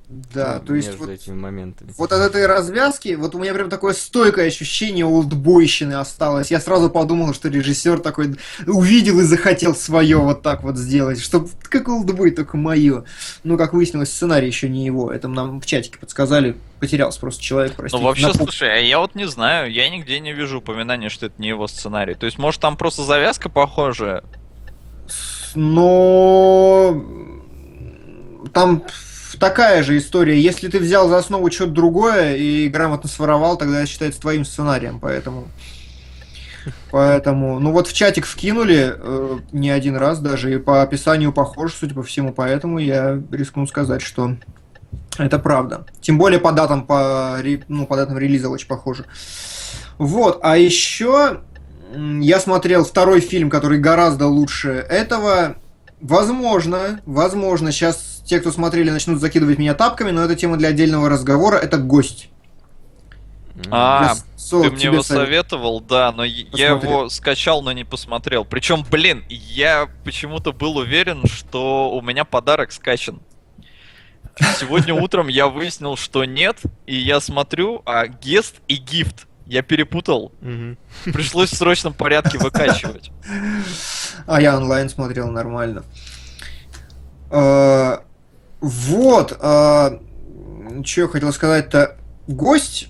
да, ну, то есть вот, этими моментами. Вот от этой развязки, вот у меня прям такое стойкое ощущение олдбойщины осталось. Я сразу подумал, что режиссер такой увидел и захотел свое вот так вот сделать, чтобы как олдбой, только мое. Ну, как выяснилось, сценарий еще не его. Это нам в чатике подсказали. Потерялся просто человек, простите. Ну, вообще, Напук... слушай, а я вот не знаю, я нигде не вижу упоминания, что это не его сценарий. То есть, может, там просто завязка похожая? Но там такая же история. Если ты взял за основу что-то другое и грамотно своровал, тогда это считается твоим сценарием, поэтому... Поэтому, ну вот в чатик вкинули э, не один раз даже, и по описанию похож, судя по всему, поэтому я рискну сказать, что это правда. Тем более по датам, по, ну, по датам релиза очень похоже. Вот, а еще я смотрел второй фильм, который гораздо лучше этого. Возможно, возможно, сейчас те, кто смотрели, начнут закидывать меня тапками, но это тема для отдельного разговора. Это гость. А, Со, ты мне его совет. советовал, да, но Посмотри. я его скачал, но не посмотрел. Причем, блин, я почему-то был уверен, что у меня подарок скачан. Сегодня утром я выяснил, что нет, и я смотрю, а гест и гифт я перепутал. Пришлось в срочном порядке выкачивать. А я онлайн смотрел нормально. А, вот, а, что я хотел сказать-то. Гость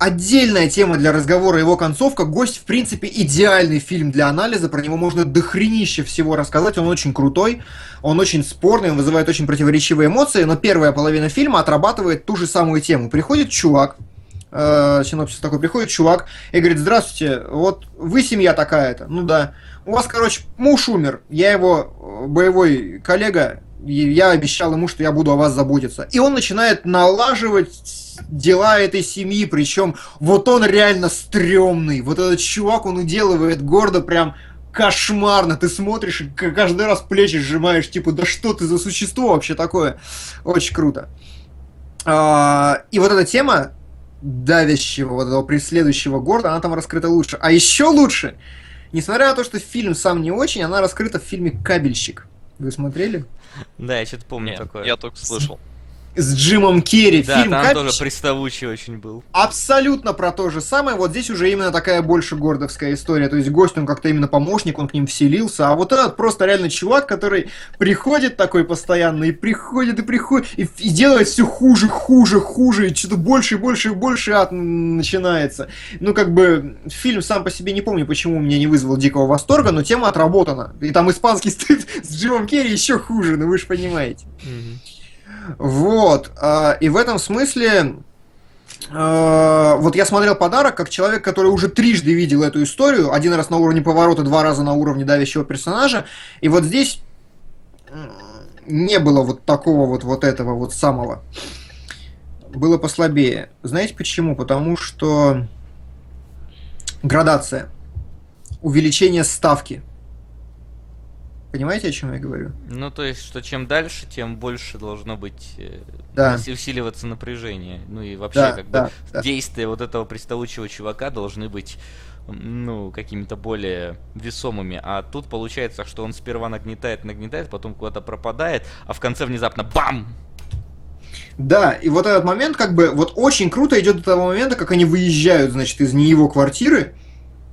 отдельная тема для разговора, его концовка. «Гость», в принципе, идеальный фильм для анализа, про него можно дохренище всего рассказать, он очень крутой, он очень спорный, он вызывает очень противоречивые эмоции, но первая половина фильма отрабатывает ту же самую тему. Приходит чувак, э, синопсис такой, приходит чувак и говорит, здравствуйте, вот вы семья такая-то, ну да, у вас, короче, муж умер, я его боевой коллега, я обещал ему, что я буду о вас заботиться. И он начинает налаживать дела этой семьи, причем вот он реально стрёмный. Вот этот чувак, он уделывает гордо прям кошмарно. Ты смотришь и каждый раз плечи сжимаешь, типа, да что ты за существо вообще такое? Очень круто. А, и вот эта тема давящего, вот этого преследующего города, она там раскрыта лучше. А еще лучше, несмотря на то, что фильм сам не очень, она раскрыта в фильме «Кабельщик». Вы смотрели? Да, я что-то помню Нет, такое. Я только слышал. С Джимом Керри. Да, Фильм там «Капич» тоже приставучий очень был. абсолютно про то же самое. Вот здесь уже именно такая больше гордовская история. То есть гость, он как-то именно помощник, он к ним вселился. А вот этот просто реально чувак, который приходит такой постоянно, и приходит, и приходит, и, и делает все хуже, хуже, хуже, и что-то больше и больше и больше ад начинается. Ну, как бы, фильм сам по себе не помню, почему меня не вызвал дикого восторга, но тема отработана. И там испанский стыд с Джимом Керри еще хуже, ну вы же понимаете. Вот. а, И в этом смысле а, вот я смотрел подарок как человек, который уже трижды видел эту историю. Один раз на уровне поворота, два раза на уровне давящего персонажа. И вот здесь не было вот такого вот, вот этого вот самого. Было послабее. Знаете почему? Потому что градация. Увеличение ставки. Понимаете, о чем я говорю? Ну, то есть, что чем дальше, тем больше должно быть э, Да. ус- усиливаться напряжение. Ну и вообще, Да, как бы, да, да. действия вот этого приставучего чувака должны быть ну, какими-то более весомыми. А тут получается, что он сперва нагнетает, нагнетает, потом куда-то пропадает, а в конце внезапно бам! Да, и вот этот момент, как бы, вот очень круто идет до того момента, как они выезжают, значит, из не его квартиры,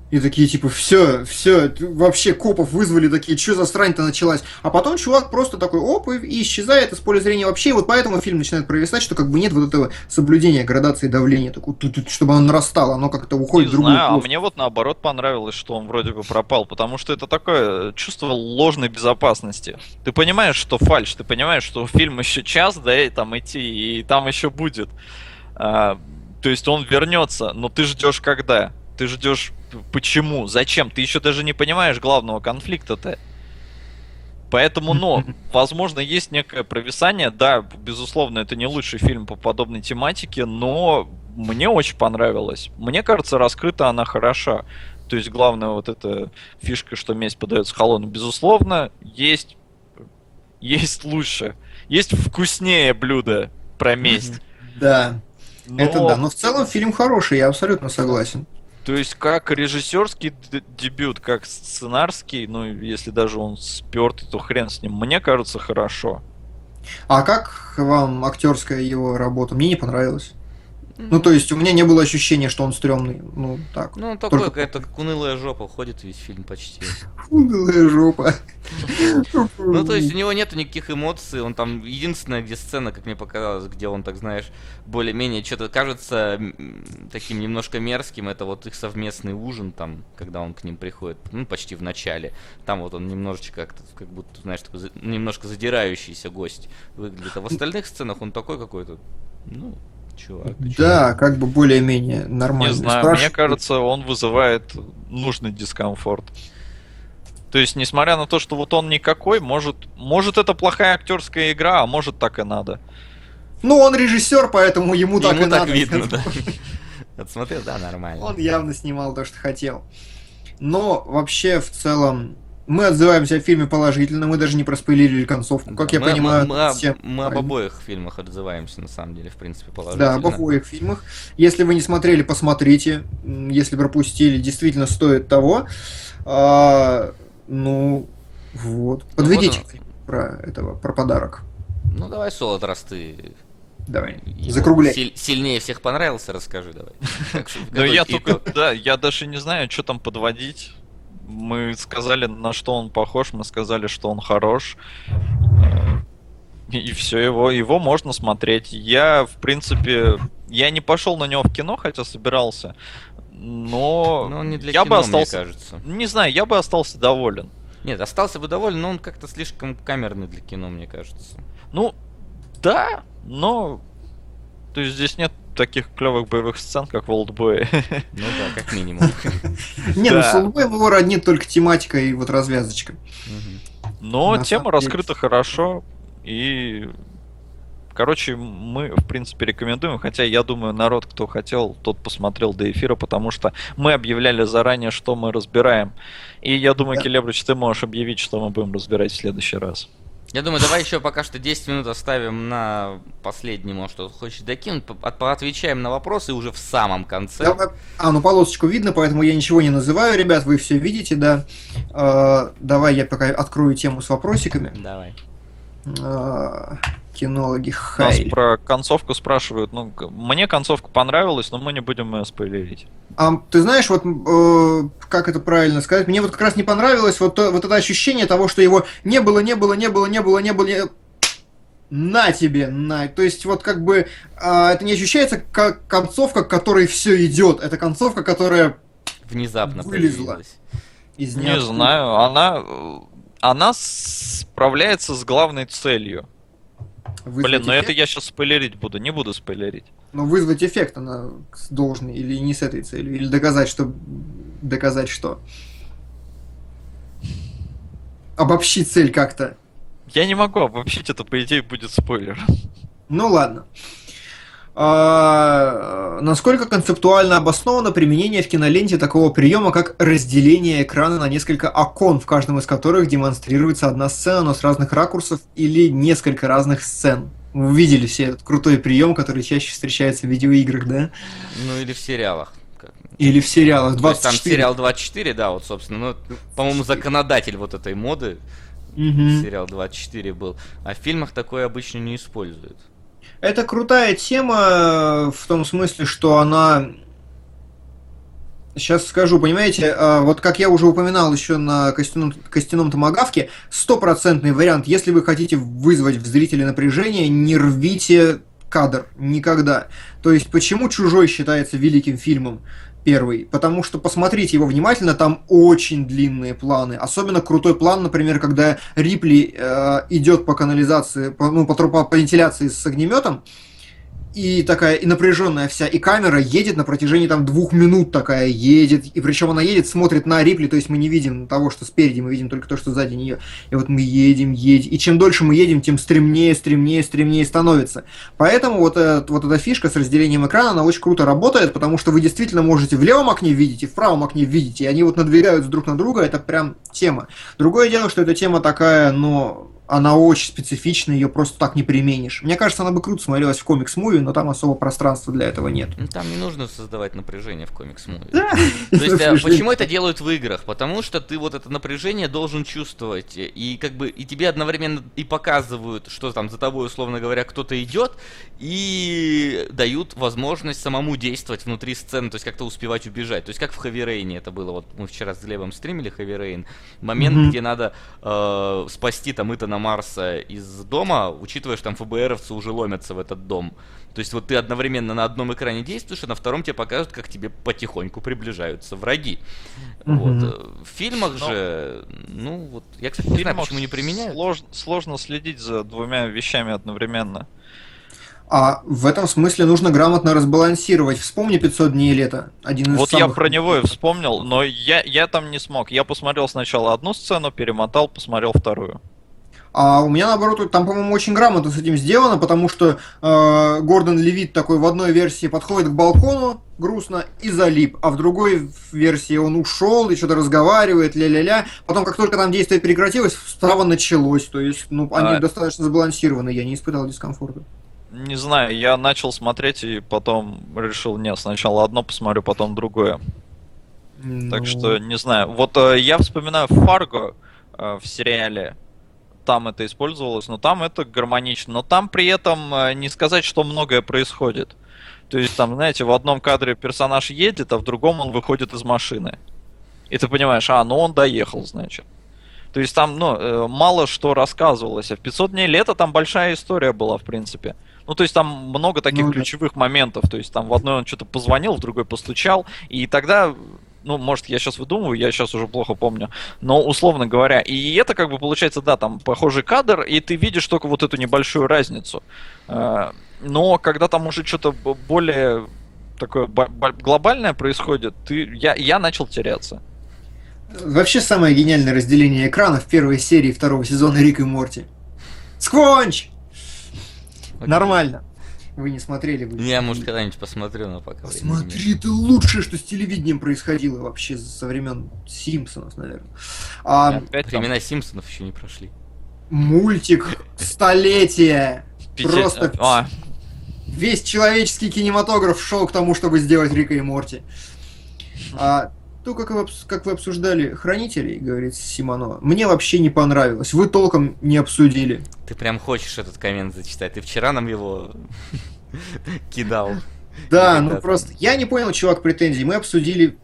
и такие, типа, все, все, вообще копов вызвали, такие, что за срань-то началась? А потом чувак просто такой, оп, и, исчезает из поля зрения вообще, и вот поэтому фильм начинает провисать, что как бы нет вот этого соблюдения градации давления, такой, тут, чтобы оно нарастало, оно как-то уходит в другую знаю, а мне вот наоборот понравилось, что он вроде бы пропал, потому что это такое чувство ложной безопасности. Ты понимаешь, что фальш, ты понимаешь, что фильм еще час, да, и там идти, и там еще будет. А, то есть он вернется, но ты ждешь когда? Ты ждешь почему? Зачем? Ты еще даже не понимаешь главного конфликта-то. Поэтому, но, возможно, есть некое провисание. Да, безусловно, это не лучший фильм по подобной тематике, но мне очень понравилось. Мне кажется, раскрыта она хороша. То есть, главная вот эта фишка, что месть подается холодно, безусловно, есть, есть лучше. Есть вкуснее блюдо про месть. Да, Но- это да, но в целом фильм хороший, я абсолютно согласен. То есть, как режиссерский дебют, как сценарский, ну, если даже он спертый, то хрен с ним. Мне кажется, хорошо. А как вам актерская его работа? Мне не Ну, то есть, у меня не было ощущения, что он стрёмный. Ну, так. Ну, он такой, Только- какая-то унылая жопа, ходит весь фильм почти. Унылая жопа. Ну, то есть у него нету никаких эмоций, он там, единственная где сцена, как мне показалось, где он, так знаешь, более-менее что-то кажется таким немножко мерзким, это вот их совместный ужин там, когда он к ним приходит, ну, почти в начале. Там вот он немножечко как-то, как будто, знаешь, такой немножко задирающийся гость выглядит. А в остальных сценах он такой какой-то, ну, чувак. ты? Да, как бы более-менее нормально. Не знаю, Спрашиваю- мне кажется, он вызывает нужный дискомфорт. То есть, несмотря на то, что вот он никакой, может, может это плохая актерская игра, а может так и надо. Ну, он режиссер, поэтому ему так Ему и так надо. видно, да. Отсмотрел, да, нормально. Он явно снимал то, что хотел. Но вообще, в целом, мы отзываемся о фильме положительно, мы даже не проспойлерили концовку. Как я Мы- мы- понимаю, мы, об- всем мы об обоих фильмах отзываемся, на самом деле, в принципе, положительно. Да, об обоих фильмах. Если вы не смотрели, посмотрите. Если пропустили, действительно стоит того. А, ну, вот. Подведите вот про этого, про подарок. Ну, давай, Солод, раз ты Давай, его закругляй. силь- сильнее всех понравился, расскажи давай. Да я только, да, я даже не знаю, что там подводить. Мы сказали, на что он похож, мы сказали, что он хорош. И все, его, его можно смотреть. Я, в принципе, я не пошел на него в кино, хотя собирался. Но он не для я кино, бы остался. мне кажется. Не знаю, я бы остался доволен. Нет, остался бы доволен, но он как-то слишком камерный для кино, мне кажется. Ну, да, но. То есть здесь нет таких клевых боевых сцен, как в Олдбое. Ну да, как минимум. Не, ну с Олдбоем его роднит только тематика и вот развязочка. Но тема раскрыта хорошо. И. Короче, мы, в принципе, рекомендуем, хотя я думаю, народ, кто хотел, тот посмотрел до эфира, потому что мы объявляли заранее, что мы разбираем. И я думаю, Да. Келебрич, ты можешь объявить, что мы будем разбирать в следующий раз. Я думаю, давай еще пока что 10 минут оставим на последний, может, кто хочет докинуть, по- от- поотвечаем на вопросы уже в самом конце. Давай- А, ну полосочку видно, поэтому я ничего не называю, ребят, вы все видите, да. А, давай я пока открою тему с вопросиками. Давай. А, Кинологи хай. Нас про концовку спрашивают. Ну, мне концовка понравилась, но мы не будем ее спойлерить. А ты знаешь, вот э, как это правильно сказать? Мне вот как раз не понравилось вот, вот это ощущение того, что его не было, не было, не было, не было, не было. Не... На тебе, на. То есть вот как бы э, это не ощущается как концовка, к которой все идет. Это концовка, которая внезапно вылезла. Из не знаю, она она справляется с главной целью. Вызвать Блин, но это я сейчас спойлерить буду, не буду спойлерить. Но вызвать эффект она должна или не с этой целью, или доказать, что... Доказать что? Обобщи цель как-то. Я не могу обобщить, это по идее будет спойлер. Ну ладно. А, насколько концептуально обосновано применение в киноленте такого приема, как разделение экрана на несколько окон, в каждом из которых демонстрируется одна сцена, но с разных ракурсов или несколько разных сцен? Вы видели все этот крутой прием, который чаще встречается в видеоиграх, да? Ну или в сериалах. Или в сериалах 24. То есть там сериал 24, да, вот, собственно, ну, по-моему, законодатель вот этой моды, угу. сериал 24 был. А в фильмах такое обычно не используют. Это крутая тема э, в том смысле, что она... Сейчас скажу, понимаете, э, вот как я уже упоминал еще на костяном, костяном томогавке, стопроцентный вариант, если вы хотите вызвать в зрителе напряжение, не рвите кадр никогда. То есть, почему «Чужой» считается великим фильмом? Первый, потому что посмотрите его внимательно, там очень длинные планы. Особенно крутой план, например, когда Рипли э, идет по канализации, по, ну, по, по, по вентиляции с огнеметом, и такая и напряженная вся, и камера едет на протяжении там двух минут такая едет, и причем она едет, смотрит на Рипли, то есть мы не видим того, что спереди, мы видим только то, что сзади нее. И вот мы едем, едем, и чем дольше мы едем, тем стремнее, стремнее, стремнее становится. Поэтому вот, этот, вот эта фишка с разделением экрана, она очень круто работает, потому что вы действительно можете в левом окне видеть и в правом окне видеть, и они вот надвигаются друг на друга, это прям тема. Другое дело, что эта тема такая, но она очень специфичная, ее просто так не применишь. Мне кажется, она бы круто смотрелась в комикс-муви, но там особо пространства для этого нет. Ну, там не нужно создавать напряжение в комикс-муви. Да. То есть, а, почему это делают в играх? Потому что ты вот это напряжение должен чувствовать, и как бы и тебе одновременно и показывают, что там за тобой, условно говоря, кто-то идет, и дают возможность самому действовать внутри сцены, то есть как-то успевать убежать. То есть как в Heavy Rain это было, вот мы вчера с Глебом стримили Heavy Rain, момент, mm-hmm. где надо э, спасти там Итана Марса из дома, учитывая, что там ФБРовцы уже ломятся в этот дом. То есть вот ты одновременно на одном экране действуешь, а на втором тебе покажут, как тебе потихоньку приближаются враги. Mm-hmm. Вот. В фильмах Но... же, ну вот, я, кстати, не знаю, почему не применяют. Слож... Сложно следить за двумя вещами одновременно. А в этом смысле нужно грамотно разбалансировать. Вспомни 500 дней лета. Один из вот самых... я про него и вспомнил, но я, я там не смог. Я посмотрел сначала одну сцену, перемотал, посмотрел вторую. А у меня, наоборот, там, по-моему, очень грамотно с этим сделано, потому что э, Гордон Левит такой в одной версии подходит к балкону грустно и залип, а в другой версии он ушел и что-то разговаривает, ля-ля-ля. Потом, как только там действие прекратилось, справа началось. То есть, ну, они а... достаточно сбалансированы, я не испытал дискомфорта. Не знаю, я начал смотреть и потом решил, нет, сначала одно посмотрю, потом другое. Ну... Так что, не знаю. Вот э, я вспоминаю Фарго э, в сериале там это использовалось, но там это гармонично. Но там при этом э, не сказать, что многое происходит. То есть там, знаете, в одном кадре персонаж едет, а в другом он выходит из машины. И ты понимаешь, а, ну он доехал, значит. То есть там, ну, э, мало что рассказывалось. А в 500 дней лета там большая история была, в принципе. Ну, то есть там много таких ну, ключевых моментов. То есть там в одной он что-то позвонил, в другой постучал. И тогда ну, может, я сейчас выдумываю, я сейчас уже плохо помню, но условно говоря, и это как бы получается, да, там похожий кадр, и ты видишь только вот эту небольшую разницу. Э, но когда там уже что-то более такое глобальное происходит, ты, я, я начал теряться. Вообще самое гениальное разделение экрана в первой серии второго сезона Рик и Морти. Сквонч! Нормально. Вы не смотрели? Вы я, может, когда-нибудь посмотрю, но пока Посмотри, это лучшее, что с телевидением происходило вообще со времен Симпсонов, наверное. А, Опять времена Симпсонов еще не прошли. Мультик столетия. Просто а. весь человеческий кинематограф шел к тому, чтобы сделать Рика и Морти. А, то, как вы, как вы обсуждали хранителей, говорит Симонова, мне вообще не понравилось. Вы толком не обсудили. Ты прям хочешь этот коммент зачитать. Ты вчера нам его кидал. Да, ну просто я не понял, чувак, претензий. Мы обсудили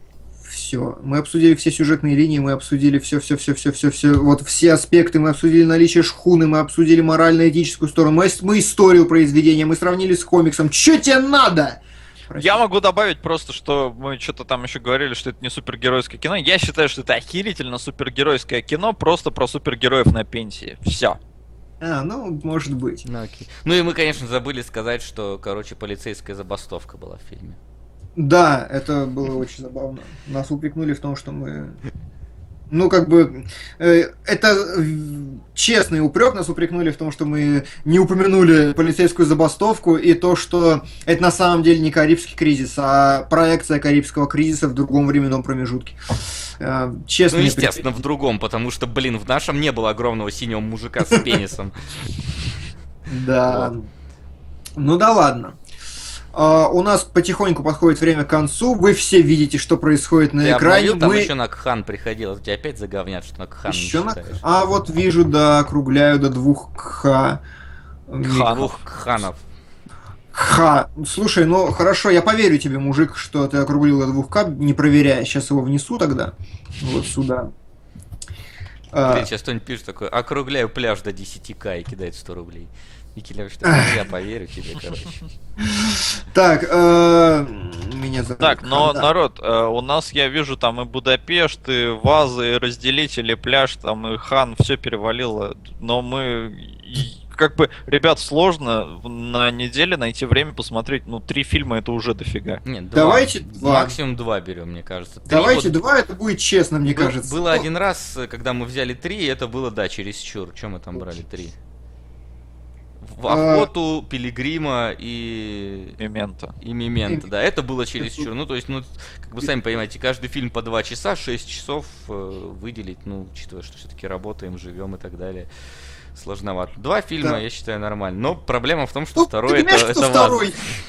все. Мы обсудили все сюжетные линии, мы обсудили все, все, все, все, все, все. Вот все аспекты. Мы обсудили наличие шхуны, мы обсудили морально-этическую сторону, мы, мы историю произведения, мы сравнили с комиксом. Че тебе надо? Прости. Я могу добавить просто, что мы что-то там еще говорили, что это не супергеройское кино. Я считаю, что это охерительно супергеройское кино, просто про супергероев на пенсии. Все. А, ну, может быть. Ну, окей. ну и мы, конечно, забыли сказать, что, короче, полицейская забастовка была в фильме. Да, это было очень забавно. Нас упрекнули в том, что мы ну, как бы, э, это честный упрек, нас упрекнули в том, что мы не упомянули полицейскую забастовку и то, что это на самом деле не Карибский кризис, а проекция Карибского кризиса в другом временном промежутке. Э, честно. Ну, естественно, в другом, потому что, блин, в нашем не было огромного синего мужика с пенисом. Да. Ну да ладно. Uh, у нас потихоньку подходит время к концу. Вы все видите, что происходит на Ты экране. Обновил, там Мы... еще на Кхан приходил. Тебя опять заговнят, что на Кхан еще не на... А вот вижу, да, округляю до двух Кха. Кха. Двух Кханов. Ха. Слушай, ну хорошо, я поверю тебе, мужик, что ты округлил до двух К, не проверяя. Сейчас его внесу тогда. Вот сюда. Блин, а... сейчас кто-нибудь пишет такой, округляю пляж до 10к и кидает 100 рублей. Никелев, что я поверю тебе, короче. Так, э, меня Так, но народ, э, у нас я вижу там и Будапешт, и вазы, и разделители, пляж, там и хан, все перевалило. Но мы как бы, ребят, сложно на неделе найти время посмотреть, ну, три фильма это уже дофига. Нет, два. Давайте два. Максимум два берем, мне кажется. Три Давайте вот... два, это будет честно, мне Был, кажется. Было один раз, когда мы взяли три, и это было, да, через чур. Чем мы там брали три? В а. охоту, а... Пилигрима и... Мемента. И Мемента, да. Это было через чур. Ну, то есть, ну, как вы сами понимаете, каждый фильм по два часа, 6 часов э, выделить, ну, учитывая, что все-таки работаем, живем и так далее. Сложновато. Два фильма, да. я считаю, нормально. Но проблема в том, что ну, второй это, это второй?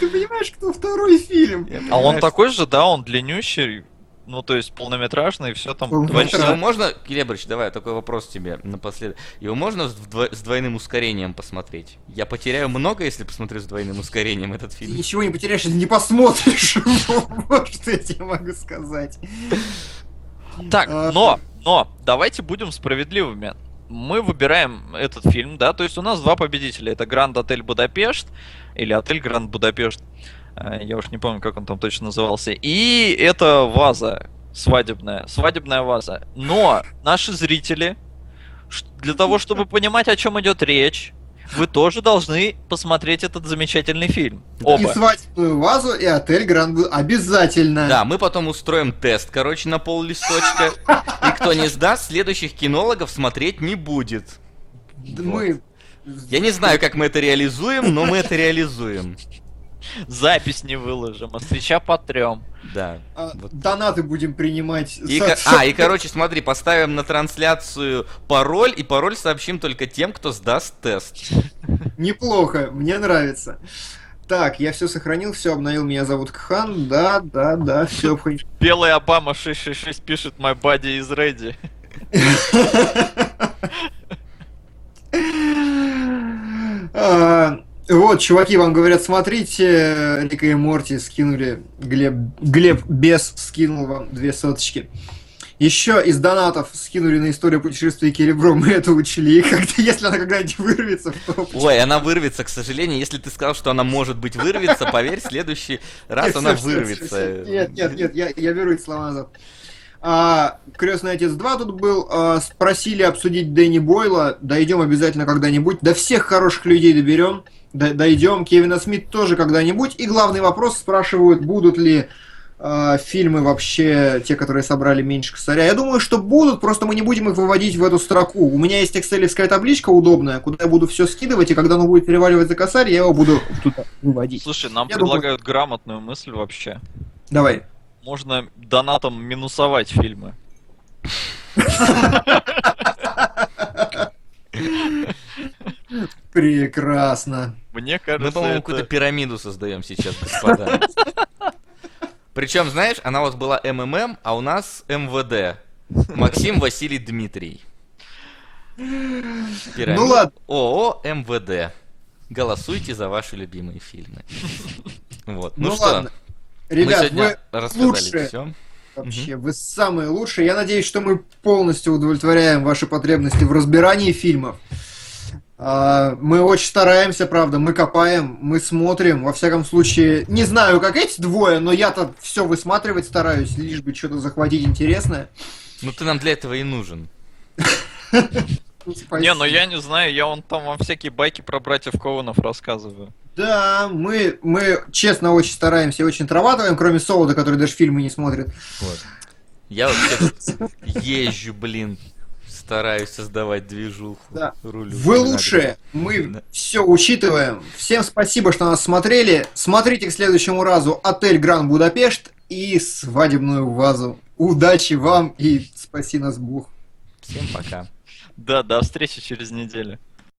Ты понимаешь, кто второй фильм? А он такой же, да, он длиннющий, ну, то есть полнометражный, и все там два часа. Его можно, Келебрич, давай такой вопрос тебе напоследок. Его можно с двойным ускорением посмотреть? Я потеряю много, если посмотрю с двойным ускорением этот фильм. Ты ничего не потеряешь, если не посмотришь Вот что я тебе могу сказать. Так, а, но, но, давайте будем справедливыми. Мы выбираем этот фильм, да, то есть у нас два победителя. Это Гранд Отель Будапешт или Отель Гранд Будапешт. Э, я уж не помню, как он там точно назывался. И это ваза свадебная, свадебная ваза. Но наши зрители, для того, чтобы понимать, о чем идет речь, вы тоже должны посмотреть этот замечательный фильм. Оба. И свадебную вазу, и отель Гранд обязательно. Да, мы потом устроим тест, короче, на пол листочка. И кто не сдаст, следующих кинологов смотреть не будет. Мы... Я не знаю, как мы это реализуем, но мы это реализуем. Запись не выложим, а свеча потрем. Да. А, вот. Донаты будем принимать. И, за... А, и короче, смотри, поставим на трансляцию пароль, и пароль сообщим только тем, кто сдаст тест. Неплохо, мне нравится. Так, я все сохранил, все обновил, меня зовут Кхан, да, да, да, все. Белый Обама 666 пишет My body is ready. вот, чуваки вам говорят, смотрите, Рика и Морти скинули, Глеб, Глеб без скинул вам две соточки. Еще из донатов скинули на историю путешествия Керебро, мы это учли, как если она когда-нибудь вырвется в топ. Ой, она вырвется, к сожалению. Если ты сказал, что она может быть вырвется, поверь, в следующий раз нет, она все, вырвется. Все, все. Нет, нет, нет, я, я беру эти слова назад. А, Крестный отец 2 тут был. А, спросили обсудить Дэнни Бойла. Дойдем обязательно когда-нибудь. До всех хороших людей доберем дойдем. Кевина Смит тоже когда-нибудь. И главный вопрос спрашивают, будут ли э, фильмы вообще, те, которые собрали меньше косаря. Я думаю, что будут, просто мы не будем их выводить в эту строку. У меня есть экселевская табличка удобная, куда я буду все скидывать, и когда оно будет переваливать за косарь, я его буду туда выводить. Слушай, нам я предлагают думаю... грамотную мысль вообще. Давай. Можно донатом минусовать фильмы. Прекрасно. Мне кажется, Мы, по-моему, это... какую-то пирамиду создаем сейчас, господа. Причем, знаешь, она у вас была МММ, а у нас МВД. Максим Василий Дмитрий. Пирамид. Ну ладно. ООО МВД. Голосуйте за ваши любимые фильмы. Вот. Ну, ну что, ладно. Ребят, вы лучшие. Все. Вообще, угу. вы самые лучшие. Я надеюсь, что мы полностью удовлетворяем ваши потребности в разбирании фильмов. А, мы очень стараемся, правда, мы копаем, мы смотрим. Во всяком случае, не знаю, как эти двое, но я-то все высматривать стараюсь, лишь бы что-то захватить интересное. Ну ты нам для этого и нужен. Не, ну я не знаю, я вон там вам всякие байки про братьев Коунов рассказываю. Да, мы, мы честно очень стараемся и очень отрабатываем, кроме Солода, который даже фильмы не смотрит. Вот. Я вообще езжу, блин, стараюсь создавать движуху. Да. Рулю. Вы лучшие, мы да. все учитываем. Всем спасибо, что нас смотрели. Смотрите к следующему разу отель Гран Будапешт и свадебную вазу. Удачи вам и спаси нас Бог. Всем пока. Да, до встречи через неделю.